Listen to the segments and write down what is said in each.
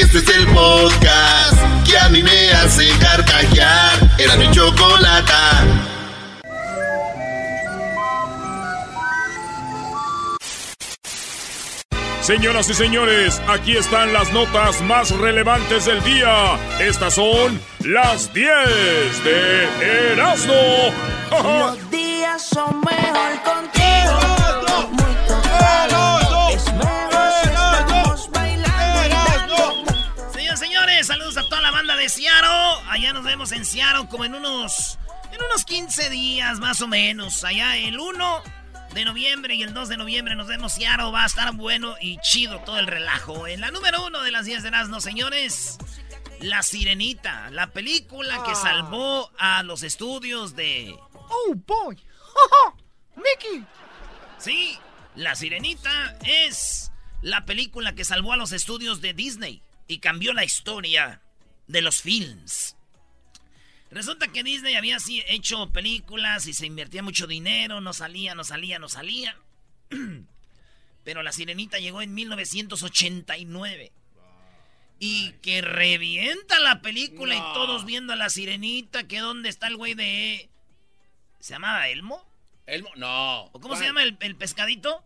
Este es el podcast que a mí me hace carcajear. Era mi chocolata. Señoras y señores, aquí están las notas más relevantes del día. Estas son las 10 de Erasmo. Los días son mejor contigo. Allá nos vemos en Seattle como en unos, en unos 15 días más o menos. Allá el 1 de noviembre y el 2 de noviembre nos vemos Seattle. Va a estar bueno y chido todo el relajo. En la número 1 de las 10 de Erasmo, señores. La Sirenita, la película que salvó a los estudios de... Oh, boy. Mickey. Sí, La Sirenita es la película que salvó a los estudios de Disney y cambió la historia de los films. Resulta que Disney había así hecho películas y se invertía mucho dinero, no salía, no salía, no salía. Pero La Sirenita llegó en 1989. Y que revienta la película y todos viendo a La Sirenita, que dónde está el güey de... ¿Se llamaba Elmo? Elmo, no. ¿O cómo se llama el, el pescadito?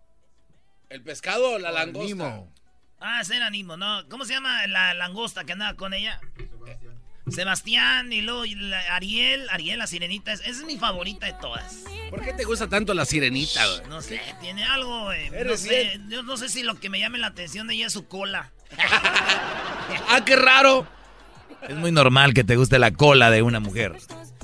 ¿El pescado o la langosta? Nemo. Ah, ese era Nimo, ¿no? ¿Cómo se llama la langosta que andaba con ella? Sebastián y luego y la- Ariel, Ariel, la sirenita, es- esa es mi favorita de todas. ¿Por qué te gusta tanto la sirenita, güey? No sé, tiene algo, güey. No sé, yo no sé si lo que me llame la atención de ella es su cola. ¡Ah, qué raro! Es muy normal que te guste la cola de una mujer.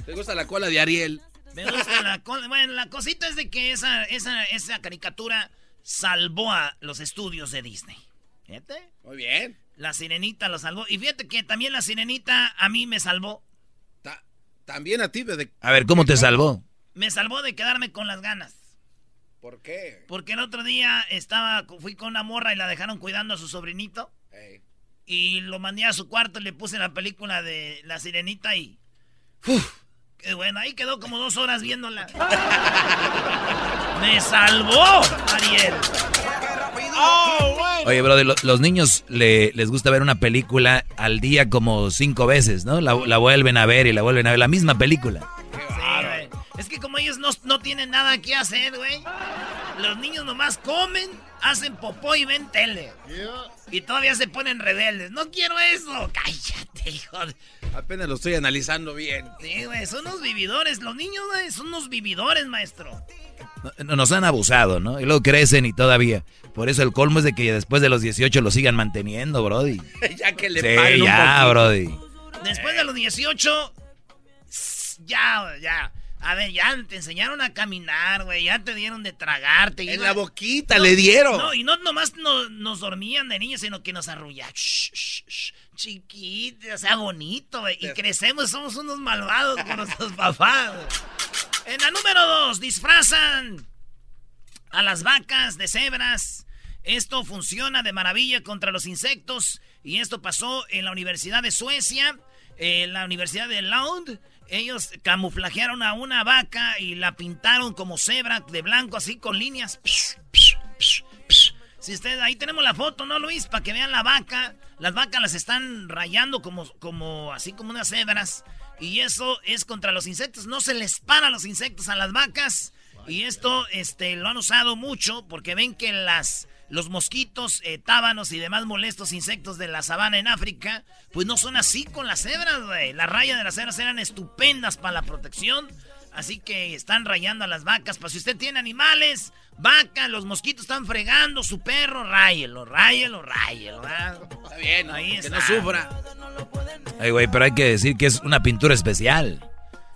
¿Te gusta la cola de Ariel? Me gusta la cola. Bueno, la cosita es de que esa, esa, esa caricatura salvó a los estudios de Disney. Fíjate. Muy bien. La sirenita lo salvó. Y fíjate que también la sirenita a mí me salvó. Ta- también a ti, de... A ver, ¿cómo te salvó? Me salvó de quedarme con las ganas. ¿Por qué? Porque el otro día estaba, fui con una morra y la dejaron cuidando a su sobrinito. Y lo mandé a su cuarto y le puse la película de La Sirenita y... ¡Uf! ¡Qué bueno! Ahí quedó como dos horas viéndola. ¡Me salvó, Ariel! Oye, brother, lo- los niños le- les gusta ver una película al día como cinco veces, ¿no? La, la vuelven a ver y la vuelven a ver, la misma película. Es que como ellos no, no tienen nada que hacer, güey. Los niños nomás comen, hacen popó y ven tele. Y todavía se ponen rebeldes. No quiero eso. Cállate, hijo. de- Apenas lo estoy analizando bien. Sí, güey, son unos vividores. Los niños, güey, son unos vividores, maestro. No- Nos han abusado, ¿no? Y luego crecen y todavía. Por eso el colmo es de que después de los 18 lo sigan manteniendo, brody. ya que le Sí, paguen un ya, poquito. brody. Después de los 18, s- ya, ya. A ver, ya te enseñaron a caminar, güey. Ya te dieron de tragarte. En la boquita le dieron. No, y no nomás no- nos dormían de niños, sino que nos arrullaban. Shh, shh, shh. Chiquito, o sea, bonito, güey. Y crecemos, somos unos malvados con nuestros papás. En la número dos, disfrazan a las vacas de cebras. Esto funciona de maravilla contra los insectos. Y esto pasó en la Universidad de Suecia, en la Universidad de Lund. Ellos camuflajearon a una vaca y la pintaron como cebra de blanco, así con líneas. Psh, psh, psh. Si ustedes, ahí tenemos la foto, ¿no, Luis? Para que vean la vaca. Las vacas las están rayando como, como, así como unas cebras. Y eso es contra los insectos. No se les para los insectos a las vacas. Y esto este, lo han usado mucho porque ven que las, los mosquitos, eh, tábanos y demás molestos insectos de la sabana en África, pues no son así con las cebras, güey. Las rayas de las cebras eran estupendas para la protección. Así que están rayando a las vacas. Para si usted tiene animales, vacas, los mosquitos están fregando, su perro, ráyelo, ráyelo, ráyelo. ¿verdad? Está bien, Ahí que está. no sufra. Ay, güey, pero hay que decir que es una pintura especial.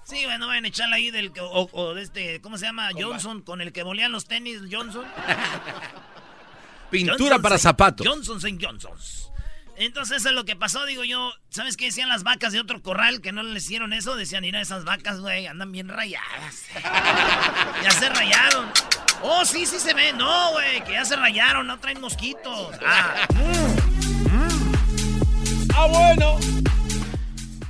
Sí, bueno, vayan a echarle ahí del... que- O, o de este, ¿cómo se llama? Johnson, con el que bolean los tenis, Johnson. Pintura Johnson para zapatos. Johnson St. Johnsons. Entonces eso es lo que pasó, digo yo. ¿Sabes qué decían las vacas de otro corral que no les hicieron eso? Decían, mira, esas vacas, güey, andan bien rayadas. ya se rayaron. Oh, sí, sí se ve. No, güey, que ya se rayaron, no traen mosquitos. Ah. Ah, bueno.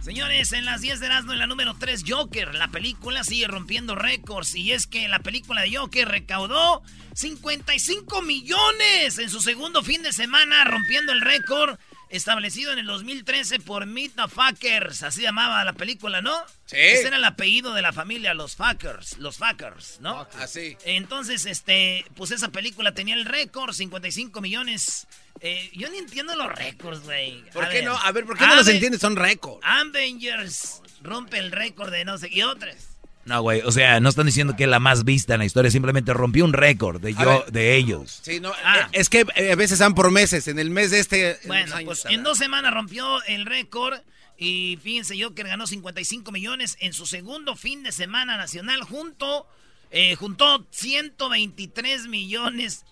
Señores, en las 10 de Erasmo, en la número 3, Joker. La película sigue rompiendo récords. Y es que la película de Joker recaudó 55 millones en su segundo fin de semana, rompiendo el récord establecido en el 2013 por Meet the Fuckers. Así llamaba la película, ¿no? Sí. Ese era el apellido de la familia, los Fuckers. Los Fuckers, ¿no? Así. Entonces, este, pues esa película tenía el récord, 55 millones. Eh, yo ni entiendo los récords, güey. ¿Por A qué ver. no? A ver, ¿por qué no los entiendes? Son récords. Avengers rompe el récord de no sé y otras. No, güey, o sea, no están diciendo que es la más vista en la historia, simplemente rompió un récord de yo, de ellos. Sí, no, Ah. eh, es que eh, a veces dan por meses. En el mes de este. en Bueno, años, pues en dos semanas rompió el récord y fíjense Joker ganó 55 millones en su segundo fin de semana nacional junto eh, juntó 123 millones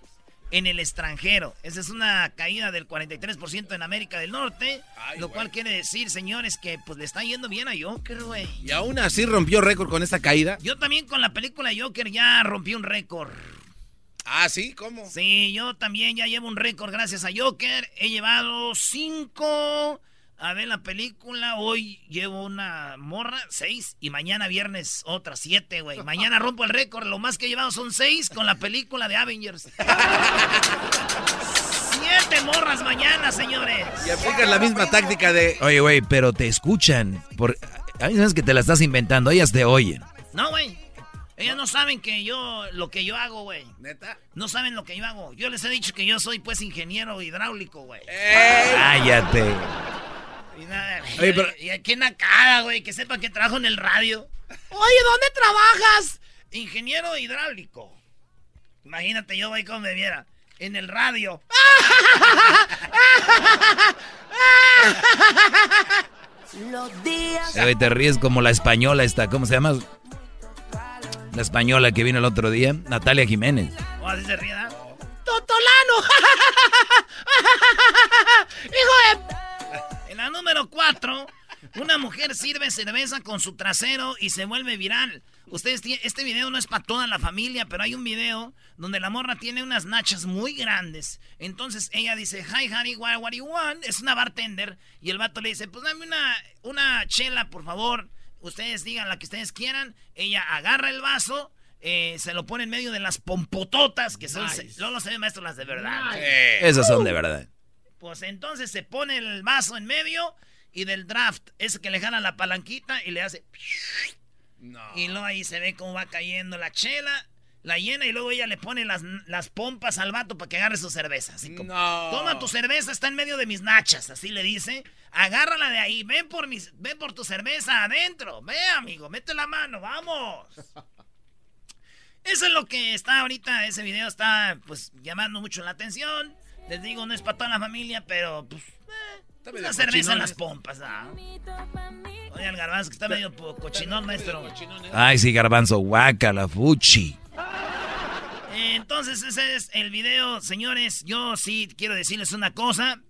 en el extranjero. Esa es una caída del 43% en América del Norte, Ay, lo cual quiere decir, señores, que pues le está yendo bien a Joker, güey. Y aún así rompió récord con esta caída. Yo también con la película Joker ya rompí un récord. Ah, sí, ¿cómo? Sí, yo también ya llevo un récord gracias a Joker. He llevado cinco. A ver la película. Hoy llevo una morra, seis. Y mañana viernes otra, siete, güey. Mañana rompo el récord. Lo más que he llevado son seis con la película de Avengers. siete morras mañana, señores. Y aplicas la misma táctica de. Oye, güey, pero te escuchan. Por... A mí sabes que te la estás inventando, ellas te oyen. No, güey. Ellos no saben que yo, lo que yo hago, güey. ¿Neta? No saben lo que yo hago. Yo les he dicho que yo soy, pues, ingeniero hidráulico, güey. Cállate. Y nada, Oye, pero- y aquí nacada, güey, que sepa que trabajo en el radio. Oye, ¿dónde trabajas? Ingeniero hidráulico. Imagínate, yo, güey, como me viera. En el radio. Los días Eh, te ríes como la española esta, ¿cómo se llama? La española que vino el otro día, Natalia Jiménez. ¿O así se ríe, ¿ah? ¡Totolano! ¡Hijo de... La número 4, una mujer sirve cerveza con su trasero y se vuelve viral. Ustedes este video no es para toda la familia, pero hay un video donde la morra tiene unas nachas muy grandes. Entonces ella dice, hi honey, what, what do you want? Es una bartender. Y el vato le dice, pues dame una, una chela, por favor. Ustedes digan la que ustedes quieran. Ella agarra el vaso, eh, se lo pone en medio de las pompototas, que son, se- luego se ven maestro las de verdad. Esas son de verdad. Pues entonces se pone el vaso en medio y del draft, ese que le jala la palanquita y le hace. Y luego ahí se ve cómo va cayendo la chela, la llena y luego ella le pone las, las pompas al vato para que agarre su cerveza. Así como, No. toma tu cerveza, está en medio de mis nachas, así le dice. Agárrala de ahí, ven por, mis, ven por tu cerveza adentro. Ve, amigo, mete la mano, vamos. Eso es lo que está ahorita, ese video está pues llamando mucho la atención. Les digo, no es para toda la familia, pero pues... eh, una cerveza en las eh. pompas, ¿ah? Oye, el garbanzo que está medio cochinón, maestro. Ay, sí, garbanzo, guaca, la fuchi. Eh, Entonces, ese es el video, señores. Yo sí quiero decirles una cosa.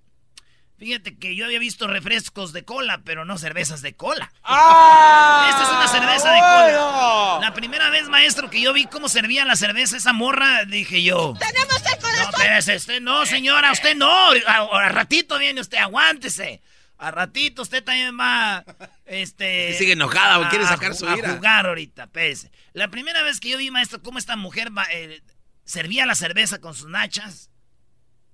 Fíjate que yo había visto refrescos de cola, pero no cervezas de cola. Esta es una cerveza de cola. La primera vez, maestro, que yo vi cómo servía la cerveza esa morra, dije yo. tenemos el No, espérese, usted no, señora, usted no. A, a ratito viene usted, aguántese. A ratito usted también va, este... Que sigue enojada, o quiere a sacar su a ira. jugar ahorita, espérese. La primera vez que yo vi, maestro, cómo esta mujer eh, servía la cerveza con sus nachas,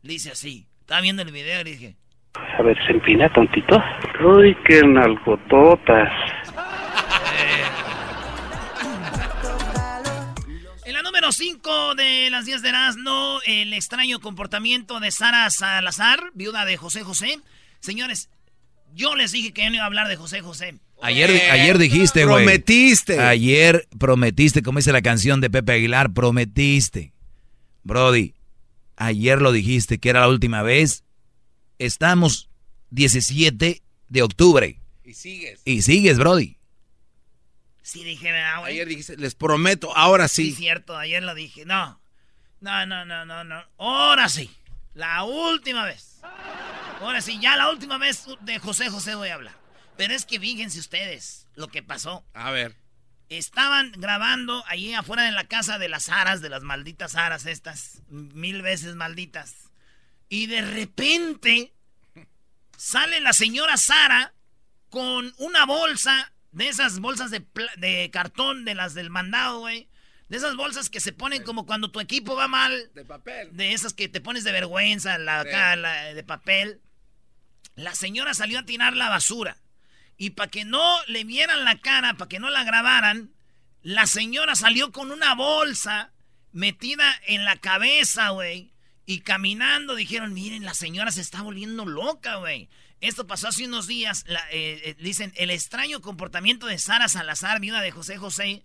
le hice así. Estaba viendo el video y le dije... A ver, se empina tontito. Uy, qué nalgototas. En la número 5 de las 10 de Erasmo, el extraño comportamiento de Sara Salazar, viuda de José José. Señores, Yo les dije que yo no iba a hablar de José José. Ayer, ayer dijiste, güey. Prometiste. Ayer prometiste, como dice la canción de Pepe Aguilar, prometiste. Brody, ayer lo dijiste que era la última vez. Estamos 17 de octubre. Y sigues. Y sigues, Brody. Sí dije, ¿verdad, güey? Ayer dijiste, les prometo, ahora Sí, sí. cierto, ayer lo dije. No, no, no, no, no, no. Ahora sí, la última vez. Ahora sí, ya la última vez de José José voy a hablar. Pero es que fíjense ustedes lo que pasó. A ver. Estaban grabando allí afuera de la casa de las aras, de las malditas aras estas, mil veces malditas. Y de repente sale la señora Sara con una bolsa, de esas bolsas de, de cartón, de las del mandado, güey. De esas bolsas que se ponen como cuando tu equipo va mal. De papel. De esas que te pones de vergüenza, la, acá, la de papel. La señora salió a tirar la basura. Y para que no le vieran la cara, para que no la grabaran, la señora salió con una bolsa metida en la cabeza, güey. Y caminando dijeron, miren, la señora se está volviendo loca, güey. Esto pasó hace unos días. la- eh, eh, dicen, el extraño comportamiento de Sara Salazar, viuda de José José.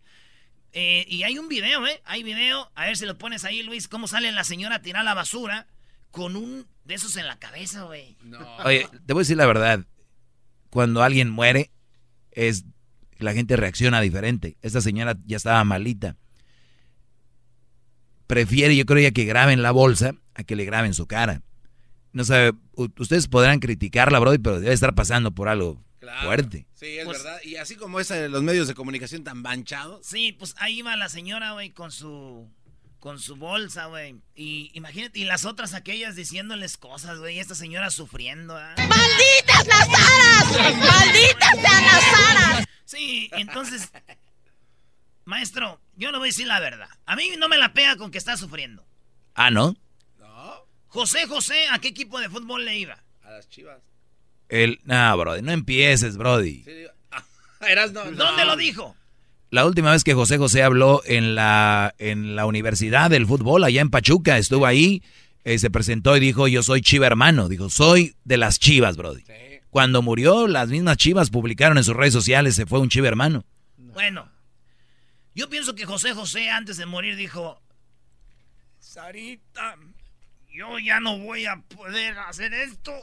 Eh, y hay un video, ¿eh? Hay video. A ver si lo pones ahí, Luis. Cómo sale la señora a tirar la basura con un de esos en la cabeza, güey. Oye, te voy a decir la verdad. Cuando alguien muere, es la gente reacciona diferente. Esta señora ya estaba malita. Prefiere, yo creo ya que graben la bolsa a que le graben su cara. No sabe, ustedes podrán criticarla, Brody, pero debe estar pasando por algo Claro. fuerte. Sí, es Pues- verdad. Y así como es los medios de comunicación tan manchados. Sí, pues ahí va la señora, güey, con su con su bolsa, güey. Y imagínate, y las otras aquellas diciéndoles cosas, güey, y esta señora sufriendo, ¿ah? ¡Malditas las aras! ¡Malditas sean las aras! Sí, entonces, maestro, yo le voy a decir la verdad. A mí no me la pega con que está sufriendo. Ah, ¿no? José José, ¿a qué equipo de fútbol le iba? A las chivas. El, no, Brody, no empieces, Brody. Sí, digo, ah, eras no, ¿Dónde no. lo dijo? La última vez que José José habló en la, en la Universidad del Fútbol, allá en Pachuca, estuvo ahí, eh, se presentó y dijo, yo soy chiva hermano. Dijo, soy de las chivas, Brody. Cuando murió, las mismas chivas publicaron en sus redes sociales, se fue un chiva hermano. Bueno, yo pienso que José José antes de morir dijo, Sarita, yo ya no voy a poder hacer esto.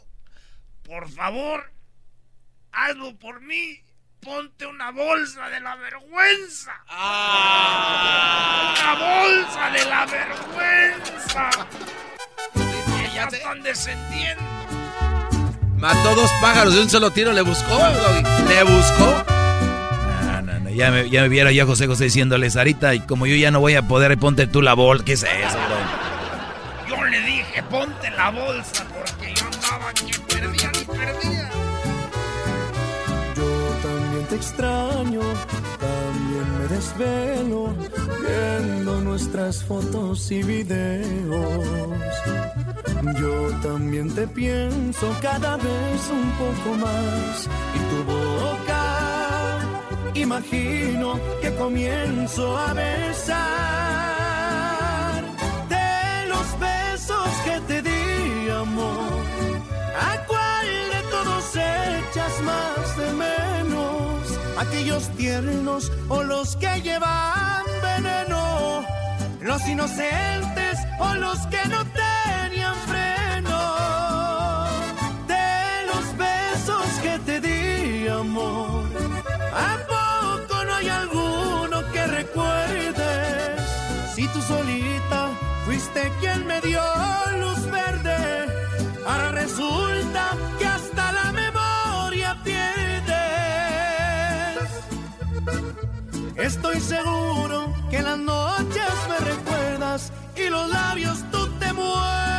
Por favor, hazlo por mí. Ponte una bolsa de la vergüenza. Una bolsa de la vergüenza. Ya están descendiendo. Mató dos pájaros de un solo tiro, le buscó. Le buscó. Ya me, ya me viera yo a José José diciéndole, Sarita, y como yo ya no voy a poder, ponte tú la bol. ¿Qué es eso, Brody? Yo le dije, ponte la bolsa porque yo andaba que perdía ni perdía. Yo también te extraño, también me desvelo viendo nuestras fotos y videos. Yo también te pienso cada vez un poco más y tu boca imagino que comienzo a besar de los besos que te di amor. ¿A cuál de todos echas más de menos? ¿Aquellos tiernos o los que llevan veneno? ¿Los inocentes o los que no tenían quien me dio luz verde, ahora resulta que hasta la memoria pierdes. Estoy seguro que las noches me recuerdas y los labios tú te muerdes.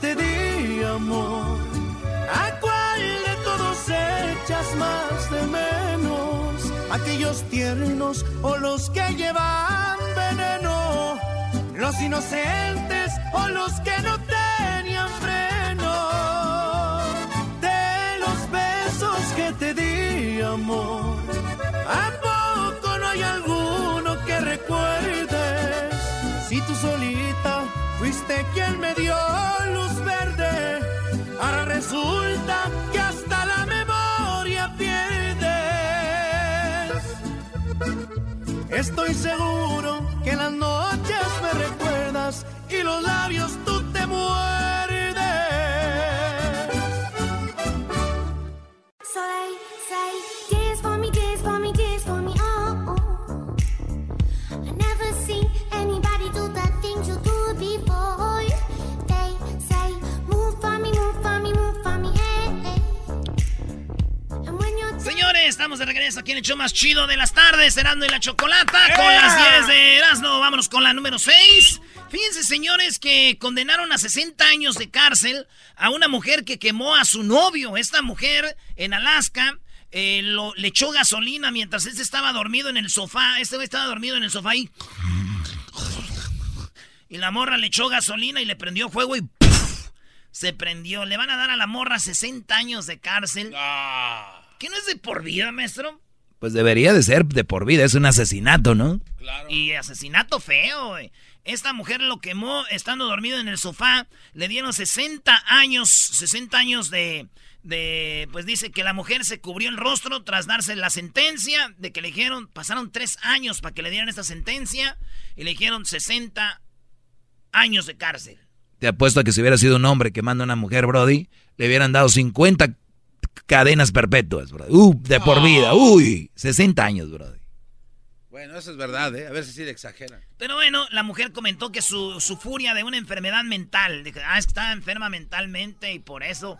te di amor, a cuál de todos echas más de menos, aquellos tiernos o los que llevan veneno, los inocentes o los que no quien me dio luz verde, ahora resulta que hasta la memoria pierdes. Estoy seguro estamos de regreso aquí en el show más chido de las tardes, Erasmo y la Chocolata, con las 10 de Erasmo. Vámonos con la número 6. Fíjense, señores, que condenaron a 60 años de cárcel a una mujer que quemó a su novio. Esta mujer en Alaska eh, lo, le echó gasolina mientras este estaba dormido en el sofá. Este güey estaba dormido en el sofá y... Y la morra le echó gasolina y le prendió fuego y... Se prendió. Le van a dar a la morra 60 años de cárcel. ¿Qué no es de por vida, maestro? Pues debería de ser de por vida, es un asesinato, ¿no? Y asesinato feo, güey. Esta mujer lo quemó estando dormido en el sofá. Le dieron 60 años, 60 años de, de... Pues dice que la mujer se cubrió el rostro tras darse la sentencia de que le dijeron... Pasaron tres años para que le dieran esta sentencia y le dijeron 60 años de cárcel. Te apuesto a que si hubiera sido un hombre quemando a una mujer, Brody, le hubieran dado 50 cadenas perpetuas, Brody. Uh, de por vida. Uy, 60 años, Brody. Bueno, eso es verdad, ¿eh? A ver si sí le exageran. Pero bueno, la mujer comentó que su, su furia de una enfermedad mental. Dijo, ah, es que estaba enferma mentalmente y por eso.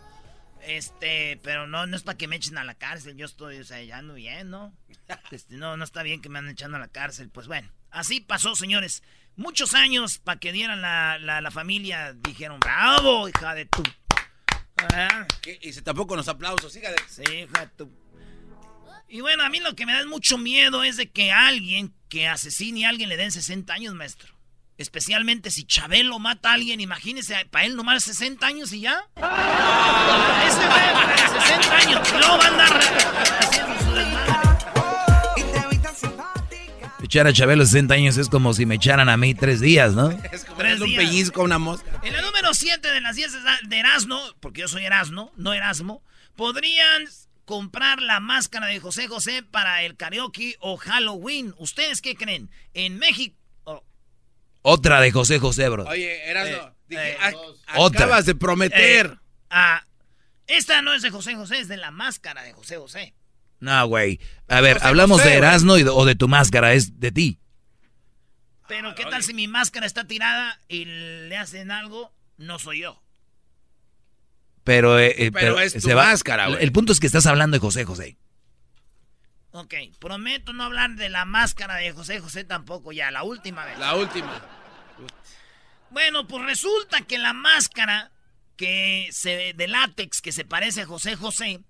Este, pero no, no es para que me echen a la cárcel. Yo estoy, o sea, ya ando bien, ¿no? Este, no, no está bien que me anden echando a la cárcel. Pues bueno, así pasó, señores. Muchos años para que dieran la, la, la familia. Dijeron, bravo, hija de tu. Ah. Y se tapó con los aplausos, de... Sí, tu. Y bueno, a mí lo que me da mucho miedo es de que alguien que asesine a alguien le den 60 años, maestro. Especialmente si Chabelo mata a alguien, imagínese, para él nomás 60 años y ya. Ese güey, 60 años, y luego va a andar haciendo su desmadre. Echar a Chabelo 60 años es como si me echaran a mí tres días, ¿no? Es como Tres un días. pellizco a una mosca. En la número 7 de las 10 de Erasmo, porque yo soy Erasmo, no Erasmo, podrían comprar la máscara de José José para el karaoke o Halloween. ¿Ustedes qué creen? En México... oh, Otra de José José, bro. Oye, Erasmo, Eh, dije, eh, acabas de prometer. eh, ah, esta no es de José José, es de la máscara de José José. No, güey. A ver, José hablamos José, de. Erasmo y de- o de tu máscara, es de ti. Pero ¿qué tal si mi máscara está tirada y le hacen algo? No soy yo. Pero, eh, eh, Pero es tu se va- máscara, güey. El punto es que estás hablando de José José. Ok, prometo no hablar de la máscara de José José tampoco ya, la última vez. La última. Bueno, pues resulta que la máscara que se de látex que se parece a José José,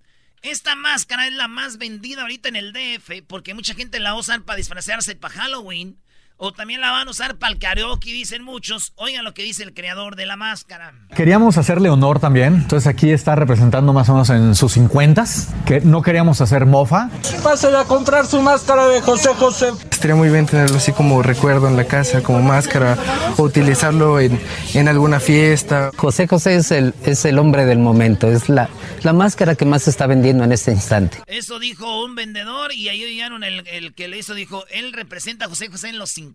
esta máscara es la más vendida ahorita en el DF porque mucha gente la va a usar para disfrazarse para Halloween o también la van a usar para el karaoke, dicen muchos. Oigan lo que dice el creador de la máscara. Queríamos hacerle honor también, entonces aquí está representando más o menos en sus 50 que no queríamos hacer mofa. Pásale a comprar su máscara de José José. Estaría muy bien tenerlo así como recuerdo en la casa, como máscara, o utilizarlo en, en alguna fiesta. José José es el, es el hombre del momento, es la, la máscara que más se está vendiendo en este instante. Eso dijo un vendedor y ahí oyeron el, el que le hizo, dijo, él representa a José José en los 50,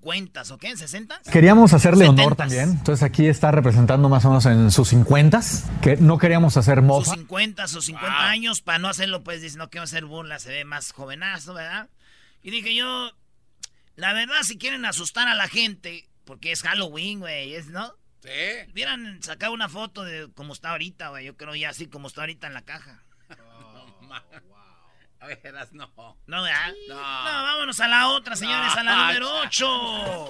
¿o qué? ¿En 60? Queríamos hacerle honor 70s. también, entonces aquí está representando más o menos en sus 50 que no queríamos hacer sus mofa. 50, sus 50 años, para no hacerlo, pues, dice, no quiero hacer burla, se ve más jovenazo, ¿verdad? Y dije yo, la verdad, si quieren asustar a la gente, porque es Halloween, güey, es, ¿no? Sí. Hubieran sacado una foto de cómo está ahorita, güey, yo creo ya así como está ahorita en la caja. A ver, Erasmo. ¿No, ¿verdad? No. No, vámonos a la otra, señores, a la No, número 8.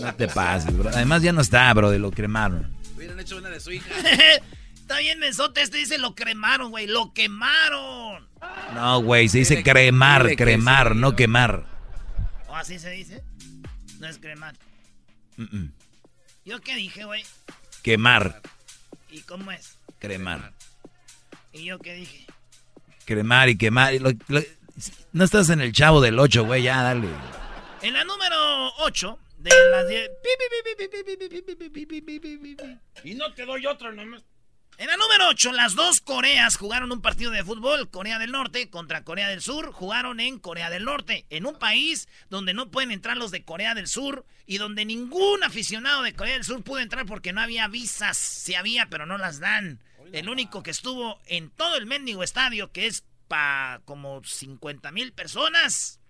No te pases, bro. Además ya no está, bro, de lo cremaron. Hubieran hecho una de su hija. Está bien, mensote, este dice lo cremaron, güey, lo quemaron. No, güey, se dice cremar, cremar, no quemar. ¿O así se dice? No es cremar. Mm, mm. ¿Yo qué dije, güey? Quemar, ¿Y cómo es? cremar. ¿Y yo qué dije? Cremar y quemar. y lo- lo- no estás en el chavo del 8, güey, ya, dale. En la número 8 de las 10. Y no te doy otro nomás. En la número 8, las dos Coreas jugaron un partido de fútbol. Corea del Norte contra Corea del Sur jugaron en Corea del Norte, en un país donde no pueden entrar los de Corea del Sur y donde ningún aficionado de Corea del Sur pudo entrar porque no había visas. Sí había, pero no las dan. El único que estuvo en todo el mendigo estadio, que es para como 50 mil personas,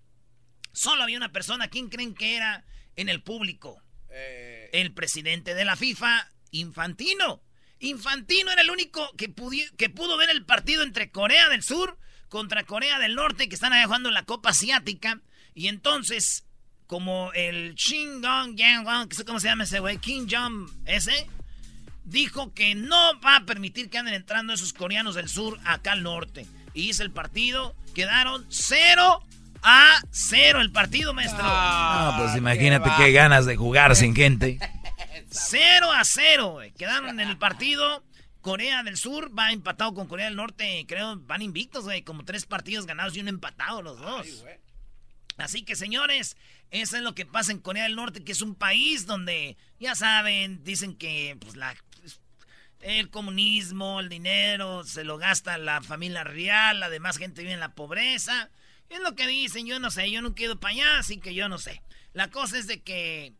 solo había una persona. ¿Quién creen que era en el público? El presidente de la FIFA, Infantino. Infantino era el único que, que pudo ver el partido entre Corea del Sur contra Corea del Norte, que están allá jugando la Copa Asiática. Y entonces, como el Shin Gong Yang Wang, que sé cómo se llama ese güey, Kim Jong ese, dijo que no va a permitir que anden entrando esos coreanos del sur acá al norte. Y hizo el partido, quedaron 0 a 0 el partido, maestro. No, pues imagínate qué ganas de jugar sin gente. 0 a 0, güey. Quedaron en el partido. Corea del Sur va empatado con Corea del Norte. Creo van invictos, güey. Como tres partidos ganados y uno empatado los dos. Así que, señores, eso es lo que pasa en Corea del Norte, que es un país donde, ya saben, dicen que pues, la, el comunismo, el dinero, se lo gasta la familia real, la demás gente vive en la pobreza. Es lo que dicen, yo no sé, yo no quedo para allá, así que yo no sé. La cosa es de que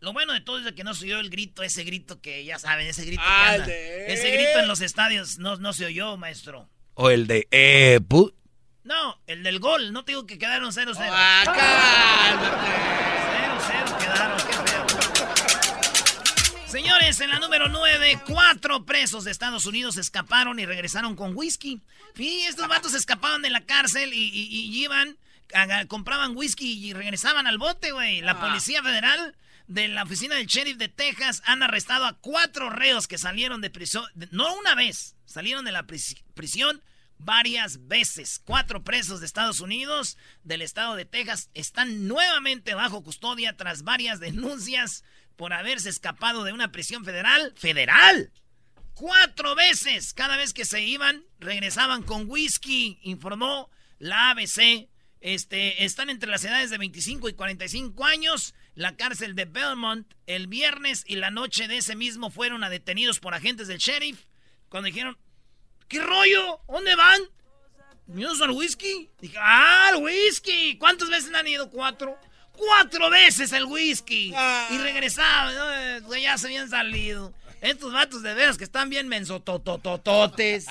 lo bueno de todo es de que no se oyó el grito, ese grito que ya saben, ese grito que Ah, anda. de- Ese grito en los estadios no, no se oyó, maestro. O el de, eh, pu- No, el del gol, no te digo que quedaron 0-0. Ah, 0-0 quedaron, qué feo. Señores, en la número 9, cuatro presos de Estados Unidos escaparon y regresaron con whisky. Sí, estos vatos escapaban de la cárcel y, y- y iban, compraban whisky y regresaban al bote, güey. La Policía Federal de la oficina del sheriff de Texas han arrestado a cuatro reos que salieron de prisión, no una vez, salieron de la pris- prisión varias veces. Cuatro presos de Estados Unidos, del estado de Texas, están nuevamente bajo custodia tras varias denuncias por haberse escapado de una prisión federal. ¡Federal! Cuatro veces. Cada vez que se iban, regresaban con whisky, informó la ABC. Este, están entre las edades de 25 y 45 años. La cárcel de Belmont el viernes y la noche de ese mismo fueron a detenidos por agentes del sheriff. Cuando dijeron, ¿qué rollo? ¿Dónde van? ¿Bienvenidos al whisky? Dije, ¡ah, el whisky! ¿Cuántas veces han ido? Cuatro. ¡Cuatro veces el whisky! Y regresaban, ¿no? Eh, güey, ya se habían salido. Estos vatos de veras que están bien mensototototes.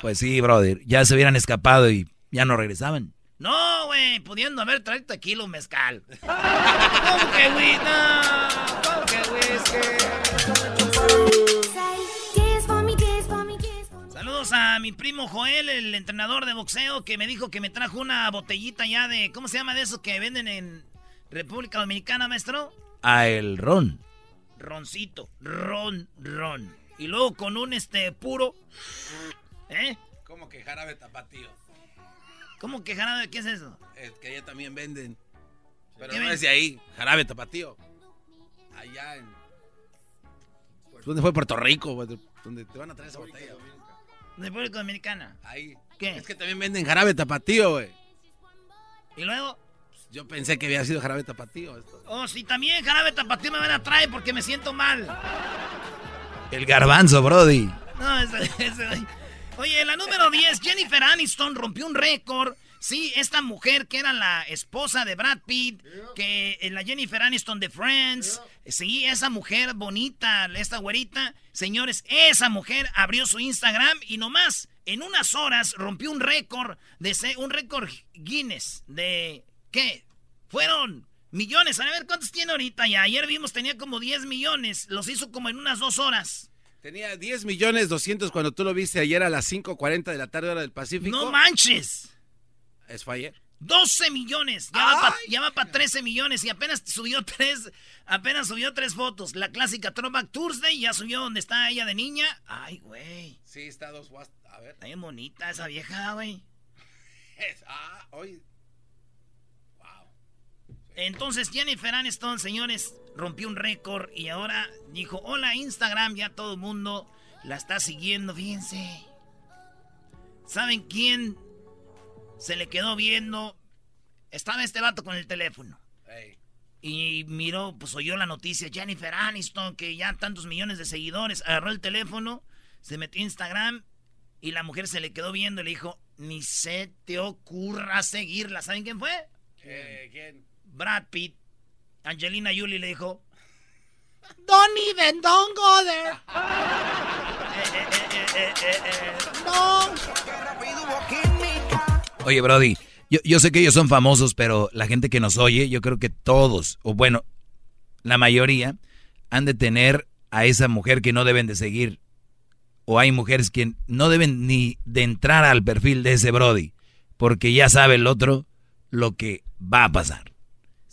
Pues sí, brother. Ya se hubieran escapado y ya no regresaban. No, güey, pudiendo haber traído tequila o mezcal. ¿Cómo que whisky? No, ¿cómo que whisky? Saludos a mi primo Joel, el entrenador de boxeo, que me dijo que me trajo una botellita ya de. ¿Cómo se llama de eso que venden en República Dominicana, maestro? A el ron. Roncito. Ron, ron. Y luego con un este puro. ¿Eh? ¿Cómo que jarabe tapatío? ¿Cómo que jarabe? ¿Qué es eso? Es que allá también venden. Pero ¿Qué no ven? es de ahí. Jarabe tapatío. Allá en. ¿Dónde fue Puerto Rico? Donde te van a traer esa botella. De República Dominicana. Ahí. ¿Qué? Es que también venden jarabe tapatío, güey. ¿Y luego? Yo pensé que había sido jarabe tapatío. Esto. Oh, si también jarabe tapatío me van a traer porque me siento mal. El garbanzo, Brody. No, ese, ese- Oye, la número 10, Jennifer Aniston rompió un récord. Sí, esta mujer que era la esposa de Brad Pitt, que eh, la Jennifer Aniston de Friends, sí, esa mujer bonita, esta güerita, señores, esa mujer abrió su Instagram y nomás en unas horas rompió un récord de un récord Guinness de ¿qué? Fueron millones, a ver cuántos tiene ahorita ya. Ayer vimos tenía como 10 millones, los hizo como en unas dos horas. Tenía 10 millones 200 cuando tú lo viste ayer a las 5.40 de la tarde hora del Pacífico. No manches. Es fue ayer. 12 millones. Ya va para 13 millones y apenas subió tres, apenas subió tres fotos. La clásica Throwback Thursday ya subió donde está ella de niña. Ay, güey. Sí, está dos A ver. Está bien bonita esa vieja, güey. Ah, hoy. Entonces Jennifer Aniston, señores, rompió un récord y ahora dijo, hola Instagram, ya todo el mundo la está siguiendo, fíjense. ¿Saben quién se le quedó viendo? Estaba este vato con el teléfono. Y miró, pues oyó la noticia, Jennifer Aniston, que ya tantos millones de seguidores, agarró el teléfono, se metió a Instagram y la mujer se le quedó viendo y le dijo, ni se te ocurra seguirla. ¿Saben quién fue? Eh, ¿Quién? Brad Pitt. Angelina Jolie le dijo, Don't even, don't go there. No. Oye, Brody, yo, yo sé que ellos son famosos, pero la gente que nos oye, yo creo que todos, o bueno, la mayoría, han de tener a esa mujer que no deben de seguir. O hay mujeres que no deben ni de entrar al perfil de ese Brody, porque ya sabe el otro lo que va a pasar.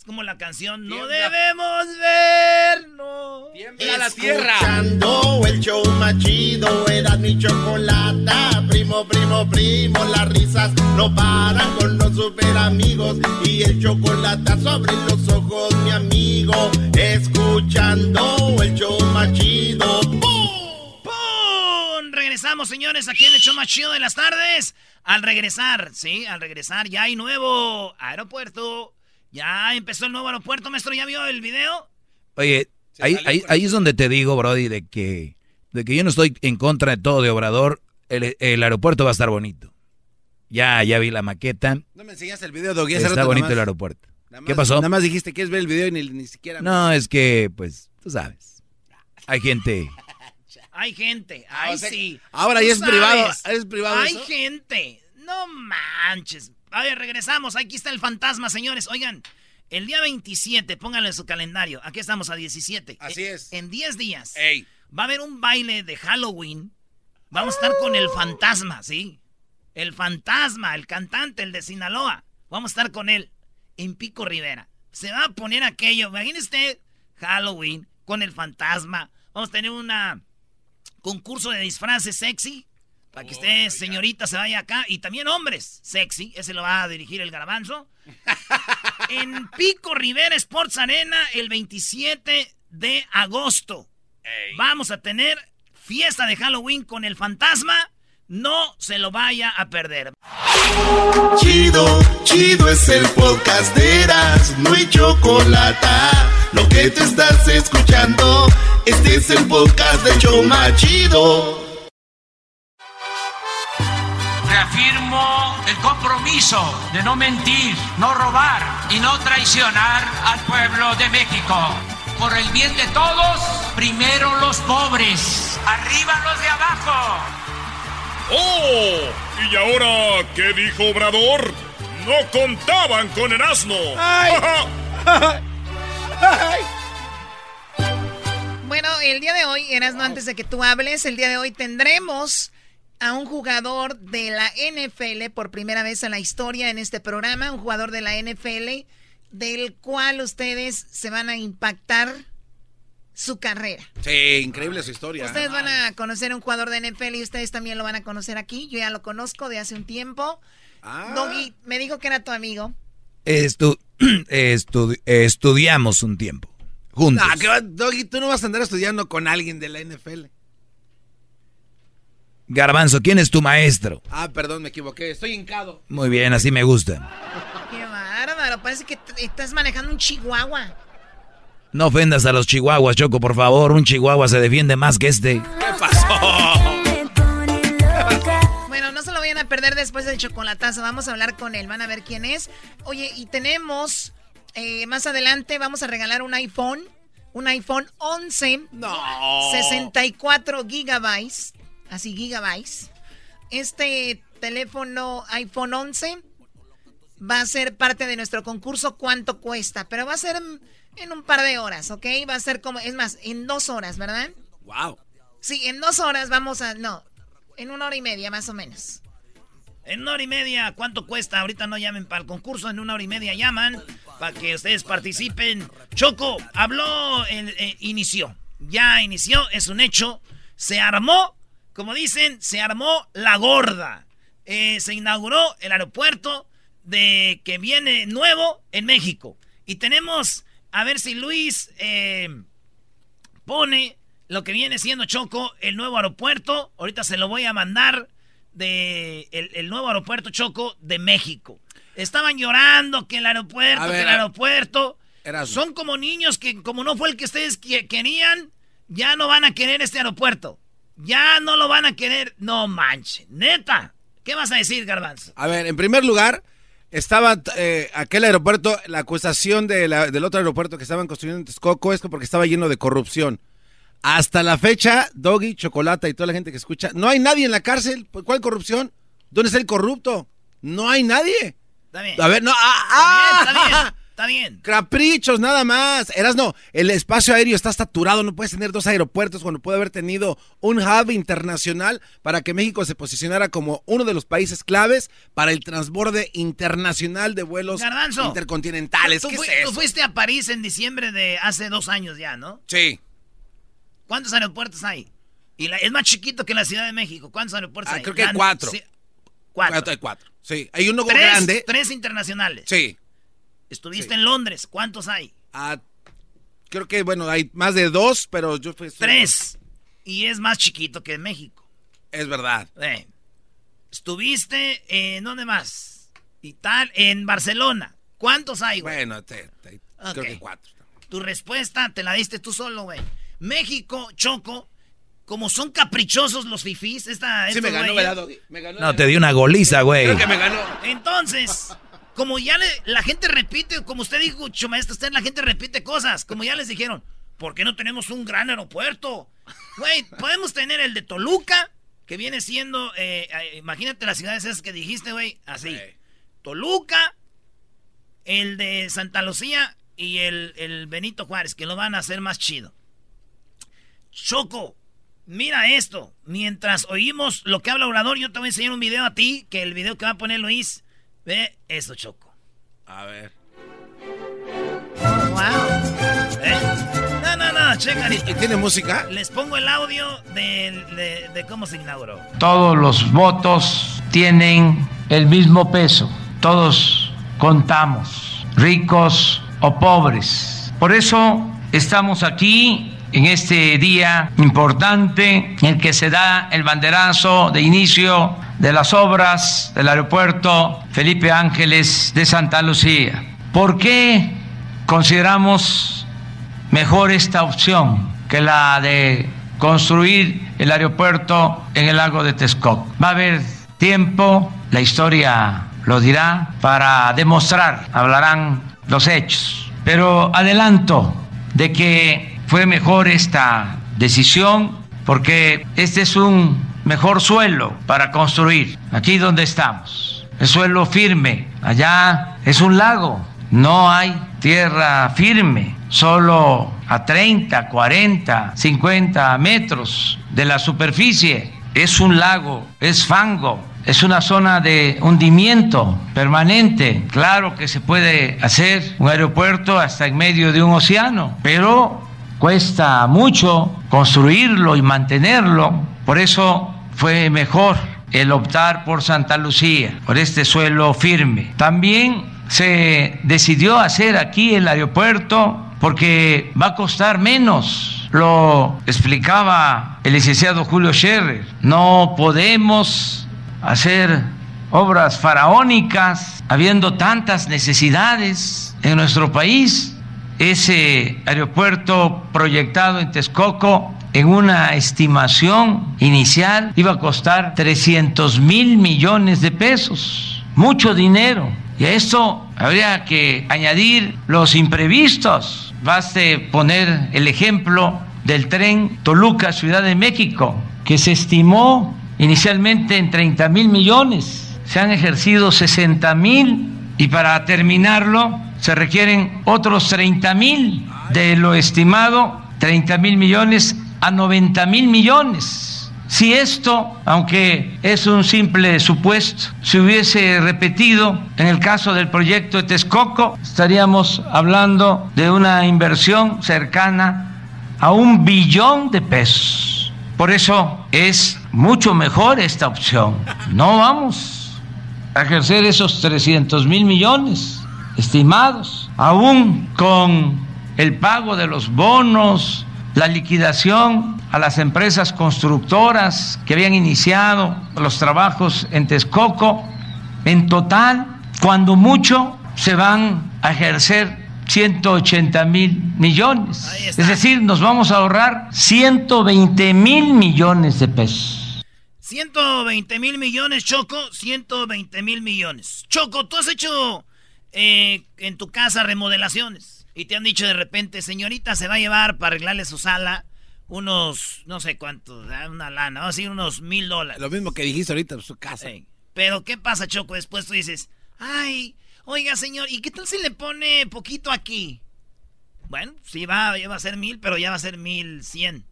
Como la canción, no debemos vernos. Tiembla la tierra. Escuchando el show más chido, era mi chocolata. Primo, primo, primo, las risas no paran con los super amigos. Y el chocolate sobre los ojos, mi amigo. Escuchando el show más chido. ¡Bum! ¡Pum! Regresamos, señores, aquí en el show más chido de las tardes. Al regresar, sí, al regresar ya hay nuevo aeropuerto. Ya empezó el nuevo aeropuerto, maestro. ¿Ya vio el video? Oye, ahí, ahí, ahí es donde te digo, Brody, de que, de que yo no estoy en contra de todo de Obrador. El, el aeropuerto va a estar bonito. Ya, ya vi la maqueta. No me enseñaste el video, Doggy. Está bonito nomás. el aeropuerto. Nada ¿Qué pasó? Nada más dijiste que es ver el video y ni, ni siquiera. No, es que, pues, tú sabes. Hay gente. Hay gente, ay o sea, sí. ahora ya es privado, sabes. ¿es privado Hay eso? gente, no manches. A ver, regresamos, aquí está el fantasma, señores. Oigan, el día 27, pónganlo en su calendario. Aquí estamos a 17. Así En- es. En 10 días. Ey. Va a haber un baile de Halloween. Vamos a estar con el fantasma, ¿sí? El fantasma, el cantante, el de Sinaloa. Vamos a estar con él en Pico Rivera. Se va a poner aquello. Imagínese Halloween con el fantasma. Vamos a tener una concurso de disfraces sexy. Para que usted, señorita, se vaya acá. Y también hombres sexy. Ese lo va a dirigir el garbanzo. en Pico Rivera Sports Arena el 27 de agosto. Vamos a tener fiesta de Halloween con el fantasma. No se lo vaya a perder. Chido, chido es el podcast de Eras, no hay chocolate. Lo que te estás escuchando, este es el podcast de Choma Chido. Reafirmo el compromiso de no mentir, no robar y no traicionar al pueblo de México. Por el bien de todos, primero los pobres, arriba los de abajo. ¡Oh! ¿Y ahora qué dijo Obrador? No contaban con el asno. Bueno, el día de hoy, Erasmo, antes de que tú hables, el día de hoy tendremos a un jugador de la NFL por primera vez en la historia en este programa, un jugador de la NFL del cual ustedes se van a impactar su carrera. Sí, increíble su historia. Ustedes van a conocer a un jugador de NFL y ustedes también lo van a conocer aquí. Yo ya lo conozco de hace un tiempo. Ah. Doggy me dijo que era tu amigo. Estu- estu- estudiamos un tiempo. Juntos. Ah, ¿qué va? Doggy, tú no vas a andar estudiando con alguien de la NFL. Garbanzo, ¿quién es tu maestro? Ah, perdón, me equivoqué. Estoy hincado. Muy bien, así me gusta. Qué bárbaro, parece que estás manejando un chihuahua. No ofendas a los chihuahuas, Choco, por favor. Un chihuahua se defiende más que este. ¿Qué pasó? Bueno, no se lo vayan a perder después del chocolatazo. Vamos a hablar con él, van a ver quién es. Oye, y tenemos, eh, más adelante vamos a regalar un iPhone, un iPhone 11. No. 64 gigabytes, así gigabytes. Este teléfono iPhone 11 va a ser parte de nuestro concurso ¿Cuánto cuesta? Pero va a ser en, un par de horas, ¿ok? Va a ser como, es más, en dos horas, ¿verdad? Wow. Sí, en dos horas vamos a, no, en una hora y media más o menos. En una hora y media, ¿cuánto cuesta? Ahorita no llamen para el concurso, en una hora y media llaman para que ustedes participen. Choco, habló, el- eh, inició. Ya inició, es un hecho. Se armó, como dicen, se armó la gorda. eh, se inauguró el aeropuerto de que viene nuevo en México. Y tenemos, a ver si Luis eh, pone lo que viene siendo Choco, el nuevo aeropuerto. Ahorita se lo voy a mandar de el, nuevo aeropuerto Choco de México. Estaban llorando que el aeropuerto, que el aeropuerto. Son como niños que como no fue el que ustedes querían, ya no van a querer este aeropuerto. Ya no lo van a querer. No manche, neta. ¿Qué vas a decir, Garbanzo? A ver, en primer lugar, estaba eh, aquel aeropuerto, la acusación del otro aeropuerto que estaban construyendo en Texcoco es porque estaba lleno de corrupción. Hasta la fecha, Doggy, Chocolata y toda la gente que escucha, no hay nadie en la cárcel. ¿Cuál corrupción? ¿Dónde está el corrupto? No hay nadie. Está bien. A ver, no. Ah, ah, está bien, está bien. Caprichos, nada más. Eras no, el espacio aéreo está saturado. No puedes tener dos aeropuertos cuando puede haber tenido un hub internacional para que México se posicionara como uno de los países claves para el transborde internacional de vuelos intercontinentales. Tú, tú fuiste a París en diciembre de hace dos años ya, ¿no? Sí. ¿Cuántos aeropuertos hay? Y es más chiquito que la Ciudad de México. ¿Cuántos aeropuertos ah, hay? Creo que hay cuatro. cuatro. Hay cuatro. Sí. Hay uno tres, grande. Tres internacionales. Sí. Estuviste en Londres. ¿Cuántos hay? Ah, creo que, bueno, hay más de dos, pero yo fui. Tres. Y es más chiquito que México. Es verdad. Eh. Estuviste en. ¿Dónde más? Y tal, en Barcelona. ¿Cuántos hay, güey? Bueno, te, creo que cuatro. Tu respuesta te la diste tú solo, güey. México, Choco, como son caprichosos los fifís, esta... Sí, me ganó, me ganó, No, te dio una goliza, güey. Creo que me ganó. Entonces, como ya la gente repite, como usted dijo, maestro, usted la gente repite cosas, como ya les dijeron, ¿por qué no tenemos un gran aeropuerto? Güey, podemos tener el de Toluca, que viene siendo, eh, eh, imagínate las ciudades esas que dijiste, güey, así. Toluca, el de Santa Lucía y el, el Benito Juárez, que lo van a hacer más chido. Choco, mira esto. Mientras oímos lo que habla Obrador, yo te voy a enseñar un video a ti, que el video que va a poner Luis. Ve eso, Choco. A ver. Oh, wow. ¿Eh? No, no, no, checa. ¿Y tiene música? Les pongo el audio de, de cómo se inauguró. Todos los votos tienen el mismo peso. Todos contamos, ricos o pobres. Por eso estamos aquí en este día importante en el que se da el banderazo de inicio de las obras del aeropuerto Felipe Ángeles de Santa Lucía. ¿Por qué consideramos mejor esta opción que la de construir el aeropuerto en el lago de Texcoco? Va a haber tiempo, la historia lo dirá, para demostrar, hablarán los hechos. Pero adelanto de que fue mejor esta decisión porque este es un mejor suelo para construir, aquí donde estamos. El suelo firme, allá es un lago, no hay tierra firme, solo a 30, 40, 50 metros de la superficie. Es un lago, es fango, es una zona de hundimiento permanente. Claro que se puede hacer un aeropuerto hasta en medio de un océano, pero cuesta mucho construirlo y mantenerlo, por eso fue mejor el optar por Santa Lucía, por este suelo firme. También se decidió hacer aquí el aeropuerto porque va a costar menos. Lo explicaba el licenciado Julio Scherrer. No podemos hacer obras faraónicas habiendo tantas necesidades en nuestro país ese aeropuerto proyectado en Texcoco en una estimación inicial iba a costar 300 mil millones de pesos, mucho dinero. Y a esto habría que añadir los imprevistos. Baste poner el ejemplo del tren Toluca Ciudad de México, que se estimó inicialmente en 30 mil millones. Se han ejercido 60 mil y para terminarlo se requieren otros 30 mil de lo estimado, 30 mil millones a 90 mil millones. Si esto, aunque es un simple supuesto, se hubiese repetido en el caso del proyecto de Texcoco, estaríamos hablando de una inversión cercana a un billón de pesos. Por eso es mucho mejor esta opción. No vamos a ejercer esos 300 mil millones estimados, aún con el pago de los bonos, la liquidación a las empresas constructoras que habían iniciado los trabajos en Texcoco. En total, cuando mucho, se van a ejercer 180 mil millones. Es decir, nos vamos a ahorrar 120 mil millones de pesos. 120 mil millones, Choco. 120 mil millones. Choco, tú has hecho eh, en tu casa remodelaciones. Y te han dicho de repente, señorita, se va a llevar para arreglarle su sala unos, no sé cuántos, una lana, vamos a decir unos mil dólares. Lo mismo que dijiste ahorita, su casa. Pero, ¿qué pasa, Choco? Después tú dices, ay, oiga, señor, ¿y qué tal si le pone poquito aquí? Bueno, sí va, ya va a ser mil, pero ya va a ser mil cien.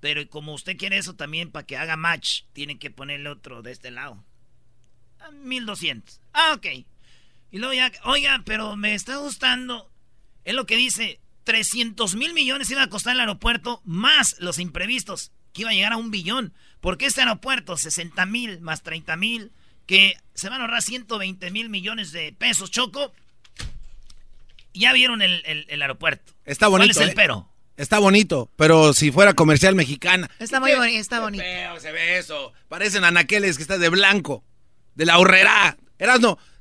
Pero como usted quiere eso también para que haga match, tiene que ponerle otro de este lado. Ah, mil doscientos. Ah, ok. Y luego ya, oiga, pero me está gustando. Es lo que dice, 300 mil millones iba a costar el aeropuerto, más los imprevistos, que iba a llegar a un billón. Porque este aeropuerto, 60 mil más 30 mil, que se van a ahorrar 120 mil millones de pesos, Choco. Ya vieron el, aeropuerto. Está bonito. ¿Cuál es el ¿eh? pero? Está bonito, pero si fuera comercial mexicana. Está muy bonito, está bonito. Feo se ve eso. Parecen anaqueles que está de blanco. De la horrera.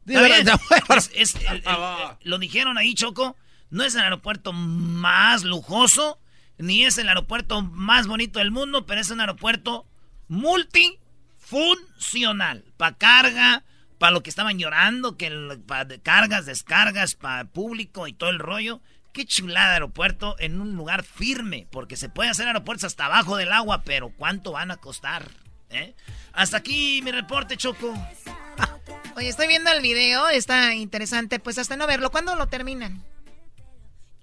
Lo dijeron ahí, Choco. No es el aeropuerto más lujoso, ni es el aeropuerto más bonito del mundo, pero es un aeropuerto multifuncional. Para carga, para lo que estaban llorando, que para cargas, descargas, para público y todo el rollo. Qué chulada aeropuerto en un lugar firme, porque se puede hacer aeropuertos hasta abajo del agua, pero ¿cuánto van a costar? ¿Eh? Hasta aquí mi reporte, Choco. Oye, estoy viendo el video, está interesante, pues hasta no verlo. ¿Cuándo lo terminan?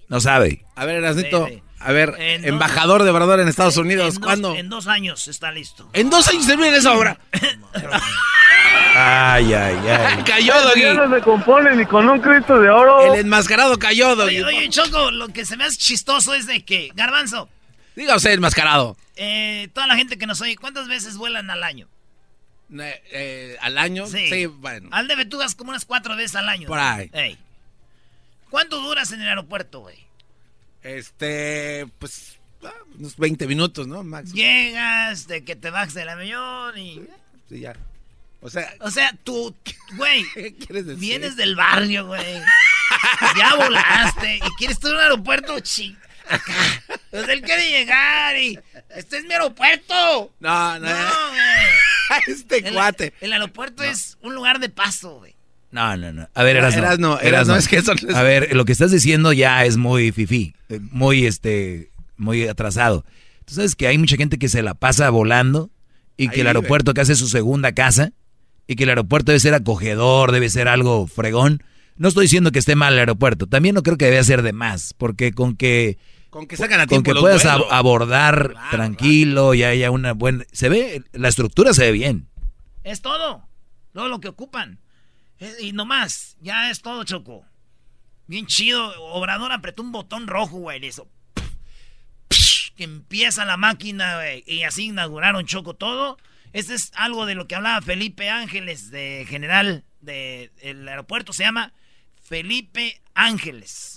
No sabe. A ver, Erasnito, a ver, embajador de Obrador en Estados Unidos, ¿cuándo? en dos años está listo. ¿En dos años termina esa obra? ay, ay, ay. Cayó, Doggy. no se compone ni con un Cristo de oro. El enmascarado cayó, Doggy. Oye, oye, Choco, lo que se me hace chistoso es de que, Garbanzo. Diga usted enmascarado. Eh, toda la gente que nos oye, ¿cuántas veces vuelan al año? Eh, eh, ¿Al año? Sí. bueno. Al de Betugas como unas cuatro veces al año. Por ahí. ¿Cuánto duras en el aeropuerto, güey? Este, pues, ah, unos 20 minutos, ¿no? Max. Llegas, de que te bajas del avión y... Sí, ya. O sea... O sea, tú, güey, vienes del barrio, güey. ya volaste y quieres ir a un aeropuerto ching. Acá. Entonces él quiere llegar y... ¡Este es mi aeropuerto! No, no. No, güey. este cuate. El aeropuerto es un lugar de paso, güey. No, no, no. A ver, eras, eras no. Eras no, es que eso A ver, lo que estás diciendo ya es muy fifí, eh, muy este, muy atrasado. Tú sabes que hay mucha gente que se la pasa volando y que el aeropuerto que hace su segunda casa y que el aeropuerto debe ser acogedor, debe ser algo fregón. No estoy diciendo que esté mal el aeropuerto, también no creo que debe ser de más, porque con que con que sacan a con que puedas abordar tranquilo y haya una buena se ve la estructura se ve bien. Es todo. Todo lo que ocupan. Y nomás, ya es todo, Choco. Bien chido. Obrador apretó un botón rojo, güey. Eso. Que empieza la máquina, güey. Y así inauguraron Choco todo. Este es algo de lo que hablaba Felipe Ángeles, de general del aeropuerto. Se llama Felipe Ángeles.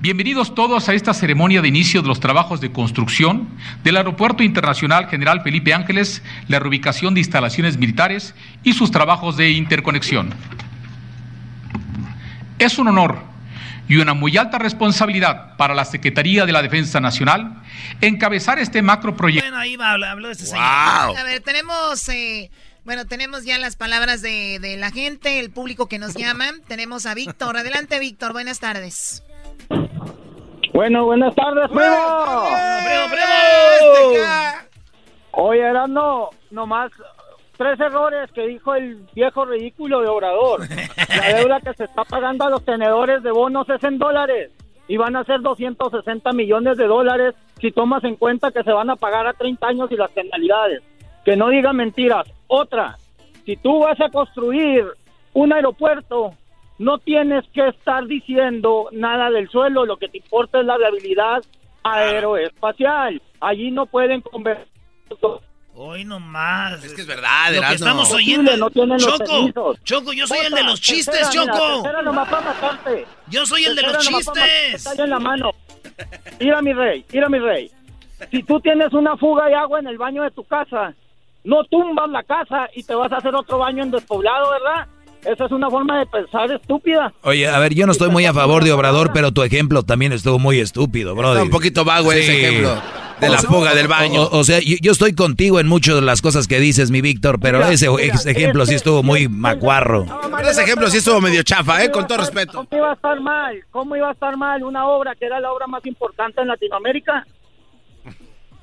Bienvenidos todos a esta ceremonia de inicio de los trabajos de construcción del Aeropuerto Internacional General Felipe Ángeles, la reubicación de instalaciones militares y sus trabajos de interconexión. Es un honor y una muy alta responsabilidad para la Secretaría de la Defensa Nacional encabezar este macroproyecto. Bueno, ahí va, habló de este señor. A ver, tenemos, eh, bueno, tenemos ya las palabras de, de, la gente, el público que nos llama. Tenemos a Víctor. Adelante, Víctor. Buenas tardes. Bueno, buenas tardes, primo. ¡Primo, primo! Oye, era no, nomás tres errores que dijo el viejo ridículo de Obrador. La deuda que se está pagando a los tenedores de bonos es en dólares y van a ser 260 millones de dólares si tomas en cuenta que se van a pagar a 30 años y las penalidades. Que no diga mentiras. Otra, si tú vas a construir un aeropuerto, no tienes que estar diciendo nada del suelo, lo que te importa es la viabilidad aeroespacial. Allí no pueden convertir Hoy nomás. Es que es verdad, Lo que estamos oyendo. no tienen los Choco, yo soy el de los chistes, Choco. Yo soy el de los chistes. está ahí en la mano. Mira, mi rey, mira, mi rey. Si tú tienes una fuga de agua en el baño de tu casa, no tumbas la casa y te vas a hacer otro baño en despoblado, ¿verdad? Esa es una forma de pensar estúpida. Oye, a ver, yo no estoy muy a favor de Obrador, pero tu ejemplo también estuvo muy estúpido, bro. Está un poquito vago ese ejemplo de la fuga del baño. O, o sea, yo, yo estoy contigo en muchas de las cosas que dices, mi Víctor, pero Mira, ese mira, ejemplo sí estuvo muy macuarro. Pero ese ejemplo sí estuvo medio chafa, ¿eh? Con todo respeto. ¿Cómo iba a estar mal? ¿Cómo iba a estar mal una obra que era la obra más importante en Latinoamérica?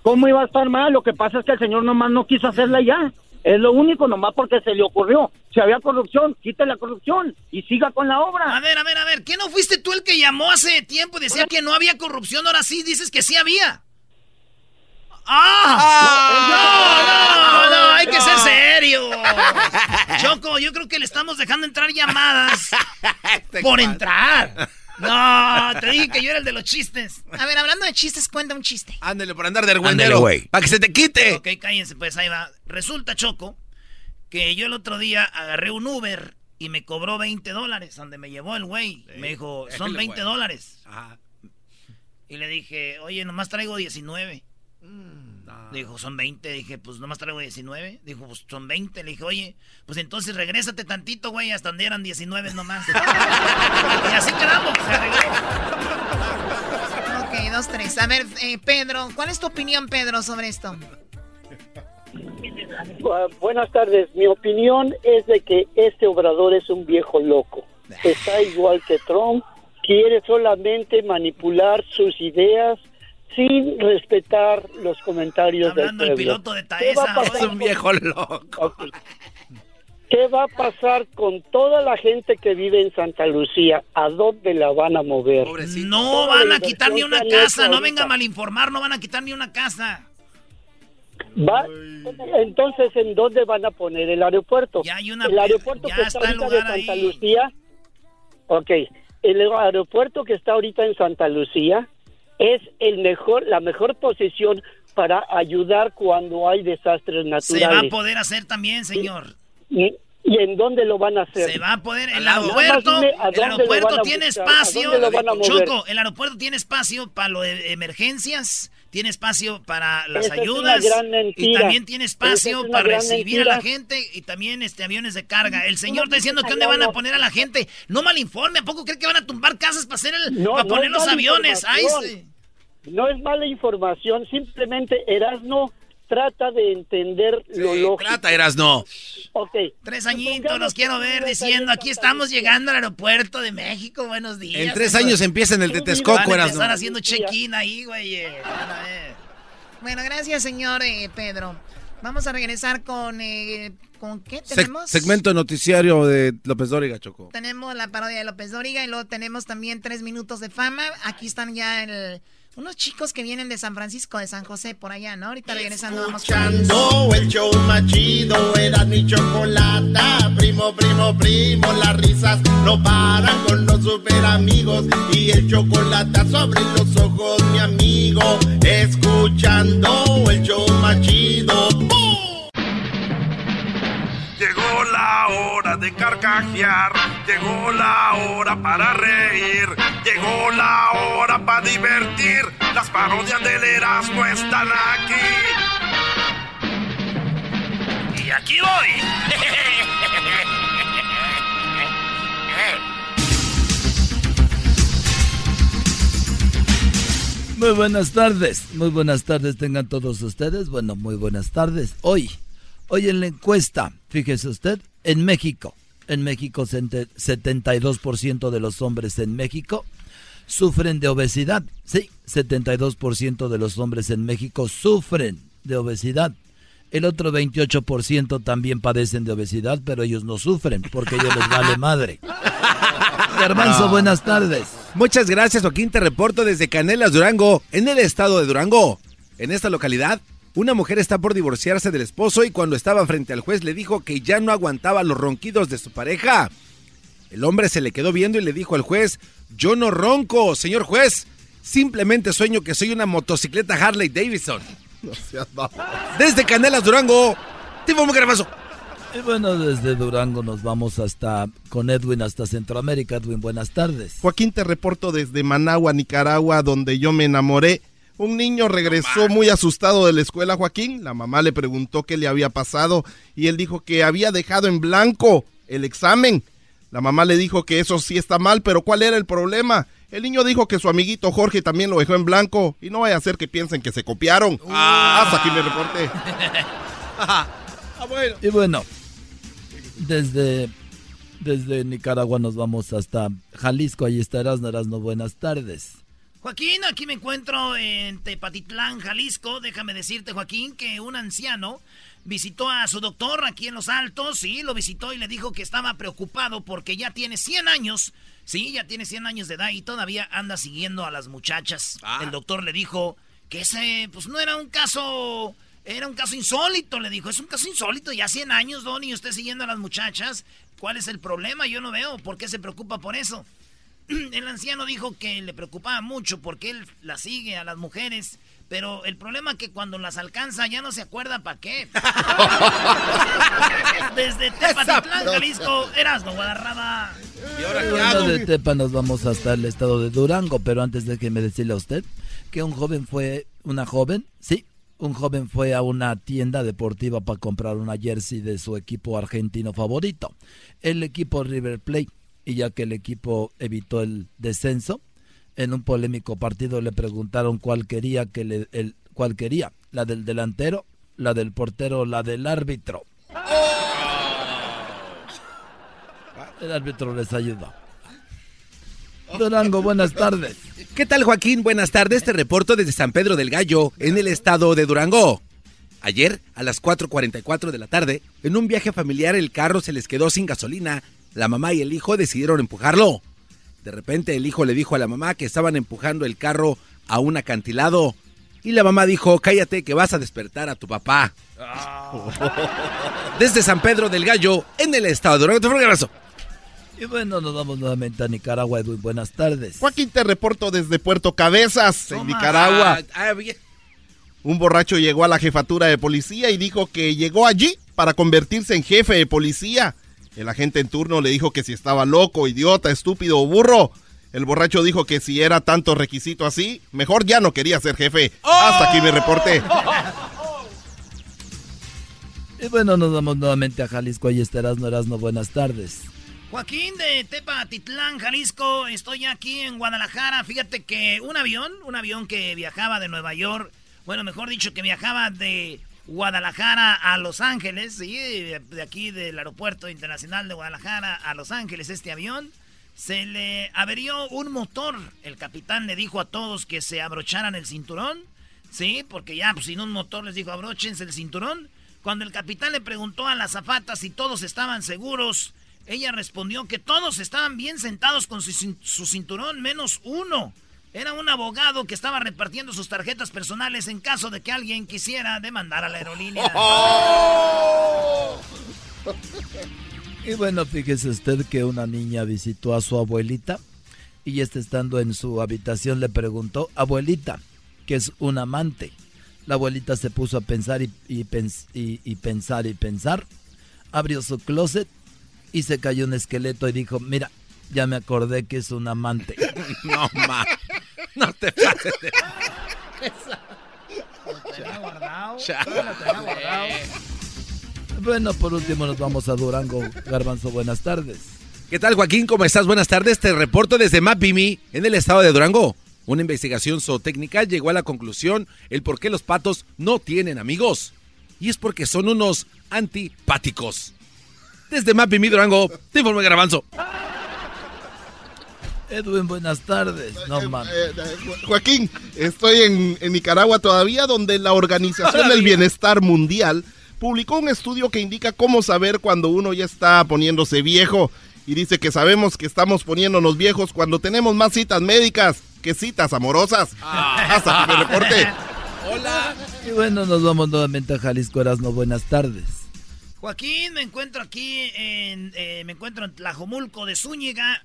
¿Cómo iba a estar mal? Lo que pasa es que el señor nomás no quiso hacerla ya. Es lo único, nomás porque se le ocurrió. Si había corrupción, quite la corrupción y siga con la obra. A ver, a ver, a ver. ¿Qué no fuiste tú el que llamó hace tiempo y decía que no había corrupción? Ahora sí dices que sí había. ¡Ah! No, no, no, hay que ser serio. Choco, yo creo que le estamos dejando entrar llamadas por entrar. No, te dije que yo era el de los chistes. A ver, hablando de chistes, cuenta un chiste. Ándale por andar de argüendero. güey. Para que se te quite. Ok, cállense, pues ahí va. Resulta, Choco, que yo el otro día agarré un Uber y me cobró 20 dólares, donde me llevó el güey. Me dijo, son el 20 güey. dólares. Y le dije, oye, nomás traigo 19. Dijo, son 20. Dije, pues nomás traigo 19. Dijo, pues son 20. Le dije, oye, pues entonces regrésate tantito, güey, hasta donde eran 19 nomás. y así quedamos. Ok, dos, tres. A ver, eh, Pedro, ¿cuál es tu opinión, Pedro, sobre esto? Bu- buenas tardes. Mi opinión es de que este obrador es un viejo loco. Está igual que Trump. Quiere solamente manipular sus ideas sin respetar los comentarios Hablando del el piloto de ¿Qué va a Taesa. Es un viejo loco. Ok. ¿Qué va a pasar con toda la gente que vive en Santa Lucía? ¿A dónde la van a mover? No Toda van a quitar ni una casa, no venga a malinformar, no van a quitar ni una casa. Va- Entonces, ¿en dónde van a poner el aeropuerto? Ya hay una- el aeropuerto ya que está está ahorita de Santa ahí. Lucía. Ok, el aeropuerto que está ahorita en Santa Lucía es el mejor, la mejor posición para ayudar cuando hay desastres Se va a naturales. poder hacer también, señor. ¿Y, y en dónde lo van a hacer? Se va a poder. El aeropuerto, dime a el aeropuerto tiene buscar, espacio. Choco, el aeropuerto tiene espacio para lo de emergencias, tiene espacio para las Esa ayudas y también tiene espacio es para recibir a la gente y también este aviones de carga. El señor está diciendo que dónde van a poner a la gente. No malinforme, ¿a poco cree que van a tumbar casas para hacer el, No, para poner los aviones? Ay, sí. No es mala información, simplemente Erasno trata de entender lo lógico. Trata, Erasno. Ok. Tres añitos los quiero ver diciendo, aquí estamos llegando al aeropuerto de México, buenos días. En tres años empieza en el de Texcoco, Van a Erasno. empezar haciendo check-in ahí, güey. eh. Bueno, gracias, señor eh, Pedro. Vamos a regresar con... eh, ¿Con qué tenemos? segmento noticiario de López Dóriga, Choco. Tenemos la parodia de López Dóriga y luego tenemos también tres minutos de fama. Aquí están ya el- unos chicos que vienen de San Francisco, de San José, por allá, ¿no? Ahorita regresando vamos. Escuchando el show más chido, era mi chocolata. Primo, primo, primo, las risas no paran con los super amigos. Y el chocolate sobre los ojos, mi amigo. Escuchando el show más chido. Llegó la hora de carcajear, llegó la hora para reír, llegó la hora para divertir. Las parodias del Erasmo están aquí. Y aquí voy. Muy buenas tardes, muy buenas tardes tengan todos ustedes. Bueno, muy buenas tardes. Hoy, hoy en la encuesta, fíjese usted, en México, en México sente- 72% de los hombres en México sufren de obesidad. Sí, 72% de los hombres en México sufren de obesidad. El otro 28% también padecen de obesidad, pero ellos no sufren porque ellos les vale madre. Garbanzo, buenas tardes. Muchas gracias, Joaquín. Te reporto desde Canelas, Durango, en el estado de Durango. En esta localidad, una mujer está por divorciarse del esposo y cuando estaba frente al juez le dijo que ya no aguantaba los ronquidos de su pareja. El hombre se le quedó viendo y le dijo al juez, yo no ronco, señor juez. Simplemente sueño que soy una motocicleta Harley Davidson. No seas. Desde Canelas, Durango, Tipo muy. Y bueno, desde Durango nos vamos hasta con Edwin hasta Centroamérica. Edwin, buenas tardes. Joaquín, te reporto desde Managua, Nicaragua, donde yo me enamoré. Un niño regresó muy asustado de la escuela, Joaquín. La mamá le preguntó qué le había pasado y él dijo que había dejado en blanco el examen. La mamá le dijo que eso sí está mal, pero ¿cuál era el problema? El niño dijo que su amiguito Jorge también lo dejó en blanco y no vaya a ser que piensen que se copiaron. Hasta aquí me reporte. Ah, Y bueno, desde, desde Nicaragua nos vamos hasta Jalisco. Ahí estarás, no buenas tardes. Joaquín, aquí me encuentro en Tepatitlán, Jalisco. Déjame decirte, Joaquín, que un anciano visitó a su doctor aquí en Los Altos, sí, lo visitó y le dijo que estaba preocupado porque ya tiene 100 años, sí, ya tiene 100 años de edad y todavía anda siguiendo a las muchachas. El doctor le dijo que ese, pues no era un caso, era un caso insólito, le dijo, es un caso insólito, ya 100 años, Don, y usted siguiendo a las muchachas, ¿cuál es el problema? Yo no veo, ¿por qué se preocupa por eso? el anciano dijo que le preocupaba mucho porque él la sigue a las mujeres, pero el problema es que cuando las alcanza ya no se acuerda para qué. Desde Tepatitlán, Jalisco, Erasmo, Guadarrama. ¿Y ahora qué de Tepa nos vamos hasta el estado de Durango, pero antes déjeme decirle a usted que un joven fue, una joven, sí, un joven fue a una tienda deportiva para comprar una jersey de su equipo argentino favorito, el equipo River Plate y ya que el equipo evitó el descenso, en un polémico partido le preguntaron cuál quería que le, el, cuál quería, la del delantero, la del portero, o la del árbitro. El árbitro les ayudó. Durango, buenas tardes. ¿Qué tal Joaquín? Buenas tardes, te reporto desde San Pedro del Gallo, en el estado de Durango. Ayer, a las 4.44 de la tarde, en un viaje familiar el carro se les quedó sin gasolina la mamá y el hijo decidieron empujarlo. De repente el hijo le dijo a la mamá que estaban empujando el carro a un acantilado. Y la mamá dijo, cállate que vas a despertar a tu papá. Desde San Pedro del Gallo, en el estado de Durango. Y bueno, nos vamos nuevamente a Nicaragua, Edwin. Buenas tardes. Joaquín, te reporto desde Puerto Cabezas, en Nicaragua. Ah, ah, un borracho llegó a la jefatura de policía y dijo que llegó allí para convertirse en jefe de policía. El agente en turno le dijo que si estaba loco, idiota, estúpido o burro. El borracho dijo que si era tanto requisito así, mejor ya no quería ser jefe. Hasta aquí mi reporte. Y bueno, nos vamos nuevamente a Jalisco. Ahí estarás, no eras, no buenas tardes. Joaquín de Tepa, Titlán, Jalisco. Estoy aquí en Guadalajara. Fíjate que un avión, un avión que viajaba de Nueva York, bueno, mejor dicho, que viajaba de Guadalajara a Los Ángeles, ¿sí? de aquí del aeropuerto internacional de Guadalajara a Los Ángeles, este avión, se le averió un motor. El capitán le dijo a todos que se abrocharan el cinturón, ¿sí? Porque ya, pues sin un motor les dijo abróchense el cinturón. Cuando el capitán le preguntó a las zapatas si todos estaban seguros, ella respondió que todos estaban bien sentados con su cinturón, menos uno. Era un abogado que estaba repartiendo sus tarjetas personales en caso de que alguien quisiera demandar a la aerolínea. Y bueno, fíjese usted que una niña visitó a su abuelita y este estando en su habitación le preguntó, abuelita, ¿qué es un amante? La abuelita se puso a pensar y, y, y pensar y pensar, abrió su closet y se cayó un esqueleto y dijo, mira, ya me acordé que es un amante. no más. No te pases de... Bueno, por último nos vamos a Durango. Garbanzo, buenas tardes. ¿Qué tal, Joaquín? ¿Cómo estás? Buenas tardes. Te reporto desde Mapimi, en el estado de Durango. Una investigación zootécnica llegó a la conclusión el por qué los patos no tienen amigos. Y es porque son unos antipáticos. Desde Mapimi, Durango, te informo Garbanzo. Edwin, buenas tardes. No, eh, eh, eh, Joaquín, estoy en, Nicaragua todavía, donde la Organización del Bienestar Mundial publicó un estudio que indica cómo saber cuando uno ya está poniéndose viejo. Y dice que sabemos que estamos poniéndonos viejos cuando tenemos más citas médicas que citas amorosas. Ah. Hasta que me reporte. Hola. Y bueno, nos vamos nuevamente a Jalisco Erasmo. Buenas tardes. Joaquín, me encuentro aquí en, me encuentro en Tlajomulco de Zúñiga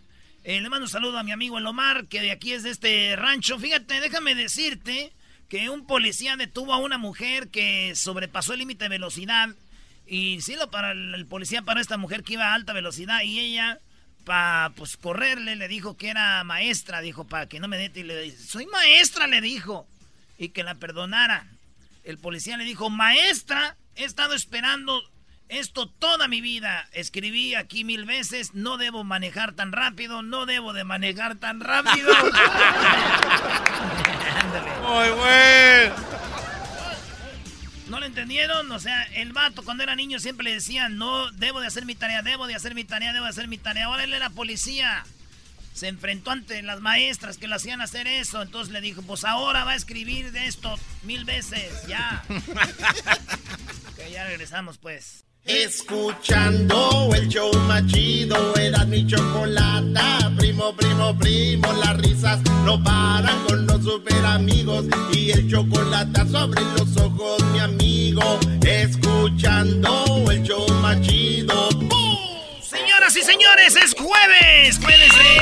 eh, le mando un saludo a mi amigo El Omar, que de aquí es de este rancho. Fíjate, déjame decirte que un policía detuvo a una mujer que sobrepasó el límite de velocidad. Y sí, lo para el, policía para esta mujer que iba a alta velocidad y ella, para pues correrle, le dijo que era maestra, dijo, para que no me dete. Y le dice, soy maestra, le dijo. Y que la perdonara. El policía le dijo, maestra, he estado esperando esto toda mi vida. Escribí aquí mil veces, no debo manejar tan rápido, no debo de manejar tan rápido. Muy bueno. ¿No lo entendieron? O sea, el vato cuando era niño siempre le decía, no, debo de hacer mi tarea, debo de hacer mi tarea, debo de hacer mi tarea. Ahora él era policía. Se enfrentó ante las maestras que le hacían hacer eso. Entonces le dijo, pues ahora va a escribir de esto mil veces, ya. ok, ya regresamos pues. Escuchando el show machido, era mi chocolata. Primo, primo, primo, las risas no paran con los super amigos. Y el chocolate sobre los ojos, mi amigo. Escuchando el show machido. Señoras y señores, es jueves. Jueves de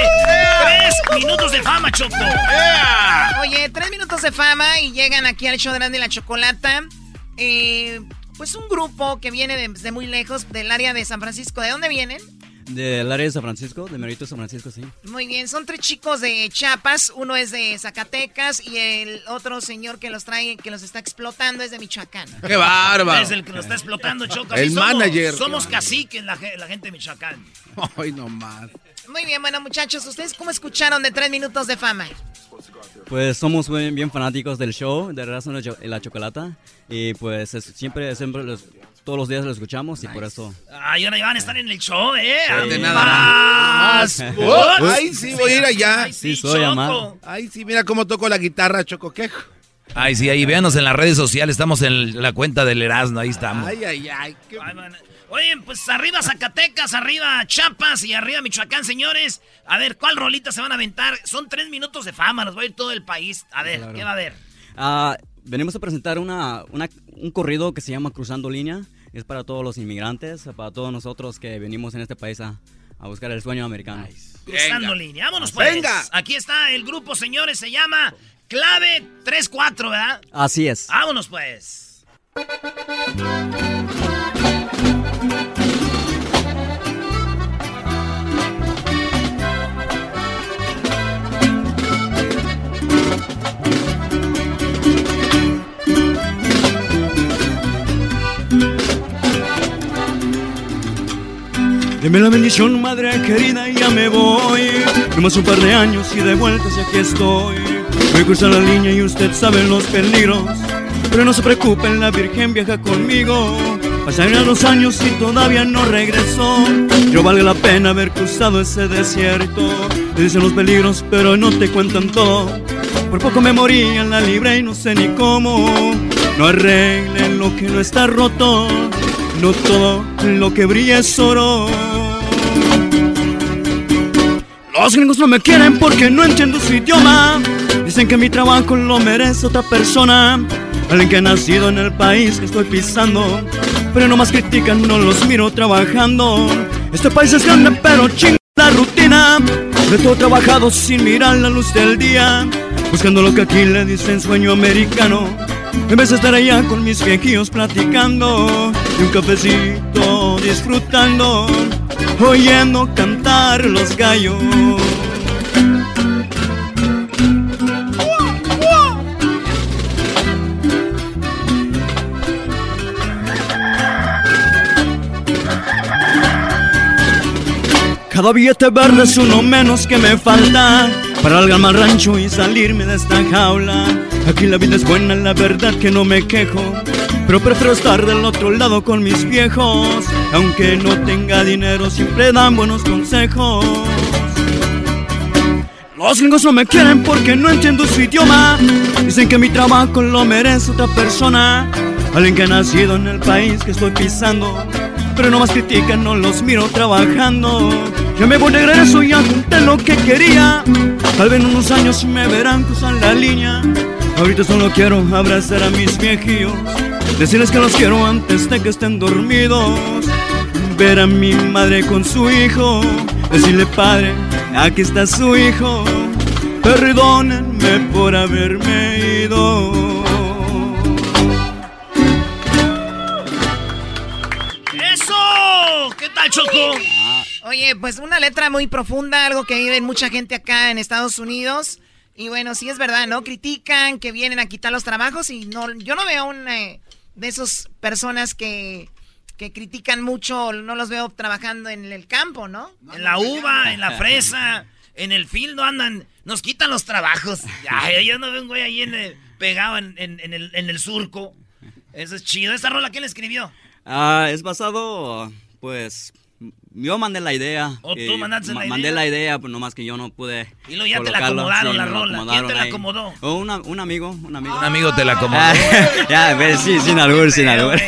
tres minutos de fama, Choco. Oye, tres minutos de fama y llegan aquí al show de la Chocolata. Eh, pues un grupo que viene de, muy lejos, del área de San Francisco. ¿De dónde vienen? Del área de San Francisco, de Merito San Francisco, sí. Muy bien, son tres chicos de Chiapas, uno es de Zacatecas y el otro señor que los trae, que los está explotando es de Michoacán. ¡Qué bárbaro! Es el que los está explotando, Choco. El manager. Somos caciques, la, la gente de Michoacán. Ay, no más. Muy bien, bueno, muchachos, ¿ustedes cómo escucharon de tres minutos de fama? Pues somos bien, bien fanáticos del show, de Razón y la Chocolata. Y pues siempre, siempre todos los días lo escuchamos y por eso. Ay, ahora van a estar en el show, ¿eh? De nada más. Ay, sí, voy a ir allá. Ay, sí, soy amado. Ay, sí, mira cómo toco la guitarra, Chocoquejo. Ay, sí, ahí véanos en las redes sociales, estamos en la cuenta del Erasmo, ahí estamos. Ay, ay, ay. Oye, pues arriba Zacatecas, arriba Chiapas y arriba Michoacán, señores. A ver, ¿cuál rolita se van a aventar? Son tres minutos de fama, nos va a ir todo el país. A ver, ¿qué va a haber? Ah, venimos a presentar una, un corrido que se llama Cruzando Línea. Es para todos los inmigrantes, para todos nosotros que venimos en este país a, buscar el sueño americano. Cruzando Línea, vámonos pues. Venga. Aquí está el grupo, señores, se llama Clave 3-4, ¿verdad? Así es. Vámonos pues. Deme la bendición, madre querida, ya me voy. Nomás un par de años y de vueltas y aquí estoy. Voy a cruzar la línea y usted sabe los peligros. Pero no se preocupen, la Virgen viaja conmigo. Pasarían los años y todavía no regresó. Yo vale la pena haber cruzado ese desierto. Te dicen los peligros, pero no te cuentan todo. Por poco me morí en la libre y no sé ni cómo. No arreglen lo que no está roto. No todo lo que brilla es oro. Los gringos no me quieren porque no entiendo su idioma. Dicen que mi trabajo lo merece otra persona. Alguien que ha nacido en el país que estoy pisando. Pero no más critican, no los miro trabajando. Este país es grande, pero chinga la rutina. De todo trabajado sin mirar la luz del día. Buscando lo que aquí le dicen sueño americano. En vez de estar allá con mis viejillos platicando. Y un cafecito disfrutando oyendo cantar los gallos. Cada billete verde es uno menos que me falta para algar al rancho y salirme de esta jaula. Aquí la vida es buena, la verdad que no me quejo. Pero prefiero estar del otro lado con mis viejos. Aunque no tenga dinero, siempre dan buenos consejos. Los gringos no me quieren porque no entiendo su idioma. Dicen que mi trabajo lo merece otra persona. Alguien que ha nacido en el país que estoy pisando. Pero no más critican, no los miro trabajando. Yo me voy de regreso y junté lo que quería. Tal vez en unos años me verán cruzar la línea. Ahorita solo quiero abrazar a mis viejillos. Decirles que los quiero antes de que estén dormidos. Ver a mi madre con su hijo. Decirle, padre, aquí está su hijo. Perdónenme por haberme ido. Mal, Choco. Oye, pues una letra muy profunda, algo que vive mucha gente acá en Estados Unidos. Y bueno, sí es verdad, ¿no? Critican que vienen a quitar los trabajos y no, yo no veo una de esas personas que, que critican mucho, no los veo trabajando en el campo, ¿no? En la uva, en la fresa, en el field no andan, nos quitan los trabajos. Ay, yo no veo un güey ahí en el- pegado en, en- en el, en el surco. Eso es chido. ¿Esa rola quién la escribió? Ah, es basado, pues, yo mandé la idea. ¿O tú y mandaste la Mandé idea? la idea, pues nomás que yo no pude. Y luego ya te la acomodaron la rola. ¿Quién acomodaron te la acomodó? Oh, una- un amigo, un amigo. Un amigo te la acomodó. Ah, ya, ves, sí, sin albur, sin albur.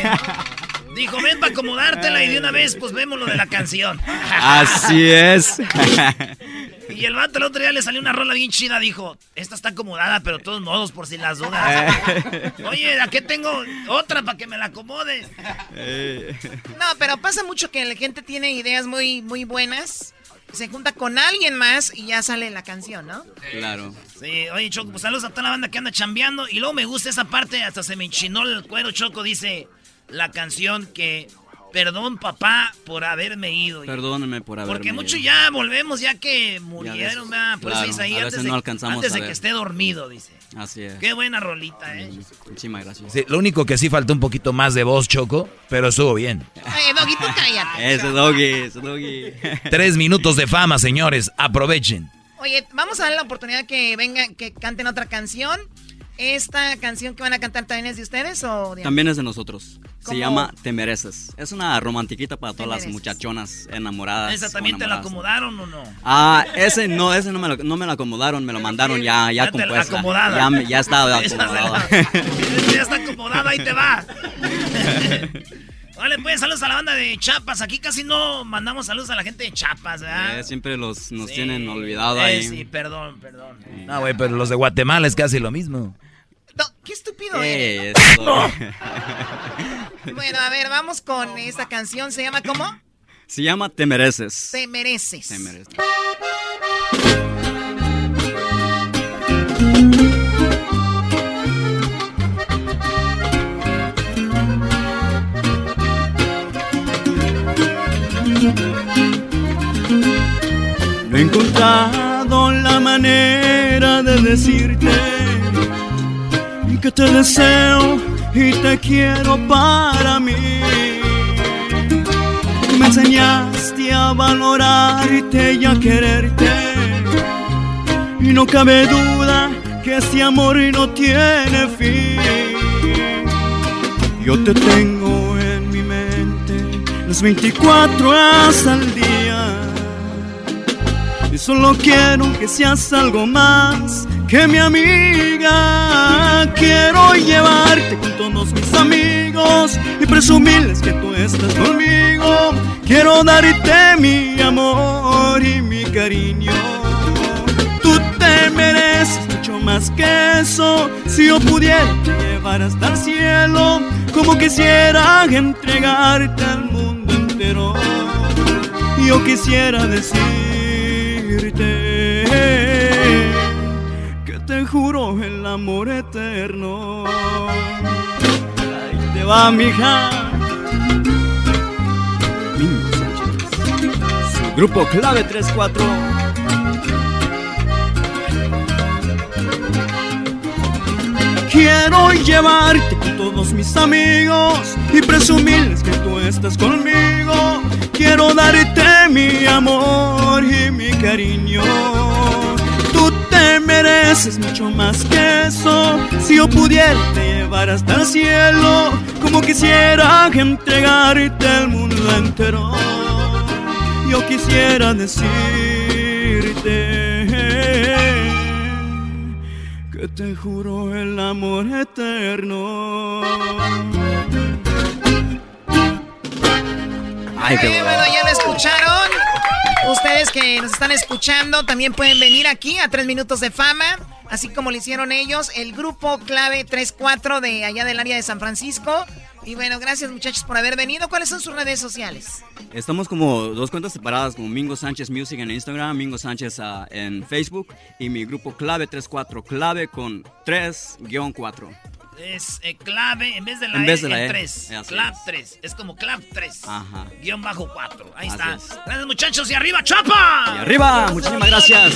Dijo, ven para acomodártela y de una vez, pues vemos lo de la canción. Así es. Y el vato el otro día le salió una rola bien chida. Dijo, esta está acomodada, pero de todos modos, por si las dudas. Oye, ¿a qué tengo otra para que me la acomode? No, pero pasa mucho que la gente tiene ideas muy, muy buenas, se junta con alguien más y ya sale la canción, ¿no? Claro. Sí, oye, Choco, pues saludos a toda la banda que anda chambeando. Y luego me gusta esa parte, hasta se me enchinó el cuero, Choco. Dice la canción que, perdón, papá, por haberme ido. Perdónenme por haberme Porque ido. mucho ya volvemos, ya que murieron. Por eso claro, dice ahí, a antes, veces de, no alcanzamos antes a de ver. que esté dormido, dice. Así es. Qué buena rolita, ¿eh? Muchísimas gracias. Sí, lo único que sí faltó un poquito más de voz, Choco, pero estuvo bien. Ay, Doggy, tú cállate. Ese doggy, ese doggy. Tres minutos de fama, señores. Aprovechen. Oye, vamos a darle la oportunidad que vengan, que canten otra canción. ¿Esta canción que van a cantar también es de ustedes o de También es de nosotros. Se llama Te Mereces. Es una romantiquita para todas las muchachonas enamoradas. ¿Esa también te la acomodaron o no? Ah, ese no, ese no me lo, no me lo acomodaron, me lo mandaron ya, ya, Ya te la compuesta. acomodada. Ya, la- acomodada. ya está acomodada, ahí te va. Vale, pues saludos a la banda de Chapas. Aquí casi no mandamos saludos a la gente de Chapas, ¿verdad? Eh, siempre los, nos Sí. tienen olvidado Eh, ahí. sí, perdón, perdón. No, güey, pero los de Guatemala es casi lo mismo. Qué estúpido eres. eso. Bueno, a ver, vamos con esta canción. ¿Se llama cómo? Se llama Te Mereces. Te mereces. Te mereces. No he encontrado la manera de decirte que te deseo y te quiero para mí. Me enseñaste a valorarte y a quererte. Y no cabe duda que este amor no tiene fin. Yo te tengo en mi mente las 24 horas al día. Y solo quiero que seas algo más que mi amiga. Quiero llevarte con todos mis amigos y presumirles que tú estás conmigo. Quiero darte mi amor y mi cariño. Tú te mereces mucho más que eso. Si yo pudiera llevar hasta el cielo, como quisiera entregarte al mundo entero. Yo quisiera decirte que te juro el amor eterno. Ahí te va, mija. Mingo Sánchez. Su grupo clave 34. Quiero llevarte con todos mis amigos y presumirles que tú estás conmigo. Quiero darte mi amor y mi cariño. Tú te mereces mucho más que eso. Si yo pudiera te llevar hasta el cielo, como quisiera entregarte el mundo entero. Yo quisiera decirte que te juro el amor eterno. Ay, qué Eh, bueno, ya lo escucharon. Ustedes que nos están escuchando también pueden venir aquí a Tres Minutos de Fama, así como lo hicieron ellos, el grupo clave 34 de allá del área de San Francisco. Y bueno, gracias muchachos por haber venido. ¿Cuáles son sus redes sociales? Estamos como dos cuentas separadas, como Mingo Sánchez Music en Instagram, Mingo Sánchez ah, en Facebook y mi grupo Clave 34, clave con 3-4. Es eh, clave, en vez de la En E, vez de la E. 3. Así Clap es. 3. Es como clap 3. Ajá. Guión bajo 4. Ahí Así está. es. Gracias, muchachos. Y arriba, Chapa. Y arriba, muchísimas gracias.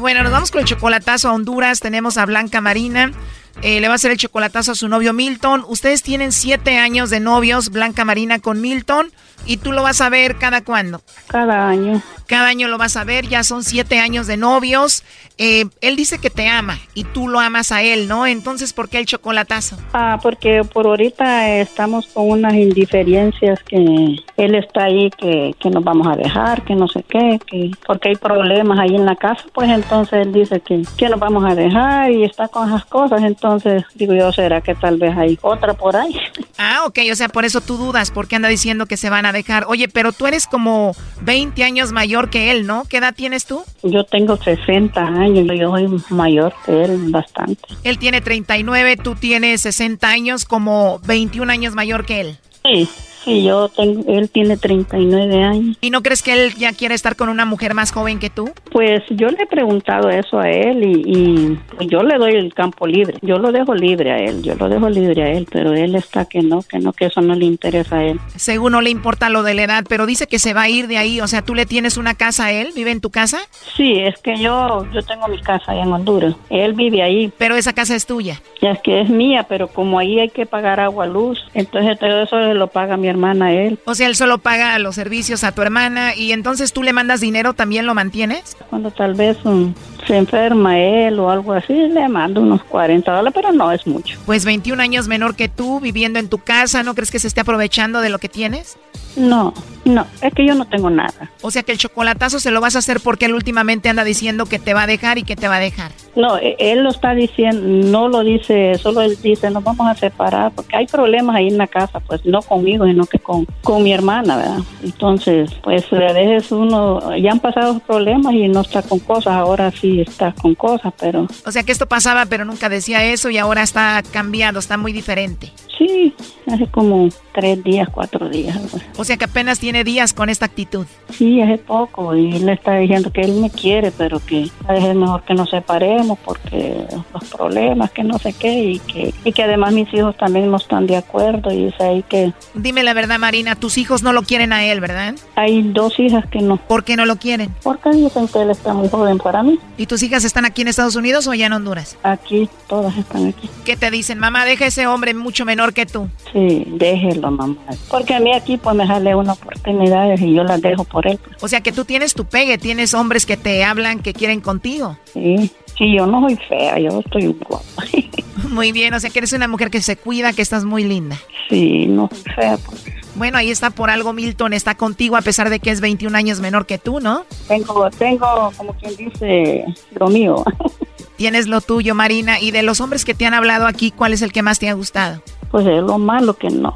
Bueno, nos vamos con el chocolatazo a Honduras. Tenemos a Blanca Marina. Eh, le va a hacer el chocolatazo a su novio Milton. Ustedes tienen siete años de novios, Blanca Marina con Milton. Y tú lo vas a ver cada cuándo. Cada año. Cada año lo vas a ver, ya son siete años de novios. Eh, él dice que te ama y tú lo amas a él, ¿no? Entonces, ¿por qué el chocolatazo? Ah, porque por ahorita estamos con unas indiferencias que él está ahí, que, que nos vamos a dejar, que no sé qué, que porque hay problemas ahí en la casa, pues entonces él dice que, que nos vamos a dejar y está con esas cosas, entonces digo yo, ¿será que tal vez hay otra por ahí? Ah, ok, o sea, por eso tú dudas, porque anda diciendo que se van a dejar. Oye, pero tú eres como 20 años mayor que él, ¿no? ¿Qué edad tienes tú? Yo tengo 60 años, yo soy mayor que él bastante. Él tiene 39, tú tienes 60 años, como 21 años mayor que él. Sí, sí, yo tengo, él tiene 39 años. ¿Y no crees que él ya quiere estar con una mujer más joven que tú? Pues yo le he preguntado eso a él y, y, pues yo le doy el campo libre. Yo lo dejo libre a él, yo lo dejo libre a él, pero él está que no, que no, que eso no le interesa a él. Según no le importa lo de la edad, pero dice que se va a ir de ahí. O sea, ¿tú le tienes una casa a él? ¿Vive en tu casa? Sí, es que yo, yo tengo mi casa allá en Honduras. Él vive ahí. Pero esa casa es tuya. Ya es que es mía, pero como ahí hay que pagar agua, luz, entonces todo eso lo paga mi hermana él. O sea, él solo paga los servicios a tu hermana y entonces tú le mandas dinero, ¿también lo mantienes? Cuando tal vez um, se enferma él o algo así, le mando unos 40 dólares, pero no es mucho. Pues 21 años menor que tú, viviendo en tu casa, ¿no crees que se esté aprovechando de lo que tienes? No, no, es que yo no tengo nada. O sea que el chocolatazo se lo vas a hacer porque él últimamente anda diciendo que te va a dejar y que te va a dejar. No, e- él lo está diciendo, no lo dice, solo él dice, nos vamos a separar, porque hay problemas ahí en la casa, pues no conmigo, sino que con, con mi hermana, ¿verdad? Entonces, pues a veces uno, ya han pasado problemas y no está con cosas, ahora sí está con cosas, pero O sea que esto pasaba pero nunca decía eso y ahora está cambiado, está muy diferente. sí, hace como tres días, cuatro días. O sea que apenas tiene días con esta actitud. Sí, hace poco, y él está diciendo que él me quiere, pero que es mejor que nos separemos porque los problemas, que no sé qué, y que, y que además mis hijos también no están de acuerdo, y es ahí que Dime la verdad, Marina, tus hijos no lo quieren a él, ¿verdad? hay dos hijas que no. ¿Por qué no lo quieren? Porque dicen que él está muy joven para mí. ¿Y tus hijas están aquí en Estados Unidos o allá en Honduras? Aquí, todas están aquí. ¿Qué te dicen? Mamá, deja ese hombre mucho menor que tú. Sí, déjelo, mamá. Porque a mí aquí pues me sale una oportunidad y yo las dejo por él. pues. O sea que tú tienes tu pegue, tienes hombres que te hablan, que quieren contigo. Sí, sí, yo no soy fea, yo estoy guapa. Muy bien, o sea que eres una mujer que se cuida, que estás muy linda. Sí, no soy fea. pues. Bueno, ahí está por algo Milton, está contigo a pesar de que es 21 años menor que tú, ¿no? Tengo, tengo, como quien dice, lo mío. Tienes lo tuyo, Marina. Y de los hombres que te han hablado aquí, ¿cuál es el que más te ha gustado? Pues es lo malo que no,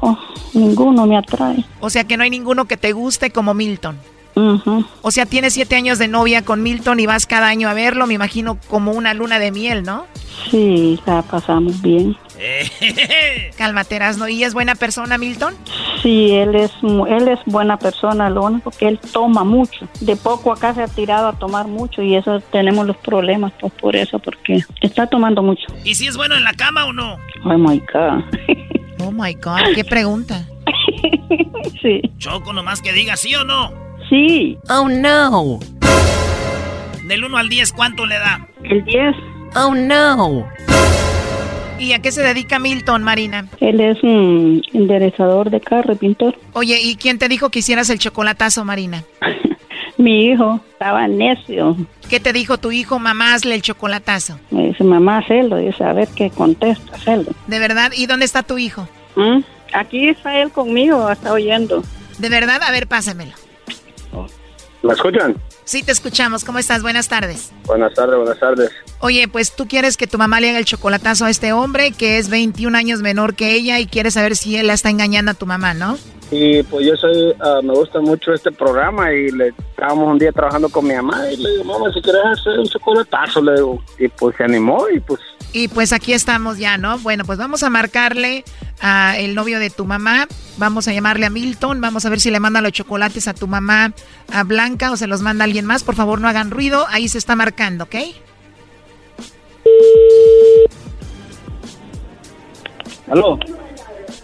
ninguno me atrae. O sea que no hay ninguno que te guste como Milton. O sea, tienes siete años de novia con Milton y vas cada año a verlo, me imagino como una luna de miel, ¿no? Sí, la pasamos bien. Cálmate, ¿no? ¿Y es buena persona, Milton? Sí, él es, él es buena persona, lo único que él toma mucho. De poco acá se ha tirado a tomar mucho y eso tenemos los problemas pues por eso, porque está tomando mucho. ¿Y si es bueno en la cama o no? Oh my God. Oh my God, qué pregunta. sí. Choco, nomás que diga sí o no. Sí. Oh no. Del 1 al 10, ¿cuánto le da? El 10. Oh no. ¿Y a qué se dedica Milton, Marina? Él es un enderezador de carro y pintor. Oye, ¿y quién te dijo que hicieras el chocolatazo, Marina? Mi hijo estaba necio. ¿Qué te dijo tu hijo? Mamá, hazle el chocolatazo. Me dice, mamá, hazlo. Dice, a ver qué contesta, hazlo. ¿De verdad? ¿Y dónde está tu hijo? ¿Mm? Aquí está él conmigo, está oyendo. ¿De verdad? A ver, pásamelo. ¿Me escuchan? Sí, te escuchamos. ¿Cómo estás? Buenas tardes. Buenas tardes, buenas tardes. Oye, pues tú quieres que tu mamá le haga el chocolatazo a este hombre que es 21 años menor que ella y quieres saber si él la está engañando a tu mamá, ¿no? Y pues yo soy, ah, me gusta mucho este programa y le estábamos un día trabajando con mi mamá y le digo, mamá, si quieres hacer un chocolatazo, le digo. Y pues se animó y pues Y pues aquí estamos ya, ¿no? Bueno, pues vamos a marcarle a el novio de tu mamá. Vamos a llamarle a Milton. Vamos a ver si le manda los chocolates a tu mamá, a Blanca, o se los manda alguien más. Por favor, no hagan ruido. Ahí se está marcando, ¿ok? ¿Aló?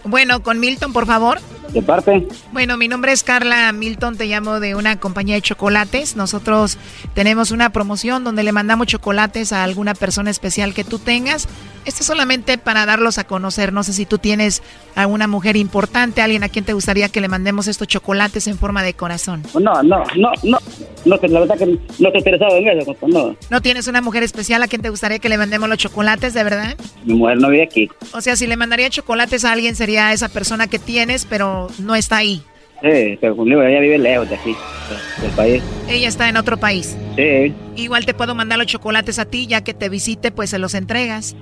Bueno, con Milton, por favor. ¿De parte? Bueno, mi nombre es Carla Milton, te llamo de una compañía de chocolates. Nosotros tenemos una promoción donde le mandamos chocolates a alguna persona especial que tú tengas. Esto es solamente para darlos a conocer. No sé si tú tienes a una mujer importante, alguien a quien te gustaría que le mandemos estos chocolates en forma de corazón. No, no, no, no. No, que la verdad que no estoy interesado en eso, no. ¿No tienes una mujer especial a quien te gustaría que le mandemos los chocolates, de verdad? Mi mujer no vive aquí. O sea, si le mandaría chocolates a alguien sería esa persona que tienes, pero no está ahí. Sí, pero conmigo ella vive lejos de aquí, del país. Ella está en otro país. Sí. Igual te puedo mandar los chocolates a ti, ya que te visite, pues se los entregas.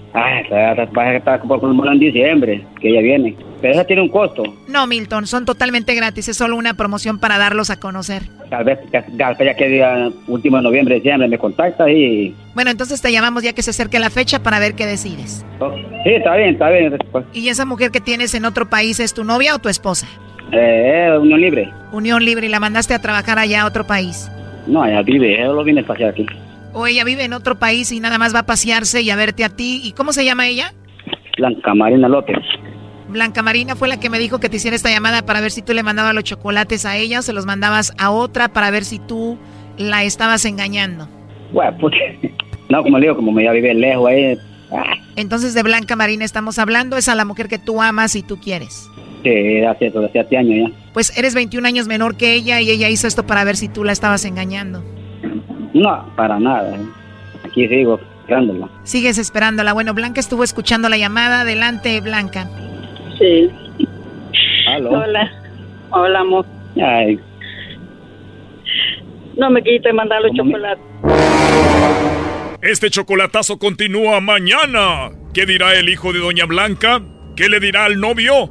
Verdad pasa que está como en diciembre, que ella viene. Pero esa tiene un costo. No, Milton, son totalmente gratis, es solo una promoción para darlos a conocer. Tal vez ya, que día último de noviembre, diciembre, me contacta y... Bueno, entonces te llamamos ya que se acerque la fecha para ver qué decides. oh, sí, está bien, está bien. pues. ¿Y esa mujer que tienes en otro país es tu novia o tu esposa? Eh, eh, Unión Libre. Unión Libre y la mandaste a trabajar allá a otro país. No, ella vive, ella lo viene a pasear aquí. O ella vive en otro país y nada más va a pasearse y a verte a ti. ¿Y cómo se llama ella? Blanca Marina López. Blanca Marina fue la que me dijo que te hiciera esta llamada para ver si tú le mandabas los chocolates a ella o se los mandabas a otra para ver si tú la estabas engañando. Bueno, pues, no, como le digo, como ella vive lejos ahí, ah, Entonces de Blanca Marina estamos hablando, es a la mujer que tú amas y tú quieres. Sí, hace eso, hace hace años ya. Pues eres 21 años menor que ella y ella hizo esto para ver si tú la estabas engañando. No, para nada. Aquí sigo esperándola. Sigues esperándola. Bueno, Blanca estuvo escuchando la llamada. Adelante, Blanca. Sí. ¿Aló? Hola. Hola, amor. Ay, No me quite mandar los chocolates. Este chocolatazo continúa mañana. ¿Qué dirá el hijo de Doña Blanca? ¿Qué le dirá al novio?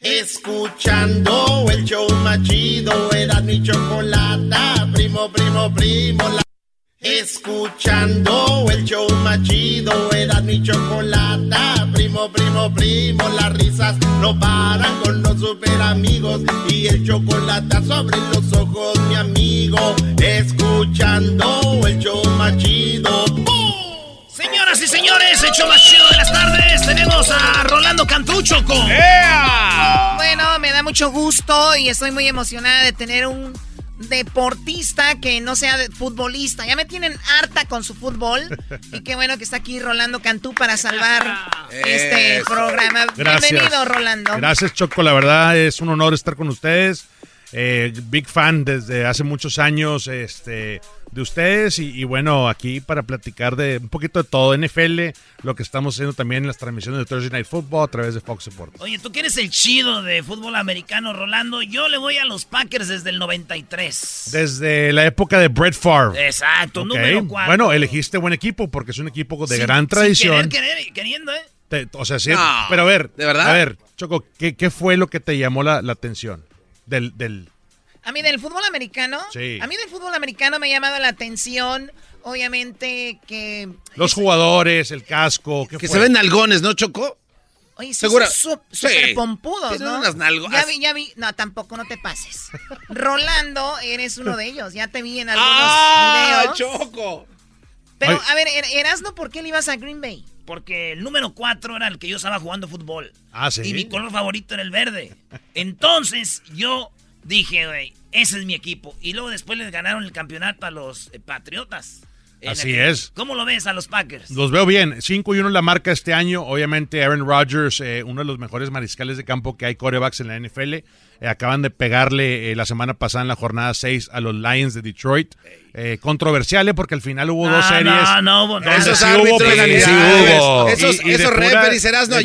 Escuchando el show más chido, era mi chocolata, primo, primo, primo. Escuchando el show más chido, era mi chocolata, primo, primo, primo. Las risas no paran con los super amigos y el chocolate sobre los ojos, mi amigo. Escuchando el show más chido. Señoras y señores, hecho más chido de las tardes, tenemos a Rolando Cantrucho con... Bueno, me da mucho gusto y estoy muy emocionada de tener un deportista que no sea de- futbolista. Ya me tienen harta con su fútbol. Y qué bueno que está aquí Rolando Cantú para salvar este Eso. programa. Gracias. Bienvenido, Rolando. Gracias, Choco. La verdad es un honor estar con ustedes. Eh, big fan desde hace muchos años este, de ustedes. Y, y bueno, aquí para platicar de un poquito de todo. NFL, lo que estamos haciendo también en las transmisiones de Thursday Night Football a través de Fox Sports. Oye, tú que eres el chido de fútbol americano, Rolando. Yo le voy a los Packers desde el 93. Desde la época de Brett Favre. Exacto, número 4. Bueno, elegiste buen equipo porque es un equipo de gran tradición. querer, querer- queriendo, ¿eh? Te- o sea, sí. No, pero a ver, ¿de verdad? A ver, Choco, ¿qué, qué fue lo que te llamó la, la atención? Del, del, A mí del fútbol americano, Sí. a mí del fútbol americano me ha llamado la atención, obviamente que, los jugadores, el casco. ¿qué Que fue? se ven algones, ¿no, Choco? Oye, sí, Segura- son su- sí. súper pompudos, ¿no? unas nalgas. Ya vi, ya vi. No, tampoco no te pases. Rolando, eres uno de ellos. Ya te vi en algunos ¡Ah, videos. Choco! Pero, a ver, Er- Erasno, ¿por qué le ibas a Green Bay? Porque el número 4 era el que yo estaba jugando fútbol. Ah, sí. Y mi color favorito era el verde. Entonces yo dije, güey, ese es mi equipo. Y luego después les ganaron el campeonato a los eh, Patriotas. Así aquel- es. ¿Cómo lo ves a los Packers? Los veo bien. 5 y 1 en la marca este año. Obviamente, Aaron Rodgers, eh, uno de los mejores mariscales de campo que hay corebacks en la NFL. Eh, acaban de pegarle eh, la semana pasada en la jornada 6 a los Lions de Detroit. Eh, controversial, eh, porque al final hubo dos No, series. no, no hubo donde Esos sí árbitros, hubo penalidades. sí hubo. Esos- de esos pura- referees, Erasmo, de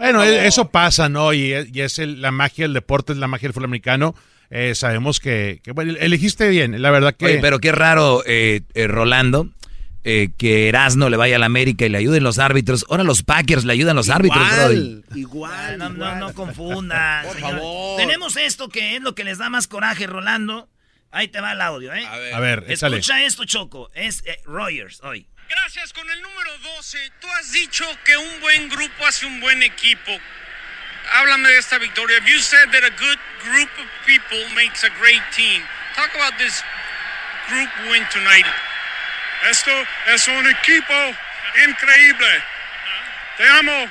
Bueno, e- eso pasa, ¿no? Y es, y es el- la magia del deporte, es la magia del fútbol americano. Eh, sabemos que, que, bueno, elegiste bien, la verdad que... Oye, pero qué raro, eh, eh, Rolando, eh, que Erasno le vaya a la América y le ayuden los árbitros. Ahora los Packers le ayudan los árbitros, Brody. Igual, no, no, no confundan. Por señor. favor. Tenemos esto que es lo que les da más coraje, Rolando. Ahí te va el audio, ¿eh? A ver. A ver, échale. Escucha esto, Choco. Es eh, Rogers hoy. Gracias, con el número 12. Tú has dicho que un buen grupo hace un buen equipo. Háblame de esta victoria. You said that a good group of people makes a great team. Talk about this group win tonight. Esto es un equipo increíble. Te amo,